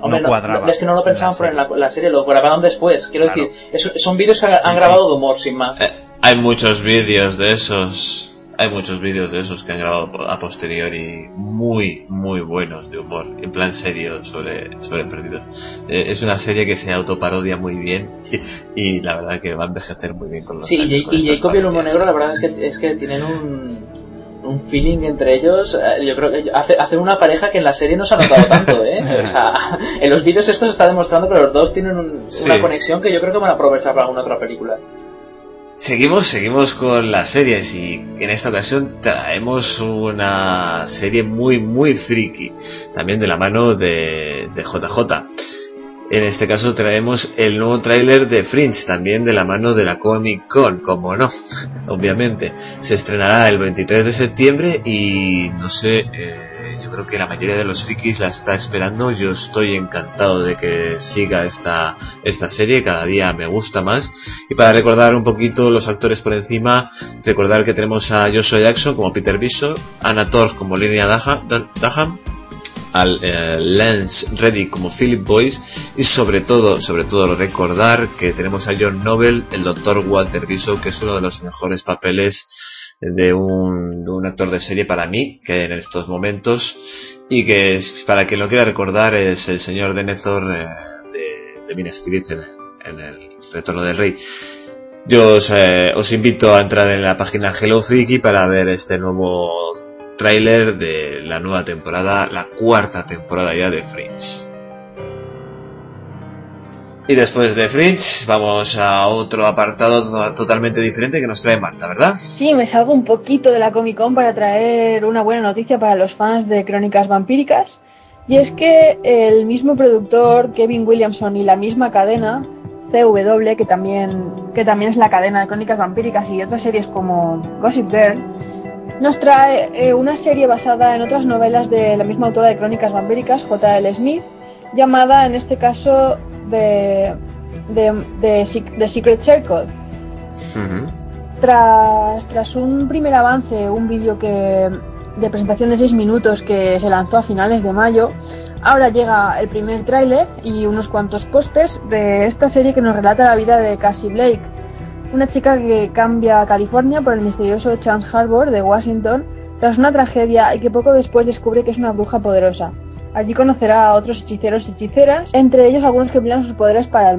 Hombre, no cuadraba. no, es que no lo pensaban poner en la, la serie, lo grabaron después. Quiero Claro. decir, es- son vídeos que han, Sí, grabado de humor, sin más. Hay muchos vídeos de esos. Hay muchos vídeos de esos que han grabado a posteriori muy, muy buenos de humor, en plan serio sobre, sobre perdidos. Eh, es una serie que se autoparodia muy bien y, y la verdad que va a envejecer muy bien con los Sí, y, años, y estas Jacob y el humo negro, la verdad es que, es que tienen un, un feeling entre ellos. eh, Yo creo que hace- hacen una pareja que en la serie no se ha notado tanto, ¿eh? O sea, en los vídeos esto se está demostrando que los dos tienen un- Sí. una conexión que yo creo que van a aprovechar para alguna otra película. Seguimos, seguimos con las series y en esta ocasión traemos una serie muy, muy friki, también de la mano de, de JJ. En este caso traemos el nuevo tráiler de Fringe, también de la mano de la Comic Con, como no, obviamente. Se estrenará el 23 de septiembre y no sé, eh, yo creo que la mayoría de los frikis la está esperando. Yo estoy encantado de que siga esta, esta serie, cada día me gusta más. Y para recordar un poquito los actores por encima, recordar que tenemos a Joshua Jackson como Peter Bishop, Anna Torv como Linnea Daham, al eh, Lance Reddy como Philip Boyce y sobre todo, sobre todo recordar que tenemos a John Noble, el doctor Walter Bishop, que es uno de los mejores papeles de un, de un actor de serie para mí, que en estos momentos, y que es, para quien lo quiera recordar es el señor Denethor eh, de, de Minas Tirith en, en el Retorno del Rey. Yo os, eh, os invito a entrar en la página Hello Freaky para ver este nuevo tráiler de la nueva temporada, la cuarta temporada ya de Fringe. Y después de Fringe vamos a otro apartado to- totalmente diferente que nos trae Marta, ¿verdad? Sí, me salgo un poquito de la Comic Con para traer una buena noticia para los fans de Crónicas Vampíricas. Y es que el mismo productor, Kevin Williamson, y la misma cadena, CW, que también, que también es la cadena de Crónicas Vampíricas y otras series como Gossip Girl, nos trae eh, una serie basada en otras novelas de la misma autora de Crónicas Vampíricas, J.L. Smith, llamada en este caso The, The, The Sec- The Secret Circle. Tras, tras un primer avance, un vídeo que de presentación de 6 minutos que se lanzó a finales de mayo, ahora llega el primer tráiler y unos cuantos postes de esta serie que nos relata la vida de Cassie Blake, una chica que cambia a California por el misterioso Chance Harbor de Washington tras una tragedia y que poco después descubre que es una bruja poderosa. Allí conocerá a otros hechiceros y hechiceras, entre ellos algunos que emplean sus poderes para el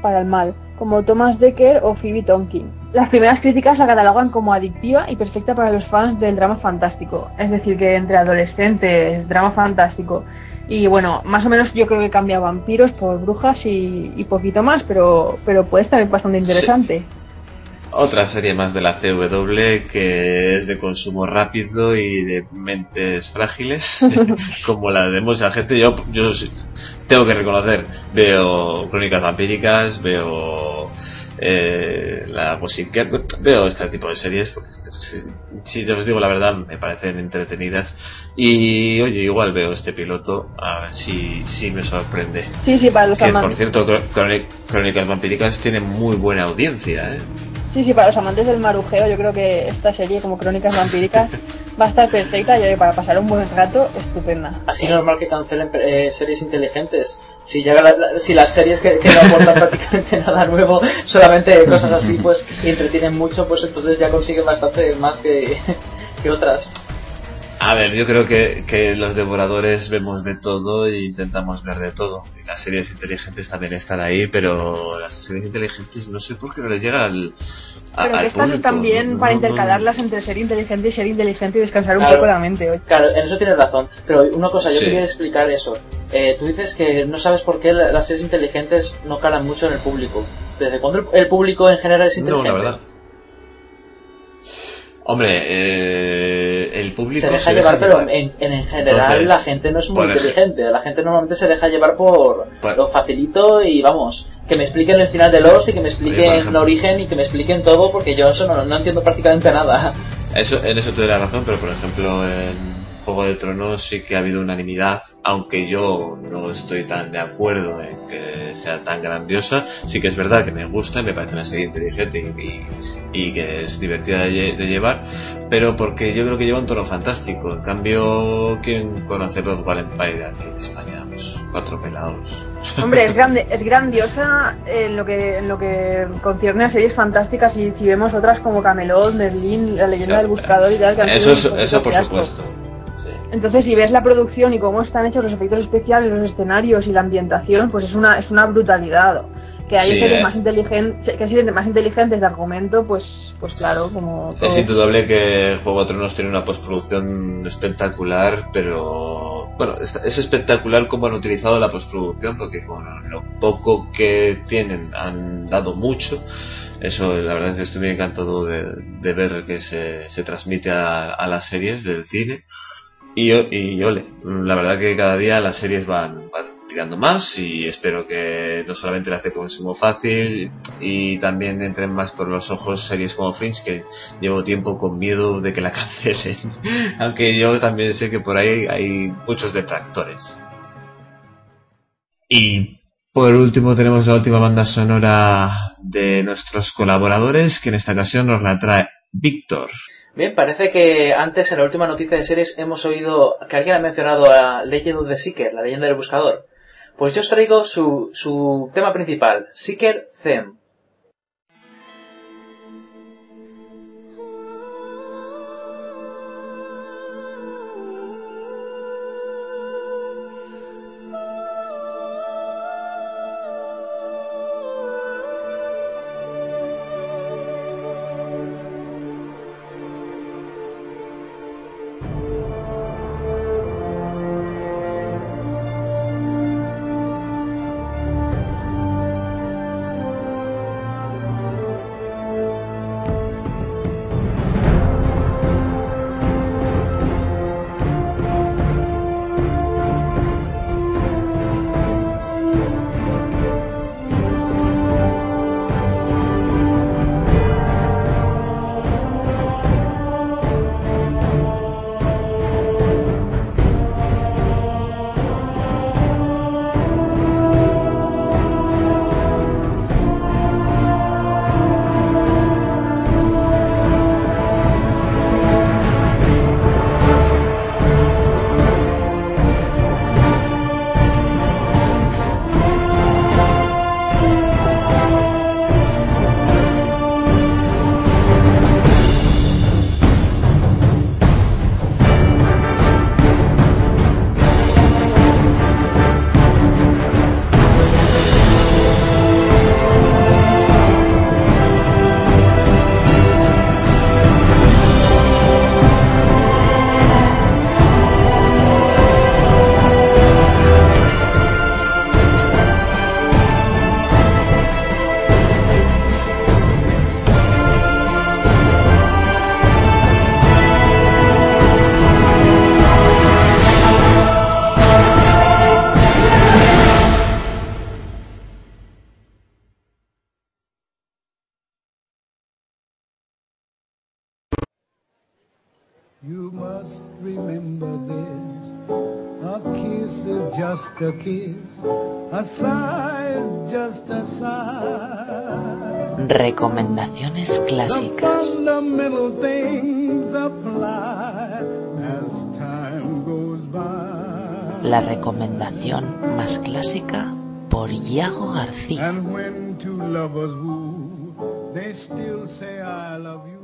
para el mal, como Thomas Decker o Phoebe Tonkin. Las primeras críticas la catalogan como adictiva y perfecta para los fans del drama fantástico, es decir, que entre adolescentes, drama fantástico y bueno, más o menos yo creo que cambia vampiros por brujas y, y poquito más, pero, pero puede estar bastante interesante. Otra serie más de la CW que es de consumo rápido y de mentes frágiles, como la de mucha gente. Yo, yo tengo que reconocer, veo crónicas vampíricas, veo eh, la Gossip Girl, veo este tipo de series porque si, si os digo la verdad me parecen entretenidas. Y oye igual veo este piloto a ver si, si me sorprende. Sí, sí, para los que por cierto crónicas vampíricas tiene muy buena audiencia ¿eh? Sí, sí, para los amantes del marujeo, yo creo que esta serie, como Crónicas Vampíricas, va a estar perfecta y para pasar un buen rato, estupenda. Así normal que cancelen eh, series inteligentes. Si, llega la- si las series que, no aportan prácticamente nada nuevo, solamente cosas así, pues, entretienen mucho, pues entonces ya consiguen bastante más que, que otras. A ver, yo creo que, que los devoradores vemos de todo e intentamos ver de todo. Y las series inteligentes también están ahí, pero las series inteligentes no sé por qué no les llega al, a- Pero al que estas público. están bien No, para no, intercalarlas entre ser inteligente y ser inteligente y descansar un Claro. poco la mente. oye. Claro, en eso tienes razón. Pero una cosa, yo Sí. quería explicar eso. Eh, tú dices que no sabes por qué la- las series inteligentes no calan mucho en el público. ¿Desde cuándo el- público en general es No, inteligente? la verdad. Hombre, eh, el público se deja llevar, pero en, en general Entonces, la gente no es muy inteligente. La gente normalmente se deja llevar por Por- lo facilito y vamos, que me expliquen el final de Lost y que me expliquen el origen y que me expliquen todo porque yo eso no, no entiendo prácticamente nada. Eso, en eso te doy la razón, pero por ejemplo en Juego de Tronos sí que ha habido unanimidad, aunque yo no estoy tan de acuerdo en que sea tan grandiosa, sí que es verdad que me gusta, me parece una serie inteligente y, y- y que es divertida de, lle- de llevar, pero porque yo creo que lleva un tono fantástico. En cambio, ¿quién conoce Broadway Empire aquí en España? Pues cuatro pelados. Hombre, es, grande, es grandiosa en lo que en lo que concierne a series fantásticas y si vemos otras como Camelot, Merlín, La leyenda del buscador y tal. Que Eso, es- eso por supuesto. Entonces, si ves la producción y cómo están hechos los efectos especiales, los escenarios y la ambientación, pues es una es una brutalidad. Que hay Sí, series eh. más inteligentes, que series más inteligentes de argumento, pues pues claro, como. Es indudable que Juego de Tronos tiene una postproducción espectacular, pero bueno, es, es espectacular cómo han utilizado la postproducción, porque con lo poco que tienen han dado mucho. Eso, la verdad es que estoy muy encantado de, de ver que se, se transmite a, a las series del cine. Y, y ole, la verdad que cada día las series van, van tirando más y espero que no solamente las de consumo fácil y también entren más por los ojos series como Fringe que llevo tiempo con miedo de que la cancelen. Aunque yo también sé que por ahí hay muchos detractores. Y por último tenemos la última banda sonora de nuestros colaboradores que en esta ocasión nos la trae Víctor. Bien, parece que antes en la última noticia de series hemos oído que alguien ha mencionado a Legend of the Seeker, la leyenda del buscador. Pues yo os traigo su, su tema principal, Seeker Theme. Remember this. A kiss is just a kiss. A sigh is just a sigh. Recomendaciones clásicas. Fundamental things apply as time goes by. La recomendación más clásica por Iago García. And when two lovers woo, they still say I love you.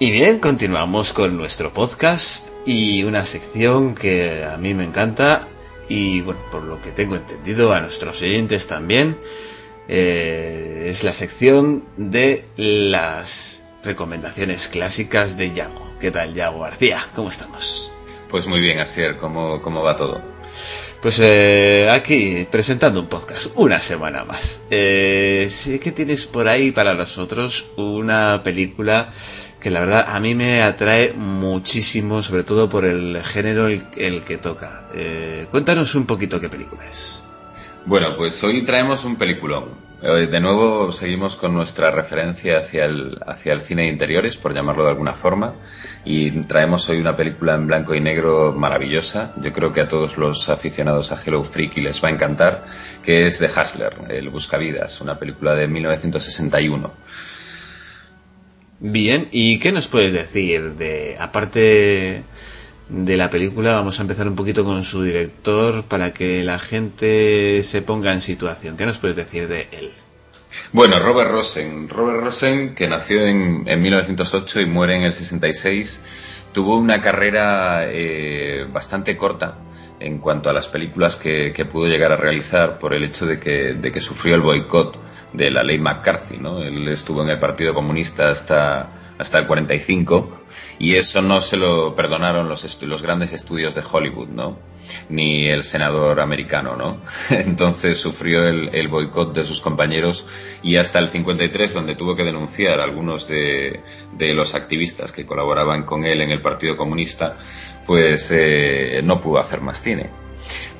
Y bien, continuamos con nuestro podcast y una sección que a mí me encanta y bueno, por lo que tengo entendido a nuestros oyentes también, eh, es la sección de las recomendaciones clásicas de Yago. ¿Qué tal, Yago García? ¿Cómo estamos? Pues muy bien, Asier, ¿cómo, cómo va todo? Pues eh, aquí presentando un podcast una semana más. Eh, sé que tienes por ahí para nosotros una película que la verdad a mí me atrae muchísimo, sobre todo por el género el, que toca. Eh, cuéntanos un poquito qué película es. Bueno, pues hoy traemos un peliculón. Eh, De nuevo seguimos con nuestra referencia hacia el, hacia el cine de interiores, por llamarlo de alguna forma, y traemos hoy una película en blanco y negro maravillosa. Yo creo que a todos los aficionados a Hello Freaky les va a encantar, que es The Hustler, El Buscavidas, una película de 1961. Bien, ¿y qué nos puedes decir de, aparte de la película, vamos a empezar un poquito con su director para que la gente se ponga en situación. ¿Qué nos puedes decir de él? Bueno, Robert Rosen. Robert Rosen, que nació en, en 1908 y muere en el 66, tuvo una carrera eh, bastante corta en cuanto a las películas que, pudo llegar a realizar por el hecho de que sufrió el boicot de la ley McCarthy. ¿no? Él estuvo en el Partido Comunista hasta, hasta el 45 y eso no se lo perdonaron los, los grandes estudios de Hollywood, ¿no? Ni el senador americano, ¿no? Entonces sufrió el, el boicot de sus compañeros y hasta el 53, donde tuvo que denunciar a algunos de, de los activistas que colaboraban con él en el Partido Comunista, pues eh, no pudo hacer más cine.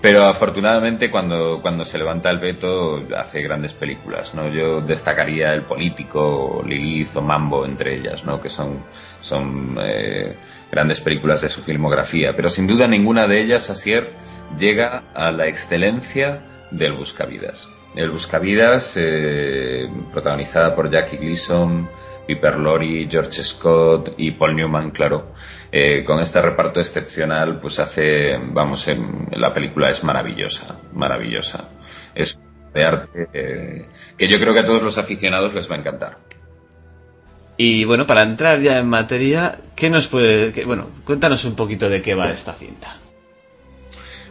Pero afortunadamente cuando, cuando se levanta el veto hace grandes películas, ¿no? Yo destacaría El Político, Lilith o Mambo entre ellas, ¿no? Que son, son eh, grandes películas de su filmografía. Pero sin duda ninguna de ellas, Asier, llega a la excelencia del Buscavidas. El Buscavidas, eh, protagonizada por Jackie Gleason, Piper Laurie, George Scott y Paul Newman, claro. Eh, con este reparto excepcional, pues hace, vamos, en- la película es maravillosa, maravillosa. Es de arte eh, que yo creo que a todos los aficionados les va a encantar. Y bueno, para entrar ya en materia, ¿qué nos puede, qué- bueno, cuéntanos un poquito de qué va esta cinta?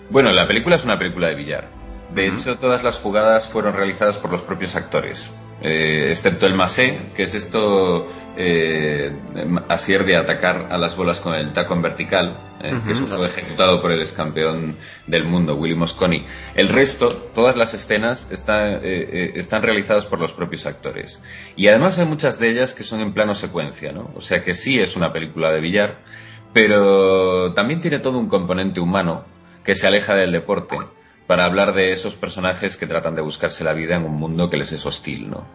Bueno, la película es una película de billar. De hecho, todas las jugadas fueron realizadas por los propios actores, eh, excepto el masé, que es esto eh, asier de atacar a las bolas con el taco en vertical, eh, que eso Ujú. fue ejecutado por el ex campeón del mundo, Willy Mosconi. El resto, todas las escenas, está- eh, están realizadas por los propios actores. Y además hay muchas de ellas que son en plano secuencia, ¿no? O sea que sí es una película de billar, pero también tiene todo un componente humano que se aleja del deporte para hablar de esos personajes que tratan de buscarse la vida en un mundo que les es hostil, ¿no?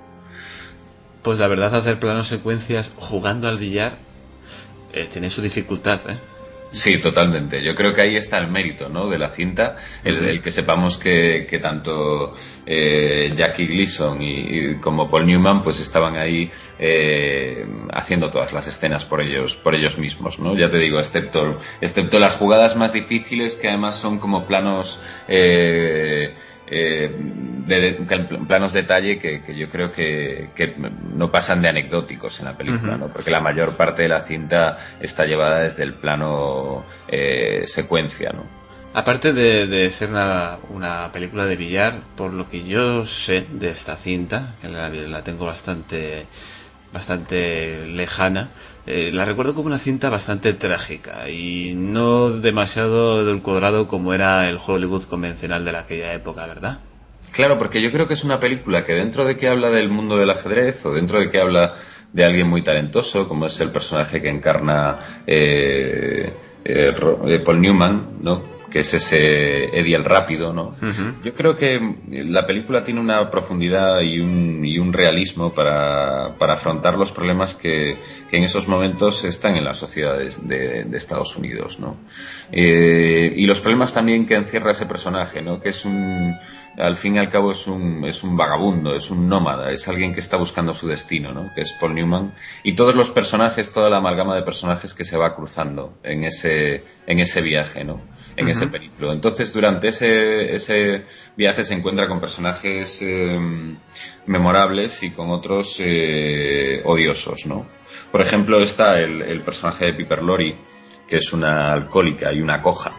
Pues la verdad, hacer planos secuencias jugando al billar eh, tiene su dificultad, ¿eh? Sí, totalmente. Yo creo que ahí está el mérito, ¿no? De la cinta, el, que sepamos que, que tanto eh, Jackie Gleason y, y como Paul Newman, pues estaban ahí eh, haciendo todas las escenas por ellos, por ellos mismos, ¿no? Ya te digo, excepto, excepto las jugadas más difíciles que además son como planos eh, eh, de, de- planos detalle que, que yo creo que, que no pasan de anecdóticos en la película, Ujú. ¿no? porque la mayor parte de la cinta está llevada desde el plano eh, secuencia, ¿no? Aparte de, de ser una, una película de billar, por lo que yo sé de esta cinta, que la, la tengo bastante bastante lejana, eh, la recuerdo como una cinta bastante trágica y no demasiado del cuadrado como era el Hollywood convencional de aquella época, ¿verdad? Claro, porque yo creo que es una película que dentro de que habla del mundo del ajedrez o dentro de que habla de alguien muy talentoso, como es el personaje que encarna eh, eh, eh, Paul Newman, ¿no? que es ese Eddie el Rápido, ¿no? Yo creo que la película tiene una profundidad y un, y un realismo para, para afrontar los problemas que, que en esos momentos están en las sociedades de, de Estados Unidos, ¿no? Eh, y los problemas también que encierra ese personaje, ¿no? Que es un, al fin y al cabo es un, es un vagabundo, es un nómada, es alguien que está buscando su destino, ¿no? Que es Paul Newman. Y todos los personajes, toda la amalgama de personajes que se va cruzando en ese, en ese viaje, ¿no? En ese periplo. Entonces, durante ese, ese viaje se encuentra con personajes eh, memorables y con otros eh, odiosos, ¿no? Por ejemplo, está el, el personaje de Piper Laurie, que es una alcohólica y una coja,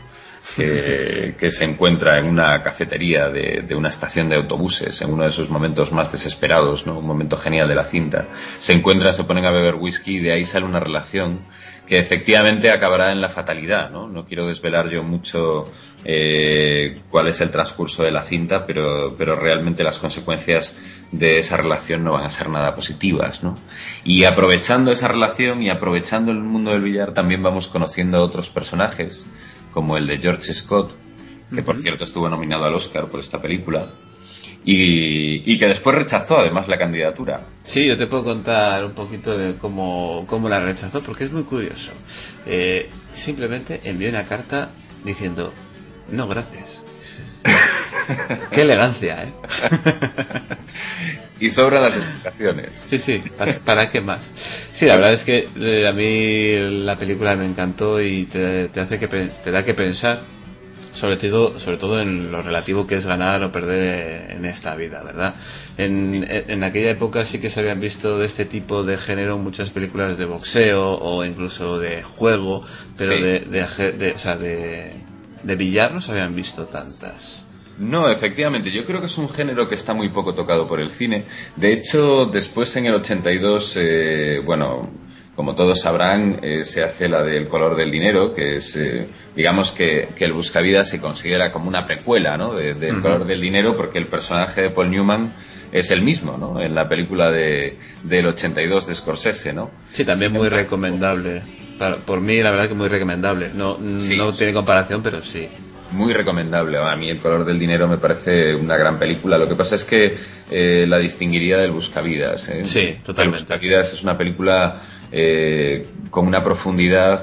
que, que se encuentra en una cafetería de, de, una estación de autobuses, en uno de sus momentos más desesperados, ¿no? un momento genial de la cinta. Se encuentran, se ponen a beber whisky y de ahí sale una relación que efectivamente acabará en la fatalidad. No, no quiero desvelar yo mucho eh, cuál es el transcurso de la cinta, pero, pero realmente las consecuencias de esa relación no van a ser nada positivas. ¿no? Y aprovechando esa relación y aprovechando el mundo del billar, también vamos conociendo a otros personajes, como el de George Scott, que por cierto estuvo nominado al Oscar por esta película y, y, que después rechazó además la candidatura. Sí, yo te puedo contar un poquito de cómo, cómo la rechazó porque es muy curioso. Eh, simplemente envió una carta diciendo, no, gracias. Qué elegancia, ¿eh? y sobran las explicaciones. Sí, sí, ¿para, ¿para, qué más? Sí, la verdad es que eh, a mí la película me encantó y te, te hace que te da que pensar sobre todo, sobre todo en lo relativo que es ganar o perder en esta vida, ¿verdad? En, en aquella época sí que se habían visto de este tipo de género muchas películas de boxeo o incluso de juego, pero Sí. de, de, de- o sea, de, de billar no se habían visto tantas. No, efectivamente, yo creo que es un género que está muy poco tocado por el cine. De hecho, después en el 82, eh, bueno, como todos sabrán, eh, se hace la del color del dinero, que es, eh, digamos que, que el Buscavidas se considera como una precuela, ¿no? De- del Ujú. color del dinero, porque el personaje de Paul Newman es el mismo, ¿no? En la película de, del 82 de Scorsese, ¿no? Sí, también muy recomendable. Para- por mí, la verdad que muy recomendable. No, no tiene comparación, pero sí. Muy recomendable. A mí El color del dinero me parece una gran película. Lo que pasa es que eh, la distinguiría del Buscavidas. ¿eh? Sí, totalmente. El Buscavidas es una película eh, con una profundidad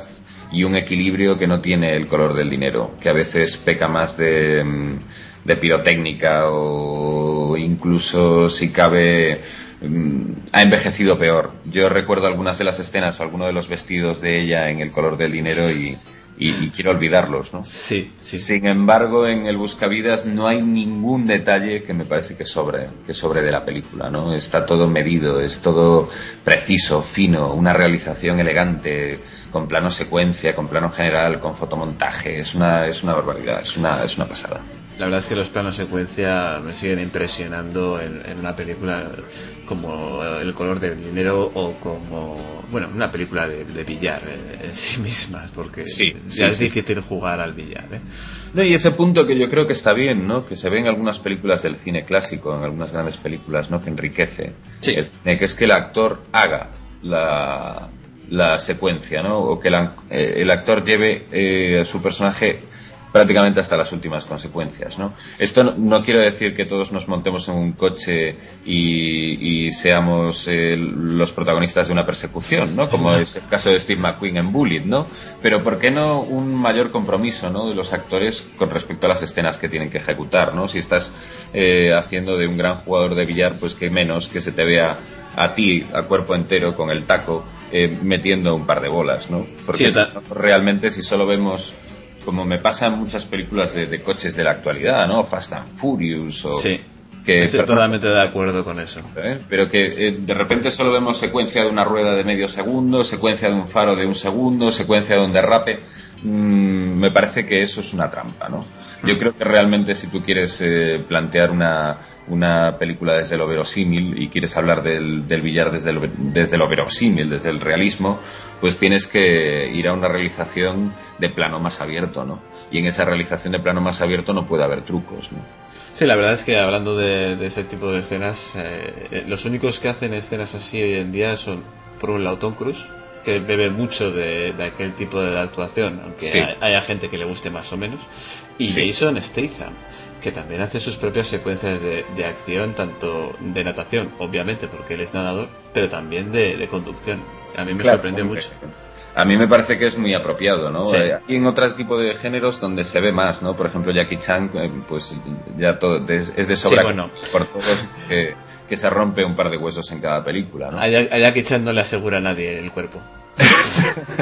y un equilibrio que no tiene El color del dinero, que a veces peca más de, mm, de pirotécnica o incluso si cabe mm, ha envejecido peor. Yo recuerdo algunas de las escenas o algunos de los vestidos de ella en El color del dinero y, y- y quiero olvidarlos, ¿no? Sí, sí. Sin embargo, en el Buscavidas no hay ningún detalle que me parece que sobre, que sobre de la película, ¿no? Está todo medido, es todo preciso, fino, una realización elegante, con plano secuencia, con plano general, con fotomontaje, es una, es una barbaridad, es una, es una pasada. La verdad es que los planos secuencia me siguen impresionando en, en una película como El color del dinero o como, bueno, una película de, de billar eh, en sí mismas, porque Sí, ya sí, es sí. difícil jugar al billar. ¿eh? No, y ese punto que yo creo que está bien, ¿no? Que se ve en algunas películas del cine clásico, en algunas grandes películas, ¿no? Que enriquece el cine, que es que el actor haga la, la secuencia, ¿no? O que la- eh, el actor lleve eh, a su personaje prácticamente hasta las últimas consecuencias, ¿no? Esto no, no quiero decir que todos nos montemos en un coche y, y seamos eh, los protagonistas de una persecución, ¿no? Como es el caso de Steve McQueen en Bullet, ¿no? Pero ¿por qué no un mayor compromiso, ¿no? De los actores con respecto a las escenas que tienen que ejecutar, ¿no? Si estás eh, haciendo de un gran jugador de billar, pues que menos que se te vea a ti a cuerpo entero con el taco eh, metiendo un par de bolas, ¿no? Porque Sí, realmente si solo vemos como me pasa en muchas películas de, de coches de la actualidad, ¿no? Fast and Furious o Sí. que Estoy perdón, totalmente de acuerdo con eso. ¿eh? pero que eh, de repente solo vemos secuencia de una rueda de medio segundo, secuencia de un faro de un segundo, secuencia de un derrape. Mm, me parece que eso es una trampa, ¿no? Yo creo que realmente si tú quieres eh, plantear una, una película desde lo verosímil y quieres hablar del, del billar desde lo, desde lo verosímil, desde el realismo, pues tienes que ir a una realización de plano más abierto, ¿no? Y en esa realización de plano más abierto no puede haber trucos, ¿no? Sí, la verdad es que hablando de, ese tipo de escenas, eh, eh, los únicos que hacen escenas así hoy en día son, por un lado, Tom que bebe mucho de, de aquel tipo de actuación, aunque Sí. hay- haya gente que le guste más o menos, y Jason Statham, que también hace sus propias secuencias de, de acción, tanto de natación, obviamente, porque él es nadador, pero también de, de conducción. A mí me Claro, sorprendió porque- mucho. A mí me parece que es muy apropiado, ¿no? Sí. Eh, Y en otro tipo de géneros donde se ve más, ¿no? Por ejemplo, Jackie Chan, eh, pues ya todo, es, de sobra Sí, bueno. por todos que, que se rompe un par de huesos en cada película, ¿no? A Jackie Chan no le asegura a nadie el cuerpo.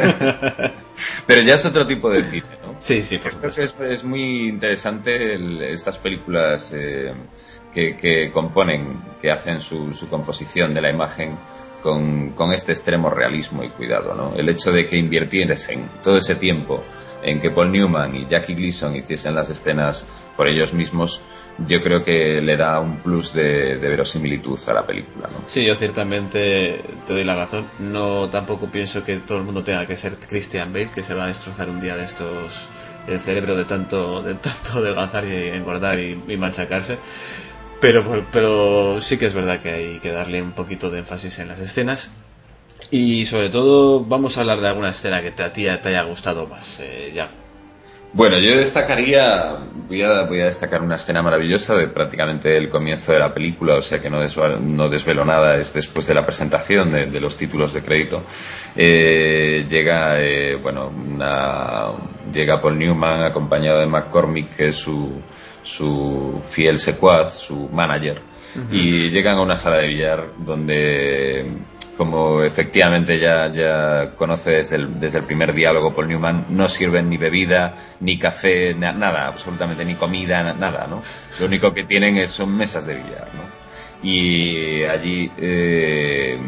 Pero ya es otro tipo de cine, ¿no? Sí, sí, por Creo que es, es muy interesante el- estas películas eh, que, que componen, que hacen su, su composición de la imagen con, con este extremo realismo y cuidado, ¿no? El hecho de que invirtiesen todo ese tiempo en que Paul Newman y Jackie Gleason hiciesen las escenas por ellos mismos, yo creo que le da un plus de, verosimilitud a la película. ¿no? Sí, yo ciertamente te doy la razón. No tampoco pienso que todo el mundo tenga que ser Christian Bale, que se va a destrozar un día de estos el cerebro de tanto de tanto adelgazar y engordar y, y machacarse. Pero, pero sí que es verdad que hay que darle un poquito de énfasis en las escenas. Y sobre todo vamos a hablar de alguna escena que te, a ti te haya gustado más, eh, ya. Bueno, yo destacaría, voy a, voy a destacar una escena maravillosa de prácticamente el comienzo de la película, o sea que no, desvelo, no desvelo nada, es después de la presentación de, de los títulos de crédito. Eh, llega, eh, bueno, una, llega Paul Newman acompañado de McCormick, que es su, su fiel secuaz, su manager, uh -huh. y llegan a una sala de billar donde como efectivamente ya, ya conoce desde el, desde el primer diálogo Paul Newman, no sirven ni bebida, ni café, na, nada, absolutamente ni comida, na, nada, ¿no? Lo único que tienen es, son mesas de billar, ¿no? Y allí eh,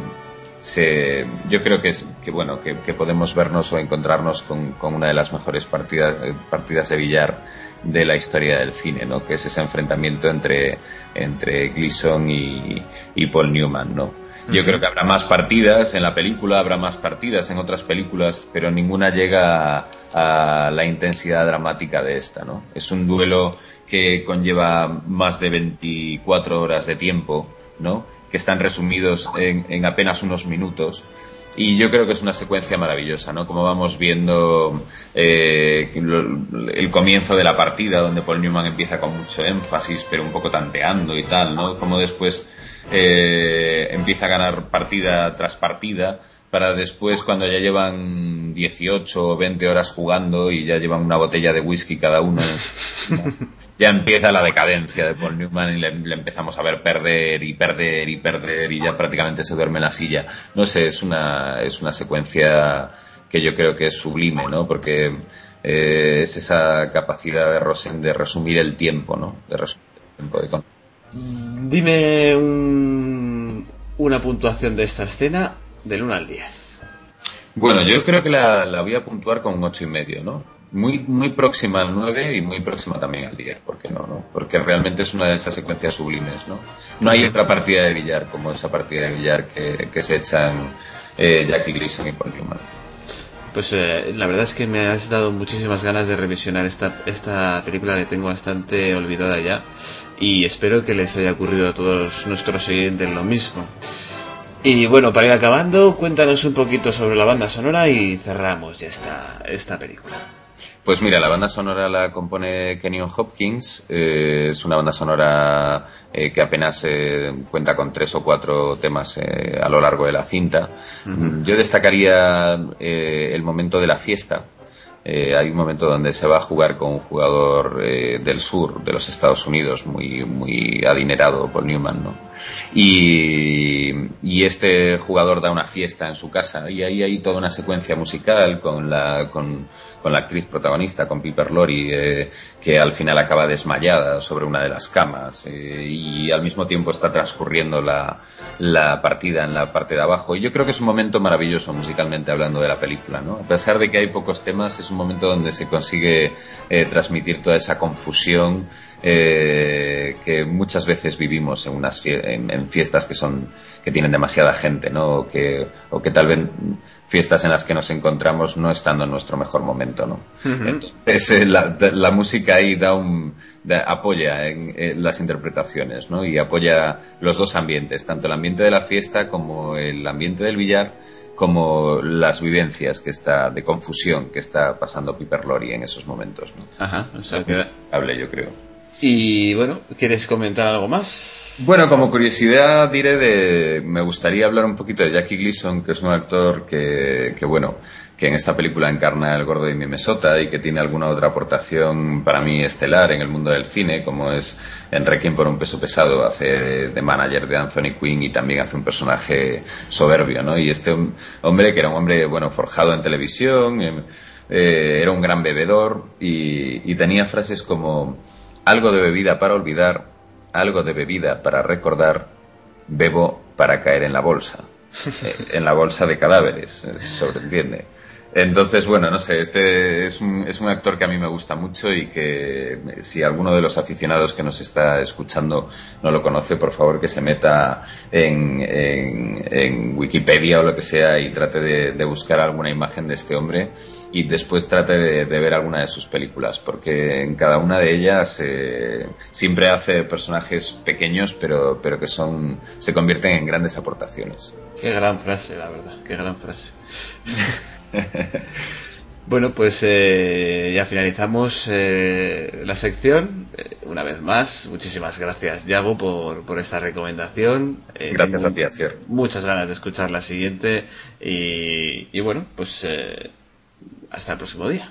se, yo creo que, es, que bueno, que, que, podemos vernos o encontrarnos con, con una de las mejores partidas, partidas de billar de la historia del cine, ¿no? Que es ese enfrentamiento entre, entre Gleason y, y Paul Newman, ¿no? Yo creo que habrá más partidas en la película, habrá más partidas en otras películas, pero ninguna llega a, a la intensidad dramática de esta, ¿no? Es un duelo que conlleva más de 24 horas de tiempo, ¿no? Que están resumidos en, en apenas unos minutos. Y yo creo que es una secuencia maravillosa, ¿no? Como vamos viendo eh, el comienzo de la partida, donde Paul Newman empieza con mucho énfasis, pero un poco tanteando y tal, ¿no? Como después eh, empieza a ganar partida tras partida para después cuando ya llevan 18 o 20 horas jugando y ya llevan una botella de whisky cada uno ya empieza la decadencia de Paul Newman y le, le, empezamos a ver perder y perder y perder y ya prácticamente se duerme en la silla. No sé es una es una secuencia que yo creo que es sublime no porque eh, es esa capacidad de Rosen de resumir el tiempo no de resumir el tiempo de Dime un, una puntuación de esta escena del 1 al 10. Bueno, yo creo que la, la voy a puntuar con un 8 y medio, ¿no? Muy, muy próxima al 9 y muy próxima también al 10, ¿por qué no, no? Porque realmente es una de esas secuencias sublimes, ¿no? No hay otra partida de billar como esa partida de billar que, que se echan eh, Jackie Gleason y Paul Newman. Pues eh, la verdad es que me has dado muchísimas ganas de revisionar esta, esta película que tengo bastante olvidada ya y espero que les haya ocurrido a todos nuestros oyentes lo mismo. Y bueno, para ir acabando, cuéntanos un poquito sobre la banda sonora y cerramos ya esta, esta película. Pues mira, la banda sonora la compone Kenyon Hopkins, eh, es una banda sonora eh, que apenas eh, cuenta con tres o cuatro temas eh, a lo largo de la cinta. Uh -huh. Yo destacaría eh, el momento de la fiesta, eh, hay un momento donde se va a jugar con un jugador eh, del sur de los Estados Unidos muy muy adinerado Paul Newman no y, este jugador da una fiesta en su casa y ahí hay toda una secuencia musical con la con, la actriz protagonista con Piper Laurie eh, que al final acaba desmayada sobre una de las camas eh, y al mismo tiempo está transcurriendo la, la partida en la parte de abajo. Y yo creo que es un momento maravilloso musicalmente hablando de la película no a pesar de que hay pocos temas es un momento donde se consigue eh, transmitir toda esa confusión eh, que muchas veces vivimos en unas en, en, fiestas que son que tienen demasiada gente no o que o que tal vez fiestas en las que nos encontramos no estando en nuestro mejor momento no uh -huh. entonces eh, la, la, música ahí da un da, apoya en, en, las interpretaciones no y apoya los dos ambientes tanto el ambiente de la fiesta como el ambiente del billar como las vivencias que está de confusión que está pasando Piper Laurie en esos momentos ¿no? Ajá, o sea que hable yo creo y bueno, ¿quieres comentar algo más? Bueno, como curiosidad diré de... Me gustaría hablar un poquito de Jackie Gleason, que es un actor que, que bueno, que en esta película encarna el gordo de Minnesota y que tiene alguna otra aportación para mí estelar en el mundo del cine, como es en Requiem por un peso pesado, hace de manager de Anthony Quinn y también hace un personaje soberbio, ¿no? Y este hombre, que era un hombre, bueno, forjado en televisión, eh, era un gran bebedor y tenía frases como algo de bebida para olvidar, algo de bebida para recordar, bebo para caer en la bolsa. eh, en la bolsa de cadáveres, eh, se sobreentiende. Entonces, bueno, no sé, este es un, es un actor que a mí me gusta mucho y que si alguno de los aficionados que nos está escuchando no lo conoce, por favor que se meta en, en, en Wikipedia o lo que sea y trate de, de buscar alguna imagen de este hombre y después trate de, de ver alguna de sus películas, porque en cada una de ellas eh, siempre hace personajes pequeños, pero, pero que son, se convierten en grandes aportaciones. Qué gran frase, la verdad, qué gran frase. bueno, pues eh, ya finalizamos eh, la sección. Eh, una vez más, muchísimas gracias, Yago, por, por esta recomendación. Eh, Gracias a ti, Asier. Muchas ganas de escuchar la siguiente. Y, y bueno, pues hasta el próximo día.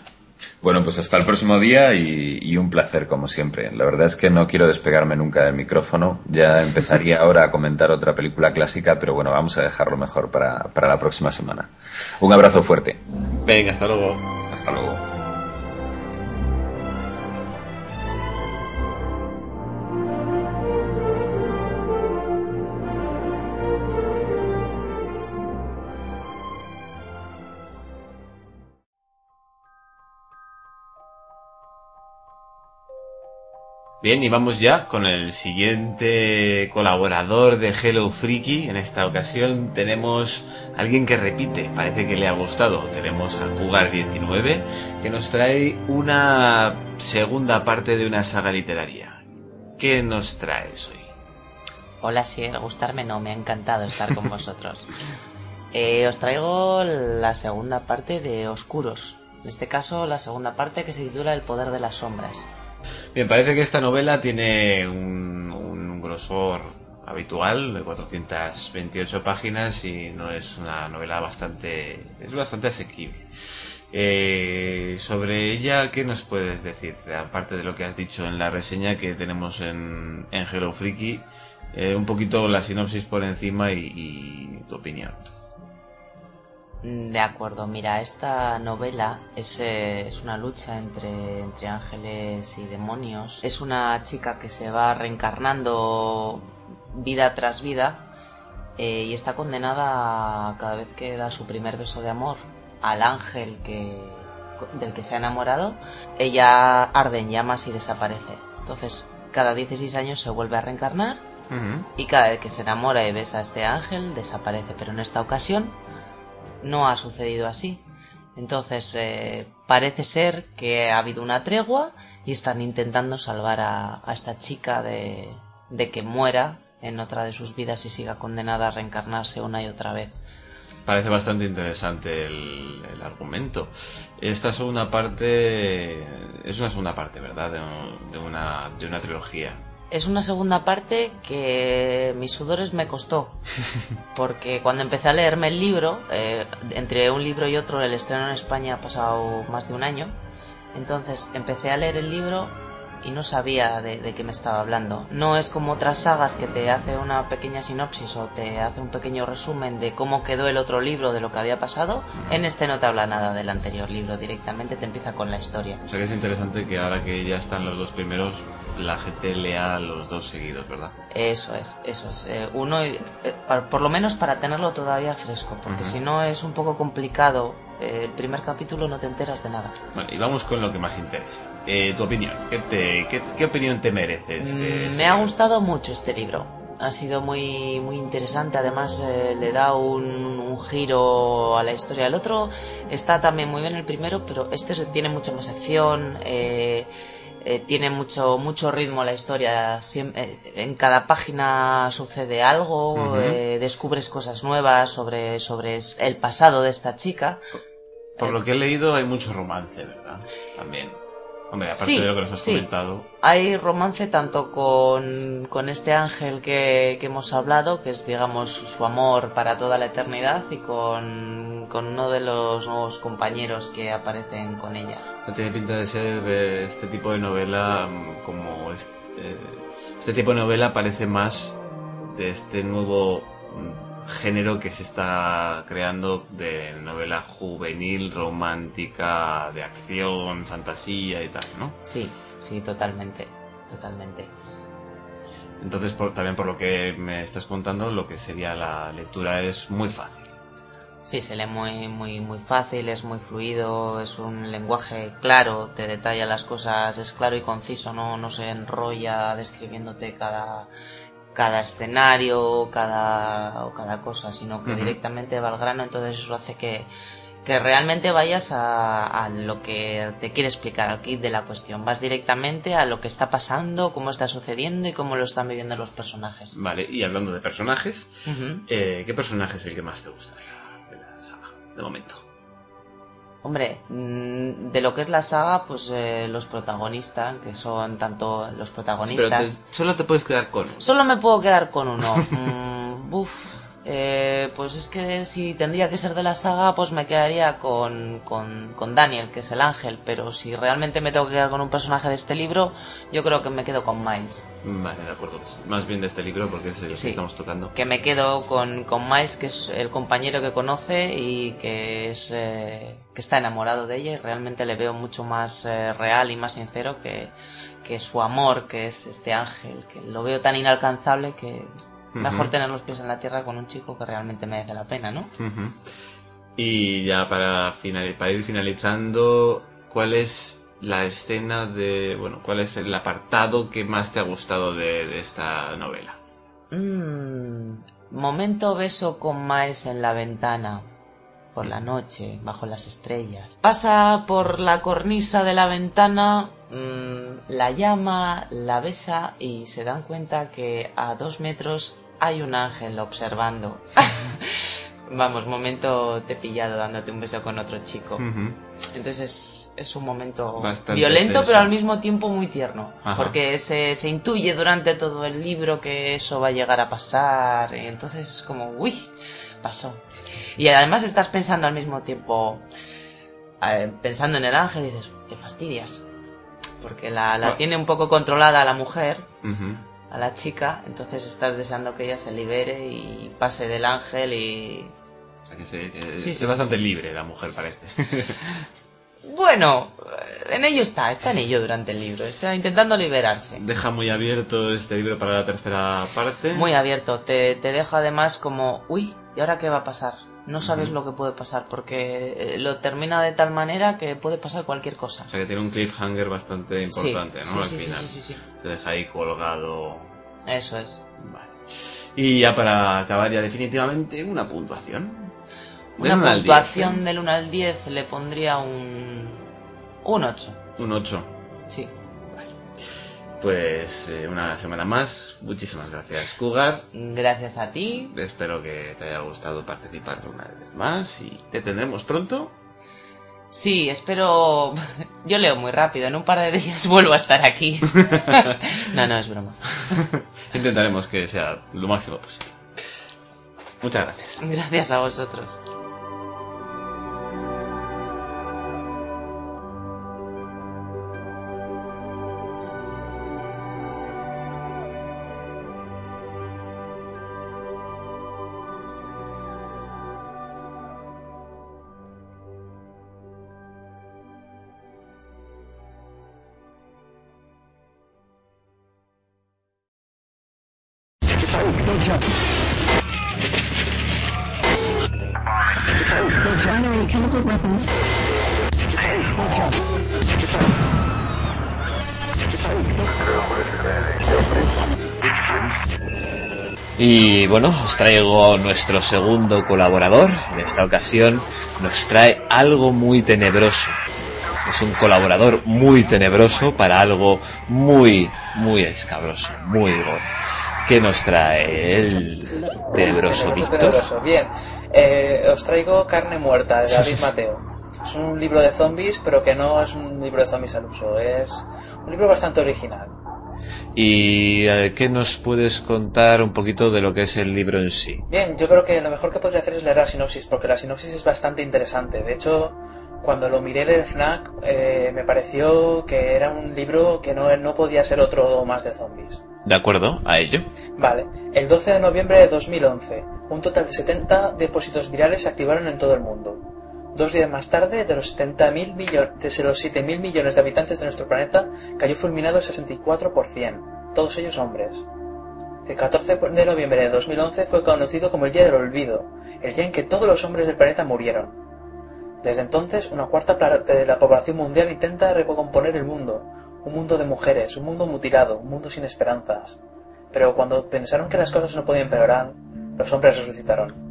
Bueno, pues hasta el próximo día y, y un placer como siempre. La verdad es que no quiero despegarme nunca del micrófono. Ya empezaría ahora a comentar otra película clásica, pero bueno, vamos a dejarlo mejor para, para la próxima semana. Un abrazo fuerte. Venga, hasta luego. Hasta luego. Bien, y vamos ya con el siguiente colaborador de Hello Freaky. En esta ocasión tenemos a alguien que repite, parece que le ha gustado. Tenemos a Cougar19 que nos trae una segunda parte de una saga literaria. ¿Qué nos traes hoy? Hola, sí, gustarme no, me ha encantado estar con vosotros. Eh, os traigo la segunda parte de Oscuros. En este caso, la segunda parte que se titula El poder de las sombras. Bien, parece que esta novela tiene un, un grosor habitual de 428 páginas y no es una novela bastante es bastante asequible. Eh, sobre ella, ¿qué nos puedes decir? Aparte de lo que has dicho en la reseña que tenemos en, en Hello Freaky, eh, un poquito la sinopsis por encima y, y tu opinión. Mm, De acuerdo, mira, esta novela es, eh, es una lucha entre, entre ángeles y demonios. Es una chica que se va reencarnando vida tras vida eh, y está condenada a, cada vez que da su primer beso de amor al ángel que, del que se ha enamorado, ella arde en llamas y desaparece. Entonces, cada 16 años se vuelve a reencarnar y cada vez que se enamora y besa a este ángel desaparece. Pero en esta ocasión no ha sucedido así. Entonces, eh, parece ser que ha habido una tregua y están intentando salvar a, esta chica de, que muera en otra de sus vidas y siga condenada a reencarnarse una y otra vez. Parece bastante interesante el, argumento. Esta segunda parte es una segunda parte, ¿verdad? De una, de una trilogía. Es una segunda parte que mis sudores me costó, porque cuando empecé a leerme el libro, eh, entre un libro y otro, el estreno en España ha pasado más de un año, entonces empecé a leer el libro y no sabía de, de qué me estaba hablando. No es como otras sagas que te hace una pequeña sinopsis o te hace un pequeño resumen de cómo quedó el otro libro, de lo que había pasado. En este no te habla nada del anterior libro, directamente te empieza con la historia. O sea que es interesante que ahora que ya están los dos primeros, la gente lea los dos seguidos, ¿verdad? Eso es, eso es. Eh, uno, eh, por lo menos para tenerlo todavía fresco, porque si no es un poco complicado. Eh, el primer capítulo no te enteras de nada. Bueno, y vamos con lo que más interesa. Eh, tu opinión. ¿Qué, te, qué, qué opinión te mereces? de Mm, este Me ha libro? gustado mucho este libro. Ha sido muy, muy interesante. Además, eh, le da un, un giro a la historia. El otro está también muy bien el primero, pero este tiene mucha más acción. eh, eh, tiene mucho, mucho ritmo la historia. Siem- eh, en cada página sucede algo. Eh, descubres cosas nuevas sobre, sobre el pasado de esta chica. Por lo que he leído hay mucho romance, ¿verdad? También. Hombre, aparte Sí, de lo que nos has sí. comentado. Hay romance tanto con, con este ángel que, que hemos hablado, que es, digamos, su amor para toda la eternidad, y con, con uno de los nuevos compañeros que aparecen con ella. No tiene pinta de ser eh, este tipo de novela mm, como eh, este tipo de novela parece más de este nuevo mm, género que se está creando de novela juvenil, romántica, de acción, fantasía y tal, ¿no? Sí, sí, totalmente, totalmente. Entonces, por- también por lo que me estás contando, lo que sería la lectura es muy fácil. Sí, se lee muy, muy, muy fácil, es muy fluido, es un lenguaje claro, te detalla las cosas, es claro y conciso, no, no se enrolla describiéndote cada, cada escenario, cada, o cada cosa, sino que directamente va al grano, entonces eso hace que, que realmente vayas a, a lo que te quiere explicar, al kit de la cuestión. Vas directamente a lo que está pasando, cómo está sucediendo y cómo lo están viviendo los personajes. Vale, y hablando de personajes, eh, ¿qué personaje es el que más te gusta de la, de la saga? De momento. Hombre, mm, de lo que es la saga, pues eh, los protagonistas, que son tanto los Pero protagonistas... te- solo te puedes quedar con uno. Solo me puedo quedar con uno. Mm, buf, eh, pues es que si tendría que ser de la saga, pues me quedaría con, con, con Daniel, que es el ángel. Pero si realmente me tengo que quedar con un personaje de este libro, yo creo que me quedo con Miles. Vale, de acuerdo. más bien de este libro porque es el Sí. que estamos tocando. Que me quedo con, con Miles, que es el compañero que conoce y que es eh, que está enamorado de ella y realmente le veo mucho más eh, real y más sincero que, que su amor, que es este ángel, que lo veo tan inalcanzable que mejor tener los pies en la tierra con un chico que realmente merece la pena, ¿no? Y ya para, final, para ir finalizando, ¿cuál es la escena de, bueno, cuál es el apartado que más te ha gustado de, de esta novela? Mm, momento beso con Miles en la ventana. Por la noche, bajo las estrellas. Pasa por la cornisa de la ventana, mm, la llama, la besa y se dan cuenta que a dos metros hay un ángel observando. Vamos, momento te pillado dándote un beso con otro chico. Entonces es, es un momento Bastante violento, tenso. pero al mismo tiempo muy tierno. Ajá. Porque se, se intuye durante todo el libro que eso va a llegar a pasar. Y entonces es como, uy, pasó. Y además estás pensando al mismo tiempo, eh, pensando en el ángel y dices, te fastidias. Porque la, la Ah. tiene un poco controlada la mujer, a la chica, entonces estás deseando que ella se libere y pase del ángel y... O sea, que se- que Sí, es sí, bastante sí. libre la mujer, parece. Bueno, en ello está, está en ello durante el libro, está intentando liberarse. Deja muy abierto este libro para la tercera parte. Muy abierto, te, te deja además como, uy, ¿y ahora qué va a pasar? No sabes lo que puede pasar porque eh, lo termina de tal manera que puede pasar cualquier cosa. O sea que tiene un cliffhanger bastante importante, Sí, ¿no? sí, Al sí, final. sí. Te deja ahí colgado. Eso es. Y ya para acabar ya definitivamente, una puntuación. Una puntuación ¿eh? del 1 al 10 le pondría un... un 8. Un 8. Sí. Pues eh, una semana más. Muchísimas gracias, Cougar. Gracias a ti. Espero que te haya gustado participar una vez más y te tendremos pronto. Sí, espero... Yo leo muy rápido, en un par de días vuelvo a estar aquí. no, no, es broma. Intentaremos que sea lo máximo posible. Muchas gracias. Gracias a vosotros. Y bueno, os traigo nuestro segundo colaborador. En esta ocasión nos trae algo muy tenebroso. Es un colaborador muy tenebroso para algo muy, muy escabroso, muy gore. ¿Qué nos trae el tenebroso Víctor? Bien, eh, os traigo Carne Muerta de David Mateo. Es un libro de zombies, pero que no es un libro de zombies al uso. Es un libro bastante original. ¿Y eh, qué nos puedes contar un poquito de lo que es el libro en sí? Bien, yo creo que lo mejor que podría hacer es leer la sinopsis, porque la sinopsis es bastante interesante. De hecho, cuando lo miré en el FNAC, eh, me pareció que era un libro que no, no podía ser otro más de zombies. ¿De acuerdo? A ello. Vale, el 12 de noviembre de 2011, un total de 70 depósitos virales se activaron en todo el mundo. Dos días más tarde, de los 70.000 millones, de los 7.000 millones de habitantes de nuestro planeta, cayó fulminado el 64%, todos ellos hombres. El 14 de noviembre de 2011 fue conocido como el Día del Olvido, el día en que todos los hombres del planeta murieron. Desde entonces, una cuarta parte de la población mundial intenta recomponer el mundo, un mundo de mujeres, un mundo mutilado, un mundo sin esperanzas. Pero cuando pensaron que las cosas no podían empeorar, los hombres resucitaron.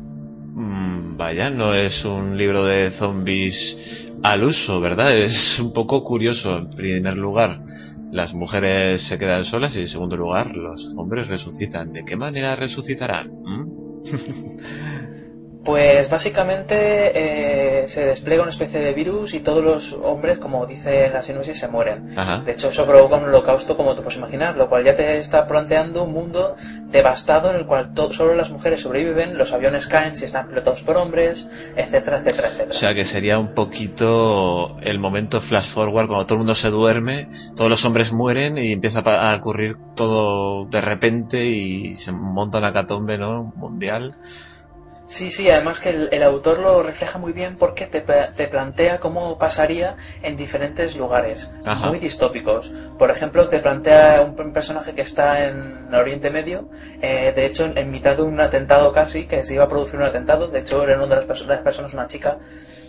Mm, vaya, no es un libro de zombies al uso, ¿verdad? Es un poco curioso, en primer lugar. Las mujeres se quedan solas y en segundo lugar los hombres resucitan. ¿De qué manera resucitarán? ¿Mm? Pues básicamente eh, se despliega una especie de virus y todos los hombres, como dice la sinopsis, se mueren. Ajá. De hecho, eso provoca un holocausto, como te puedes imaginar, lo cual ya te está planteando un mundo devastado en el cual solo las mujeres sobreviven, los aviones caen si están pilotados por hombres, etcétera, etcétera, etcétera. O sea que sería un poquito el momento flash forward cuando todo el mundo se duerme, todos los hombres mueren y empieza a ocurrir todo de repente y se monta una catombe, ¿no? Mundial. Sí, sí, además que el, el autor lo refleja muy bien porque te, te plantea cómo pasaría en diferentes lugares, Ajá. muy distópicos. Por ejemplo, te plantea un, un personaje que está en Oriente Medio, eh, de hecho, en, en mitad de un atentado casi, que se iba a producir un atentado, de hecho, era una de las, perso- las personas, una chica,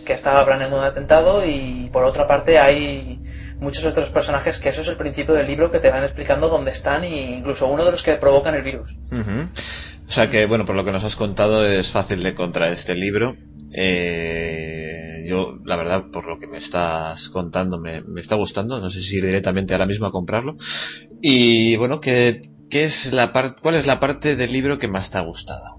que estaba planeando un atentado y por otra parte hay muchos otros personajes que eso es el principio del libro que te van explicando dónde están e incluso uno de los que provocan el virus. O sea que, bueno, por lo que nos has contado es fácil de encontrar este libro. Eh, yo, la verdad, por lo que me estás contando, me, me está gustando. No sé si ir directamente ahora mismo a comprarlo. Y bueno, ¿qué, qué es la parte, cuál es la parte del libro que más te ha gustado?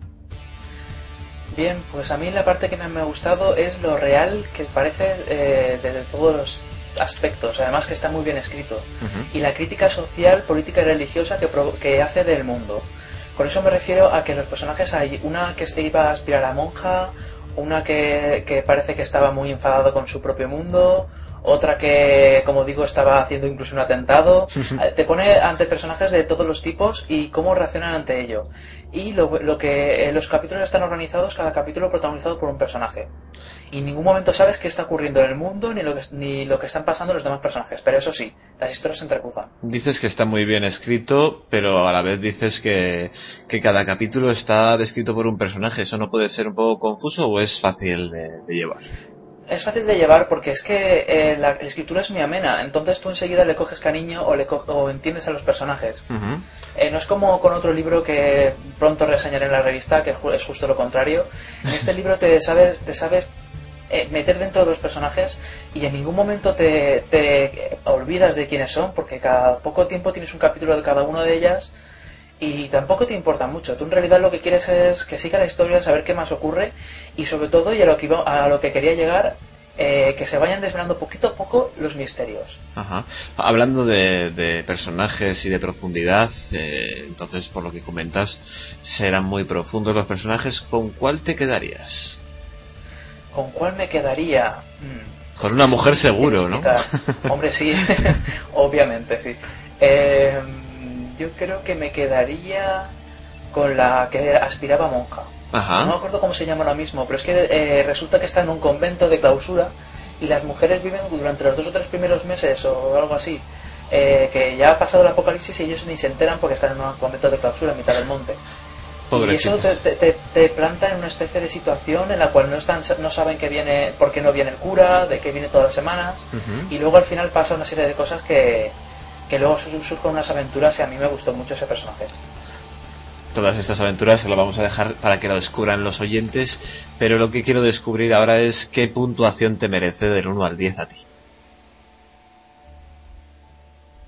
Bien, pues a mí la parte que más me ha gustado es lo real que parece eh, desde todos los aspectos, además que está muy bien escrito, y la crítica social, política y religiosa que, que hace del mundo. Con eso me refiero a que los personajes hay una que se iba a aspirar a monja, una que, que parece que estaba muy enfadado con su propio mundo, otra que, como digo, estaba haciendo incluso un atentado. Eh, Te pone ante personajes de todos los tipos y cómo reaccionan ante ello. Y lo, lo que eh, los capítulos están organizados, cada capítulo protagonizado por un personaje. Y en ningún momento sabes qué está ocurriendo en el mundo ni lo que, ni lo que están pasando los demás personajes. Pero eso sí, las historias se entrecruzan. Dices que está muy bien escrito, pero a la vez dices que, que cada capítulo está descrito por un personaje. ¿Eso no puede ser un poco confuso o es fácil de, de llevar? Es fácil de llevar porque es que eh, la, la escritura es muy amena, entonces tú enseguida le coges cariño o, le co- o entiendes a los personajes. Eh, no es como con otro libro que pronto reseñaré en la revista, que es justo lo contrario. En este libro te sabes, te sabes eh, meter dentro de los personajes y en ningún momento te, te olvidas de quiénes son, porque cada poco tiempo tienes un capítulo de cada una de ellas y tampoco te importa mucho. Tú en realidad lo que quieres es que siga la historia, saber qué más ocurre y sobre todo, y a lo que, iba- a lo que quería llegar, eh, que se vayan desvelando poquito a poco los misterios. Ajá. Hablando de, de personajes y de profundidad, eh, entonces por lo que comentas, serán muy profundos los personajes. ¿Con cuál te quedarías? ¿Con cuál me quedaría? Mm. Con una mujer seguro, ¿no? Hombre, sí, obviamente, sí. Eh, yo creo que me quedaría con la que aspiraba monja. Ajá. No me acuerdo cómo se llama ahora mismo, pero es que eh, resulta que está en un convento de clausura y las mujeres viven durante los dos o tres primeros meses o algo así. eh, que ya ha pasado el apocalipsis y ellos ni se enteran porque están en un convento de clausura en mitad del monte. Y eso te, te, planta en una especie de situación en la cual no están no saben que viene por qué no viene el cura, de que viene todas las semanas y luego al final pasa una serie de cosas que, que luego su- surgen unas aventuras y a mí me gustó mucho ese personaje. Todas estas aventuras se las vamos a dejar para que lo descubran los oyentes, pero lo que quiero descubrir ahora es qué puntuación te merece del 1 al 10 a ti.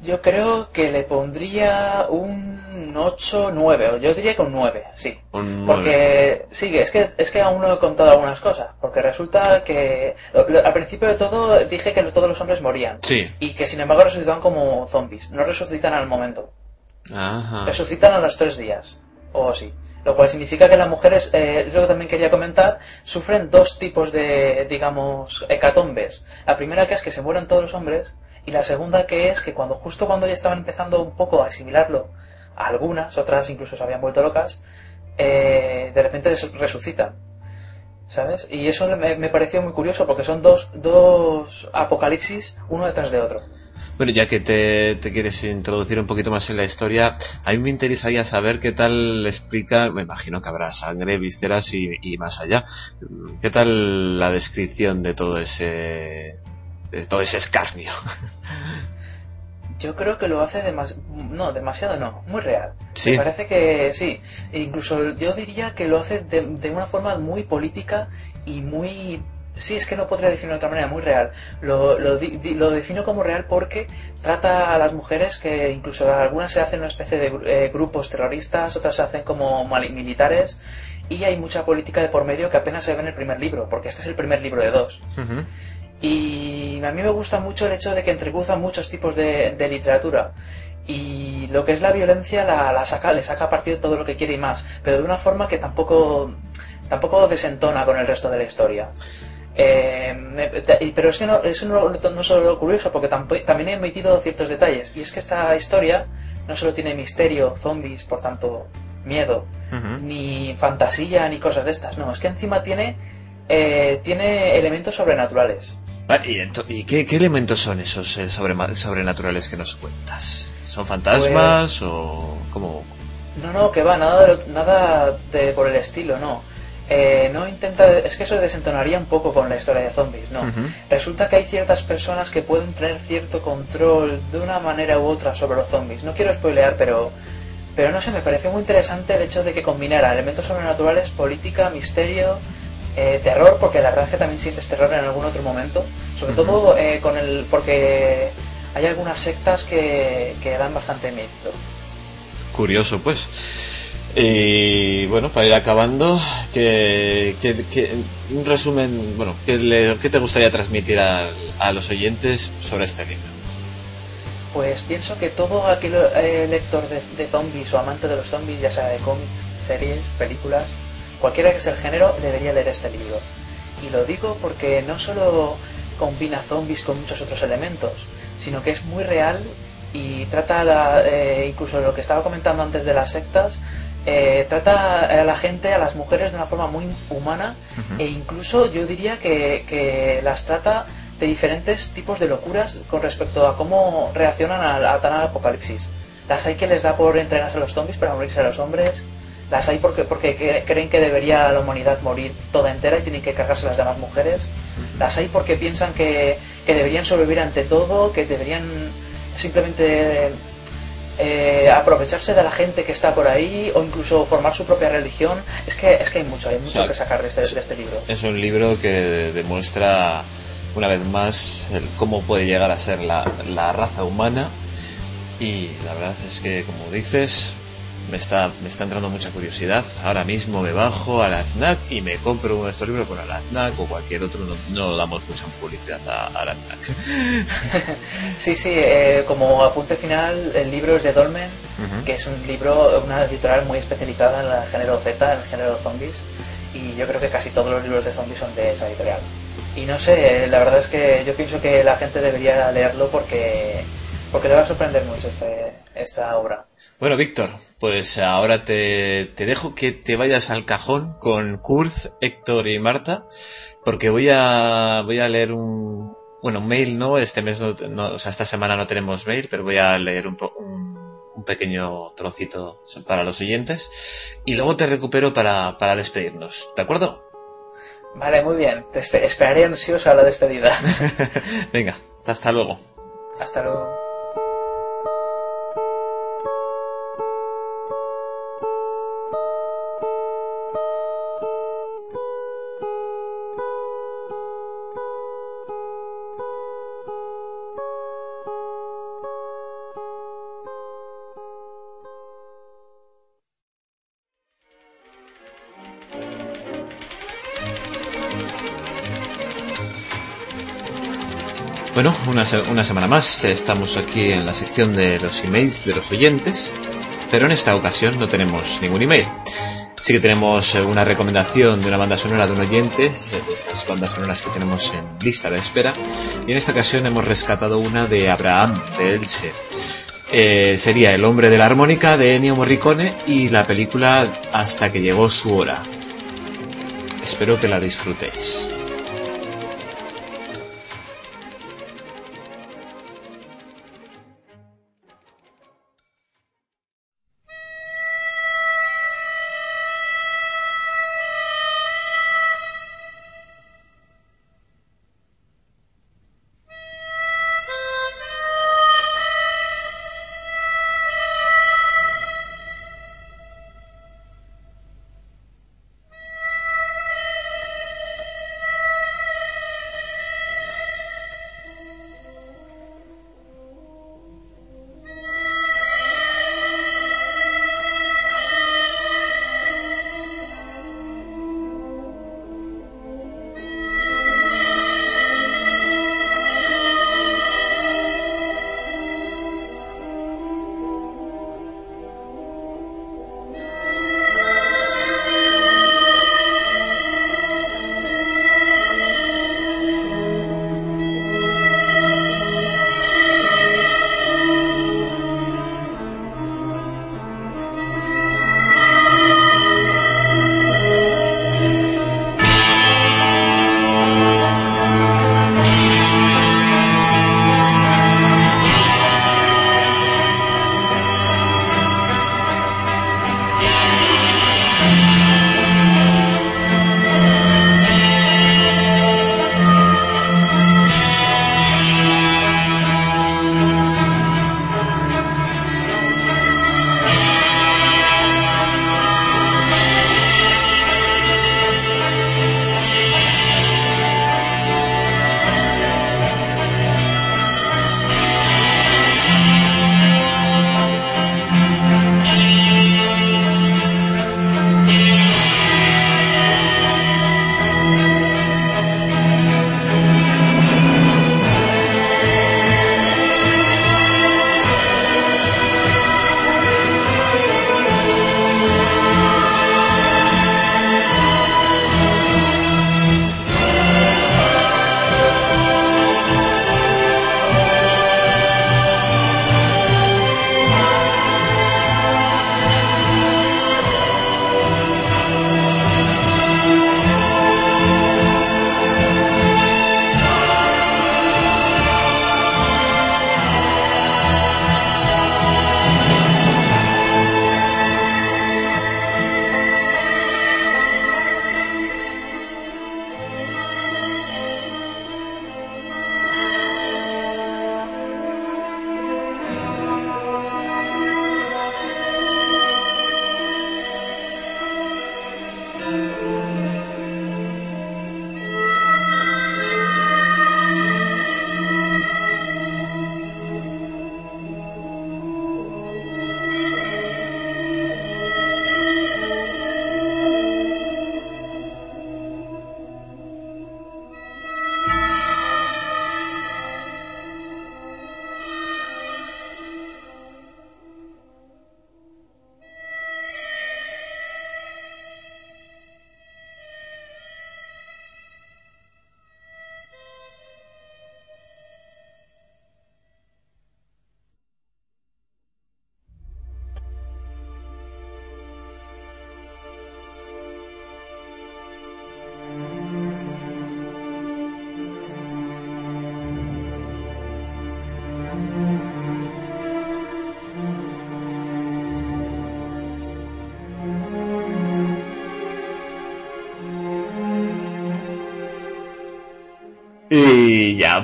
Yo creo que le pondría un 8, 9, o yo diría que un 9, sí. Un 9. Porque sí, es que, es que aún no he contado algunas cosas. Porque resulta que al principio de todo dije que todos los hombres morían. Sí. Y que sin embargo resucitan como zombies. No resucitan al momento. Ajá. Resucitan a los tres días. O así. Lo cual significa que las mujeres, eh, lo que también quería comentar, sufren dos tipos de, digamos, hecatombes. La primera que es que se mueren todos los hombres, y la segunda que es que cuando justo cuando ya estaban empezando un poco a asimilarlo, a algunas, otras incluso se habían vuelto locas, eh, de repente resucitan. ¿Sabes? Y eso me, me pareció muy curioso porque son dos, dos apocalipsis uno detrás de otro. Bueno, ya que te, te quieres introducir un poquito más en la historia, a mí me interesaría saber qué tal explica, me imagino que habrá sangre, vísceras y, y más allá. ¿Qué tal la descripción de todo ese, de todo ese escarnio? Yo creo que lo hace demas no, demasiado no, muy real. Sí. Me parece que sí. E incluso yo diría que lo hace de, de una forma muy política y muy... Sí, es que no podría definirlo de otra manera, muy real. Lo, lo, lo defino como real porque trata a las mujeres que incluso algunas se hacen una especie de eh, grupos terroristas, otras se hacen como militares y hay mucha política de por medio que apenas se ve en el primer libro, porque este es el primer libro de dos. Y a mí me gusta mucho el hecho de que entrecruzan muchos tipos de, de literatura. Y lo que es la violencia la, la saca, le saca partido todo lo que quiere y más, pero de una forma que tampoco, tampoco desentona con el resto de la historia. Eh, me- pero es que no, eso no, no es solo lo curioso, porque tampo- también he emitido ciertos detalles. Y es que esta historia no solo tiene misterio, zombies, por tanto, miedo, ni fantasía, ni cosas de estas. No, es que encima tiene, eh, tiene elementos sobrenaturales. Ah, ¿Y, y qué, qué elementos son esos eh, sobrenaturales que nos cuentas? ¿Son fantasmas o cómo? No, no, que va, nada de, nada de por el estilo, no. Eh, no intenta, es que eso desentonaría un poco con la historia de zombies, no. Resulta que hay ciertas personas que pueden tener cierto control de una manera u otra sobre los zombies. No quiero spoilear, pero, pero no sé, me pareció muy interesante el hecho de que combinara elementos sobrenaturales, política, misterio, eh, terror, porque la verdad es que también sientes terror en algún otro momento. Sobre todo eh, con el, porque hay algunas sectas que, que dan bastante miedo. Curioso, pues. Y bueno, para ir acabando, ¿qué, qué- qué- un resumen, bueno, ¿qué, le- qué te gustaría transmitir a, a los oyentes sobre este libro? Pues pienso que todo aquel eh, lector de, de zombies o amante de los zombies, ya sea de cómics, series, películas, cualquiera que sea el género, debería leer este libro. Y lo digo porque no solo combina zombies con muchos otros elementos, sino que es muy real y trata la- eh, incluso lo que estaba comentando antes de las sectas, eh, trata a la gente, a las mujeres de una forma muy humana e incluso yo diría que, que las trata de diferentes tipos de locuras con respecto a cómo reaccionan a, a tan al apocalipsis. Las hay que les da por entregarse a los zombies para morirse a los hombres, las hay porque, porque que- creen que debería la humanidad morir toda entera y tienen que cargarse las demás mujeres, las hay porque piensan que, que deberían sobrevivir ante todo, que deberían simplemente eh, aprovecharse de la gente que está por ahí o incluso formar su propia religión. Es que, es que hay mucho, hay mucho sea, que sacar de este, de este libro. Es un libro que demuestra una vez más el cómo puede llegar a ser la, la raza humana y la verdad es que como dices me está, me está entrando mucha curiosidad. Ahora mismo me bajo a la FNAC y me compro uno de estos libros por la FNAC o cualquier otro. No, no damos mucha publicidad a, a la FNAC. Sí, sí, eh, como apunte final, el libro es de Dolmen, que es un libro, una editorial muy especializada en el género Z, en el género zombies, y yo creo que casi todos los libros de zombies son de esa editorial. Y no sé, la verdad es que yo pienso que la gente debería leerlo porque, porque le va a sorprender mucho este, esta obra. Bueno, Víctor, pues ahora te, te dejo que te vayas al cajón con Kurz, Héctor y Marta, porque voy a, voy a leer un, bueno, un mail no, este mes no, no- o sea, esta semana no tenemos mail, pero voy a leer un, po- un, un pequeño trocito para los oyentes y luego te recupero para, para despedirnos, ¿de acuerdo? Vale, muy bien, te espe- esperaré ansioso a la despedida. Venga, hasta, hasta luego. Hasta luego. Una, se- una semana más, estamos aquí en la sección de los emails de los oyentes, pero en esta ocasión no tenemos ningún email. Sí que tenemos eh, una recomendación de una banda sonora de un oyente, de esas bandas sonoras que tenemos en lista de espera, y en esta ocasión hemos rescatado una de Abraham, de Elche. Eh, sería El hombre de la armónica de Ennio Morricone y la película Hasta que llegó su hora. Espero que la disfrutéis.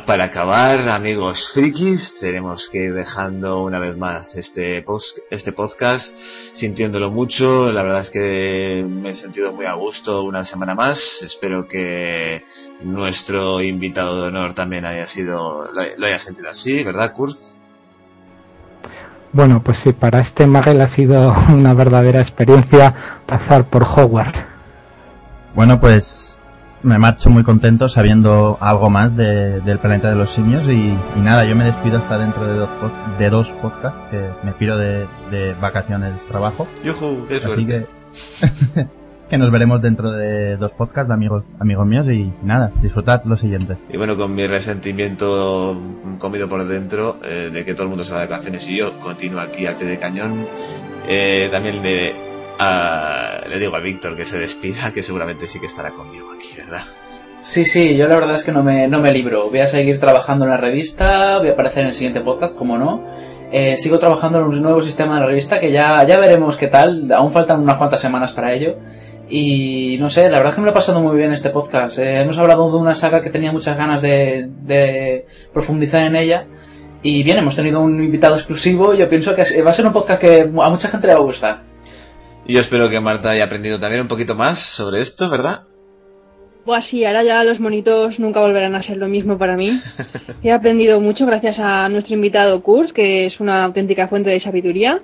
Para acabar, amigos frikis, tenemos que ir dejando una vez más este, post, este podcast, sintiéndolo mucho. La verdad es que me he sentido muy a gusto una semana más. Espero que nuestro invitado de honor también haya sido, lo, lo haya sentido así, ¿verdad, Kurz? Bueno, pues sí, para este Magel ha sido una verdadera experiencia pasar por Hogwarts. Bueno, pues me marcho muy contento sabiendo algo más de, del planeta de los simios y, y, nada, yo me despido hasta dentro de dos, de dos podcasts que me piro de, de vacaciones trabajo. ¡Yujú! ¡Qué Así suerte! que, que nos veremos dentro de dos podcasts de amigos, amigos míos y nada, disfrutad lo siguiente. Y bueno, con mi resentimiento comido por dentro eh, de que todo el mundo se va de vacaciones y yo continúo aquí al pie de cañón, eh, también le, a, le digo a Víctor que se despida, que seguramente sí que estará conmigo aquí, ¿verdad? Sí, sí, yo la verdad es que no me, no me libro. Voy a seguir trabajando en la revista, voy a aparecer en el siguiente podcast, como no. Eh, sigo trabajando en un nuevo sistema de la revista que ya, ya veremos qué tal. Aún faltan unas cuantas semanas para ello. Y no sé, la verdad es que me lo he pasado muy bien este podcast. Eh, hemos hablado de una saga que tenía muchas ganas de, de profundizar en ella. Y bien, hemos tenido un invitado exclusivo. Yo pienso que va a ser un podcast que a mucha gente le va a gustar. Y yo espero que Marta haya aprendido también un poquito más sobre esto, ¿verdad? Pues sí, ahora ya los monitos nunca volverán a ser lo mismo para mí. He aprendido mucho gracias a nuestro invitado Kurs, que es una auténtica fuente de sabiduría.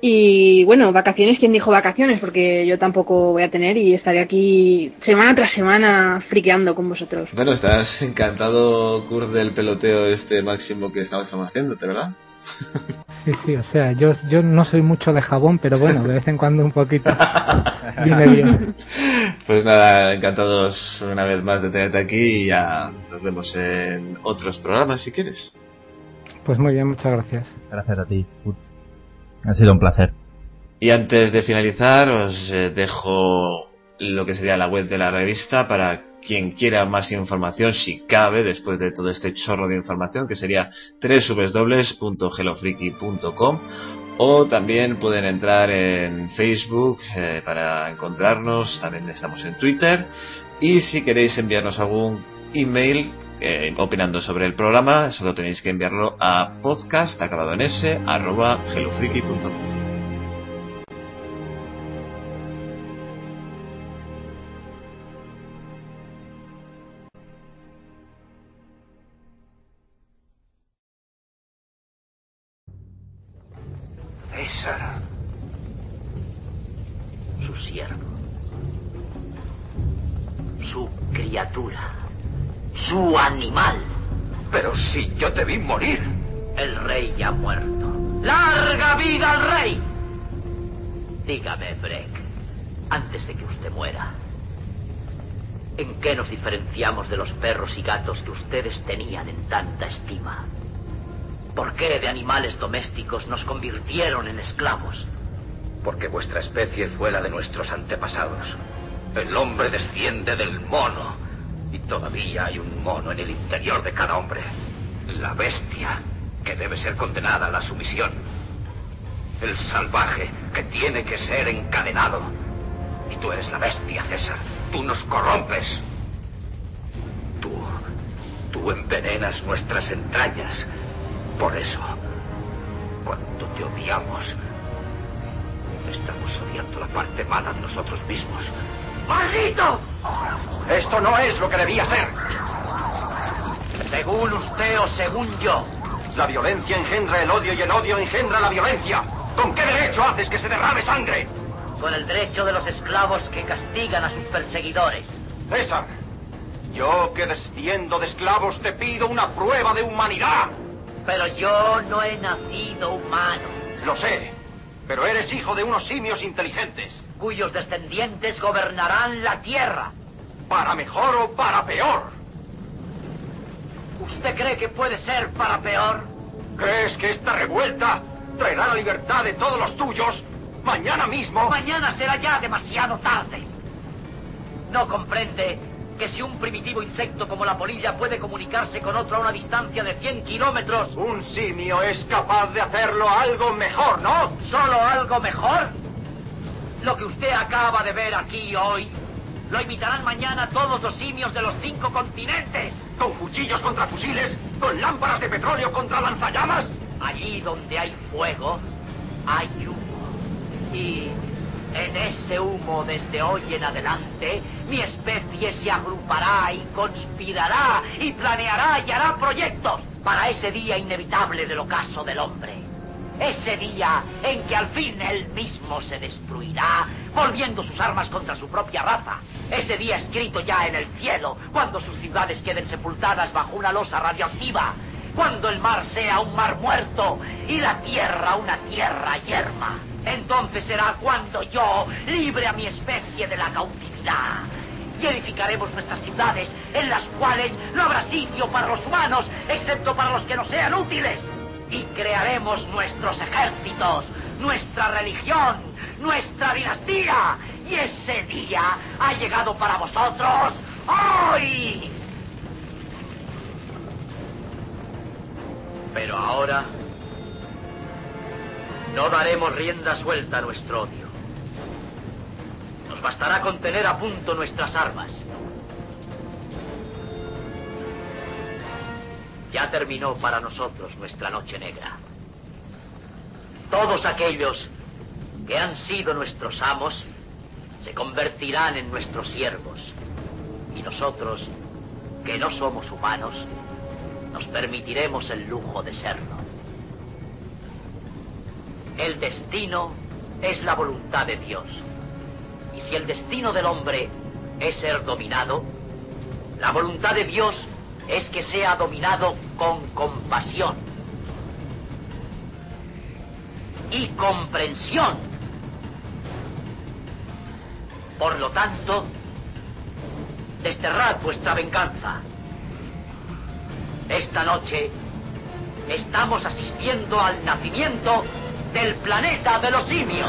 Y bueno, vacaciones, ¿quién dijo vacaciones? Porque yo tampoco voy a tener y estaré aquí semana tras semana friqueando con vosotros. Bueno, estás encantado, Kurt, del peloteo este máximo que estabas haciéndote, ¿verdad? Sí, sí, o sea, yo, yo no soy mucho de jabón, pero bueno, de vez en cuando un poquito viene bien. Pues nada, encantados una vez más de tenerte aquí y ya nos vemos en otros programas si quieres. Pues muy bien, muchas gracias. Gracias a ti. Ha sido un placer. Y antes de finalizar, os eh, dejo lo que sería la web de la revista para quien quiera más información, si cabe, después de todo este chorro de información, que sería www.hellofreaky.com o también pueden entrar en Facebook eh, para encontrarnos, también estamos en Twitter y si queréis enviarnos algún email eh, opinando sobre el programa, solo tenéis que enviarlo a podcast acabado en s arroba hellofreaky.com. criatura. Su animal. Pero si yo te vi morir. El rey ya ha muerto. ¡Larga vida al rey! Dígame, Breck, antes de que usted muera, ¿en qué nos diferenciamos de los perros y gatos que ustedes tenían en tanta estima? ¿Por qué de animales domésticos nos convirtieron en esclavos? Porque vuestra especie fue la de nuestros antepasados. El hombre desciende del mono. Y todavía hay un mono en el interior de cada hombre. La bestia, que debe ser condenada a la sumisión. El salvaje, que tiene que ser encadenado. Y tú eres la bestia, César. Tú nos corrompes. Tú, tú envenenas nuestras entrañas. Por eso, cuando te odiamos, estamos odiando la parte mala de nosotros mismos. ¡Maldito! Esto no es lo que debía ser. Según usted o según yo. La violencia engendra el odio y el odio engendra la violencia. ¿Con qué derecho haces que se derrame sangre? Con el derecho de los esclavos que castigan a sus perseguidores. César, yo que desciendo de esclavos te pido una prueba de humanidad. Pero yo no he nacido humano. Lo sé, pero eres hijo de unos simios inteligentes. Cuyos descendientes gobernarán la tierra. Para mejor o para peor. ¿Usted cree que puede ser para peor? ¿Crees que esta revuelta traerá la libertad de todos los tuyos mañana mismo? Mañana será ya demasiado tarde. ¿No comprende que si un primitivo insecto como la polilla puede comunicarse con otro a una distancia de 100 kilómetros... Un simio es capaz de hacerlo algo mejor, ¿no? ¿Solo algo mejor? Lo que usted acaba de ver aquí hoy Lo imitarán mañana todos los simios de los cinco continentes. ¿Con cuchillos contra fusiles? ¿Con lámparas de petróleo contra lanzallamas? Allí donde hay fuego, hay humo. Y en ese humo desde hoy en adelante, mi especie se agrupará y conspirará y planeará y hará proyectos para ese día inevitable del ocaso del hombre. Ese día en que al fin él mismo se destruirá, volviendo sus armas contra su propia raza. Ese día escrito ya en el cielo, cuando sus ciudades queden sepultadas bajo una losa radioactiva, cuando el mar sea un mar muerto y la tierra una tierra yerma. Entonces será cuando yo libre a mi especie de la cautividad. Y edificaremos nuestras ciudades en las cuales no habrá sitio para los humanos, excepto para los que no sean útiles. Y crearemos nuestros ejércitos, nuestra religión, nuestra dinastía. Y ese día ha llegado para vosotros hoy. Pero ahora no daremos rienda suelta a nuestro odio. Nos bastará con tener a punto nuestras armas. Ya terminó para nosotros nuestra noche negra. Todos aquellos que han sido nuestros amos se convertirán en nuestros siervos. Y nosotros, que no somos humanos, nos permitiremos el lujo de serlo. El destino es la voluntad de Dios. Y si el destino del hombre es ser dominado, la voluntad de Dios es que sea dominado con compasión y comprensión. Por lo tanto, desterrad vuestra venganza. Esta noche estamos asistiendo al nacimiento del planeta de los simios.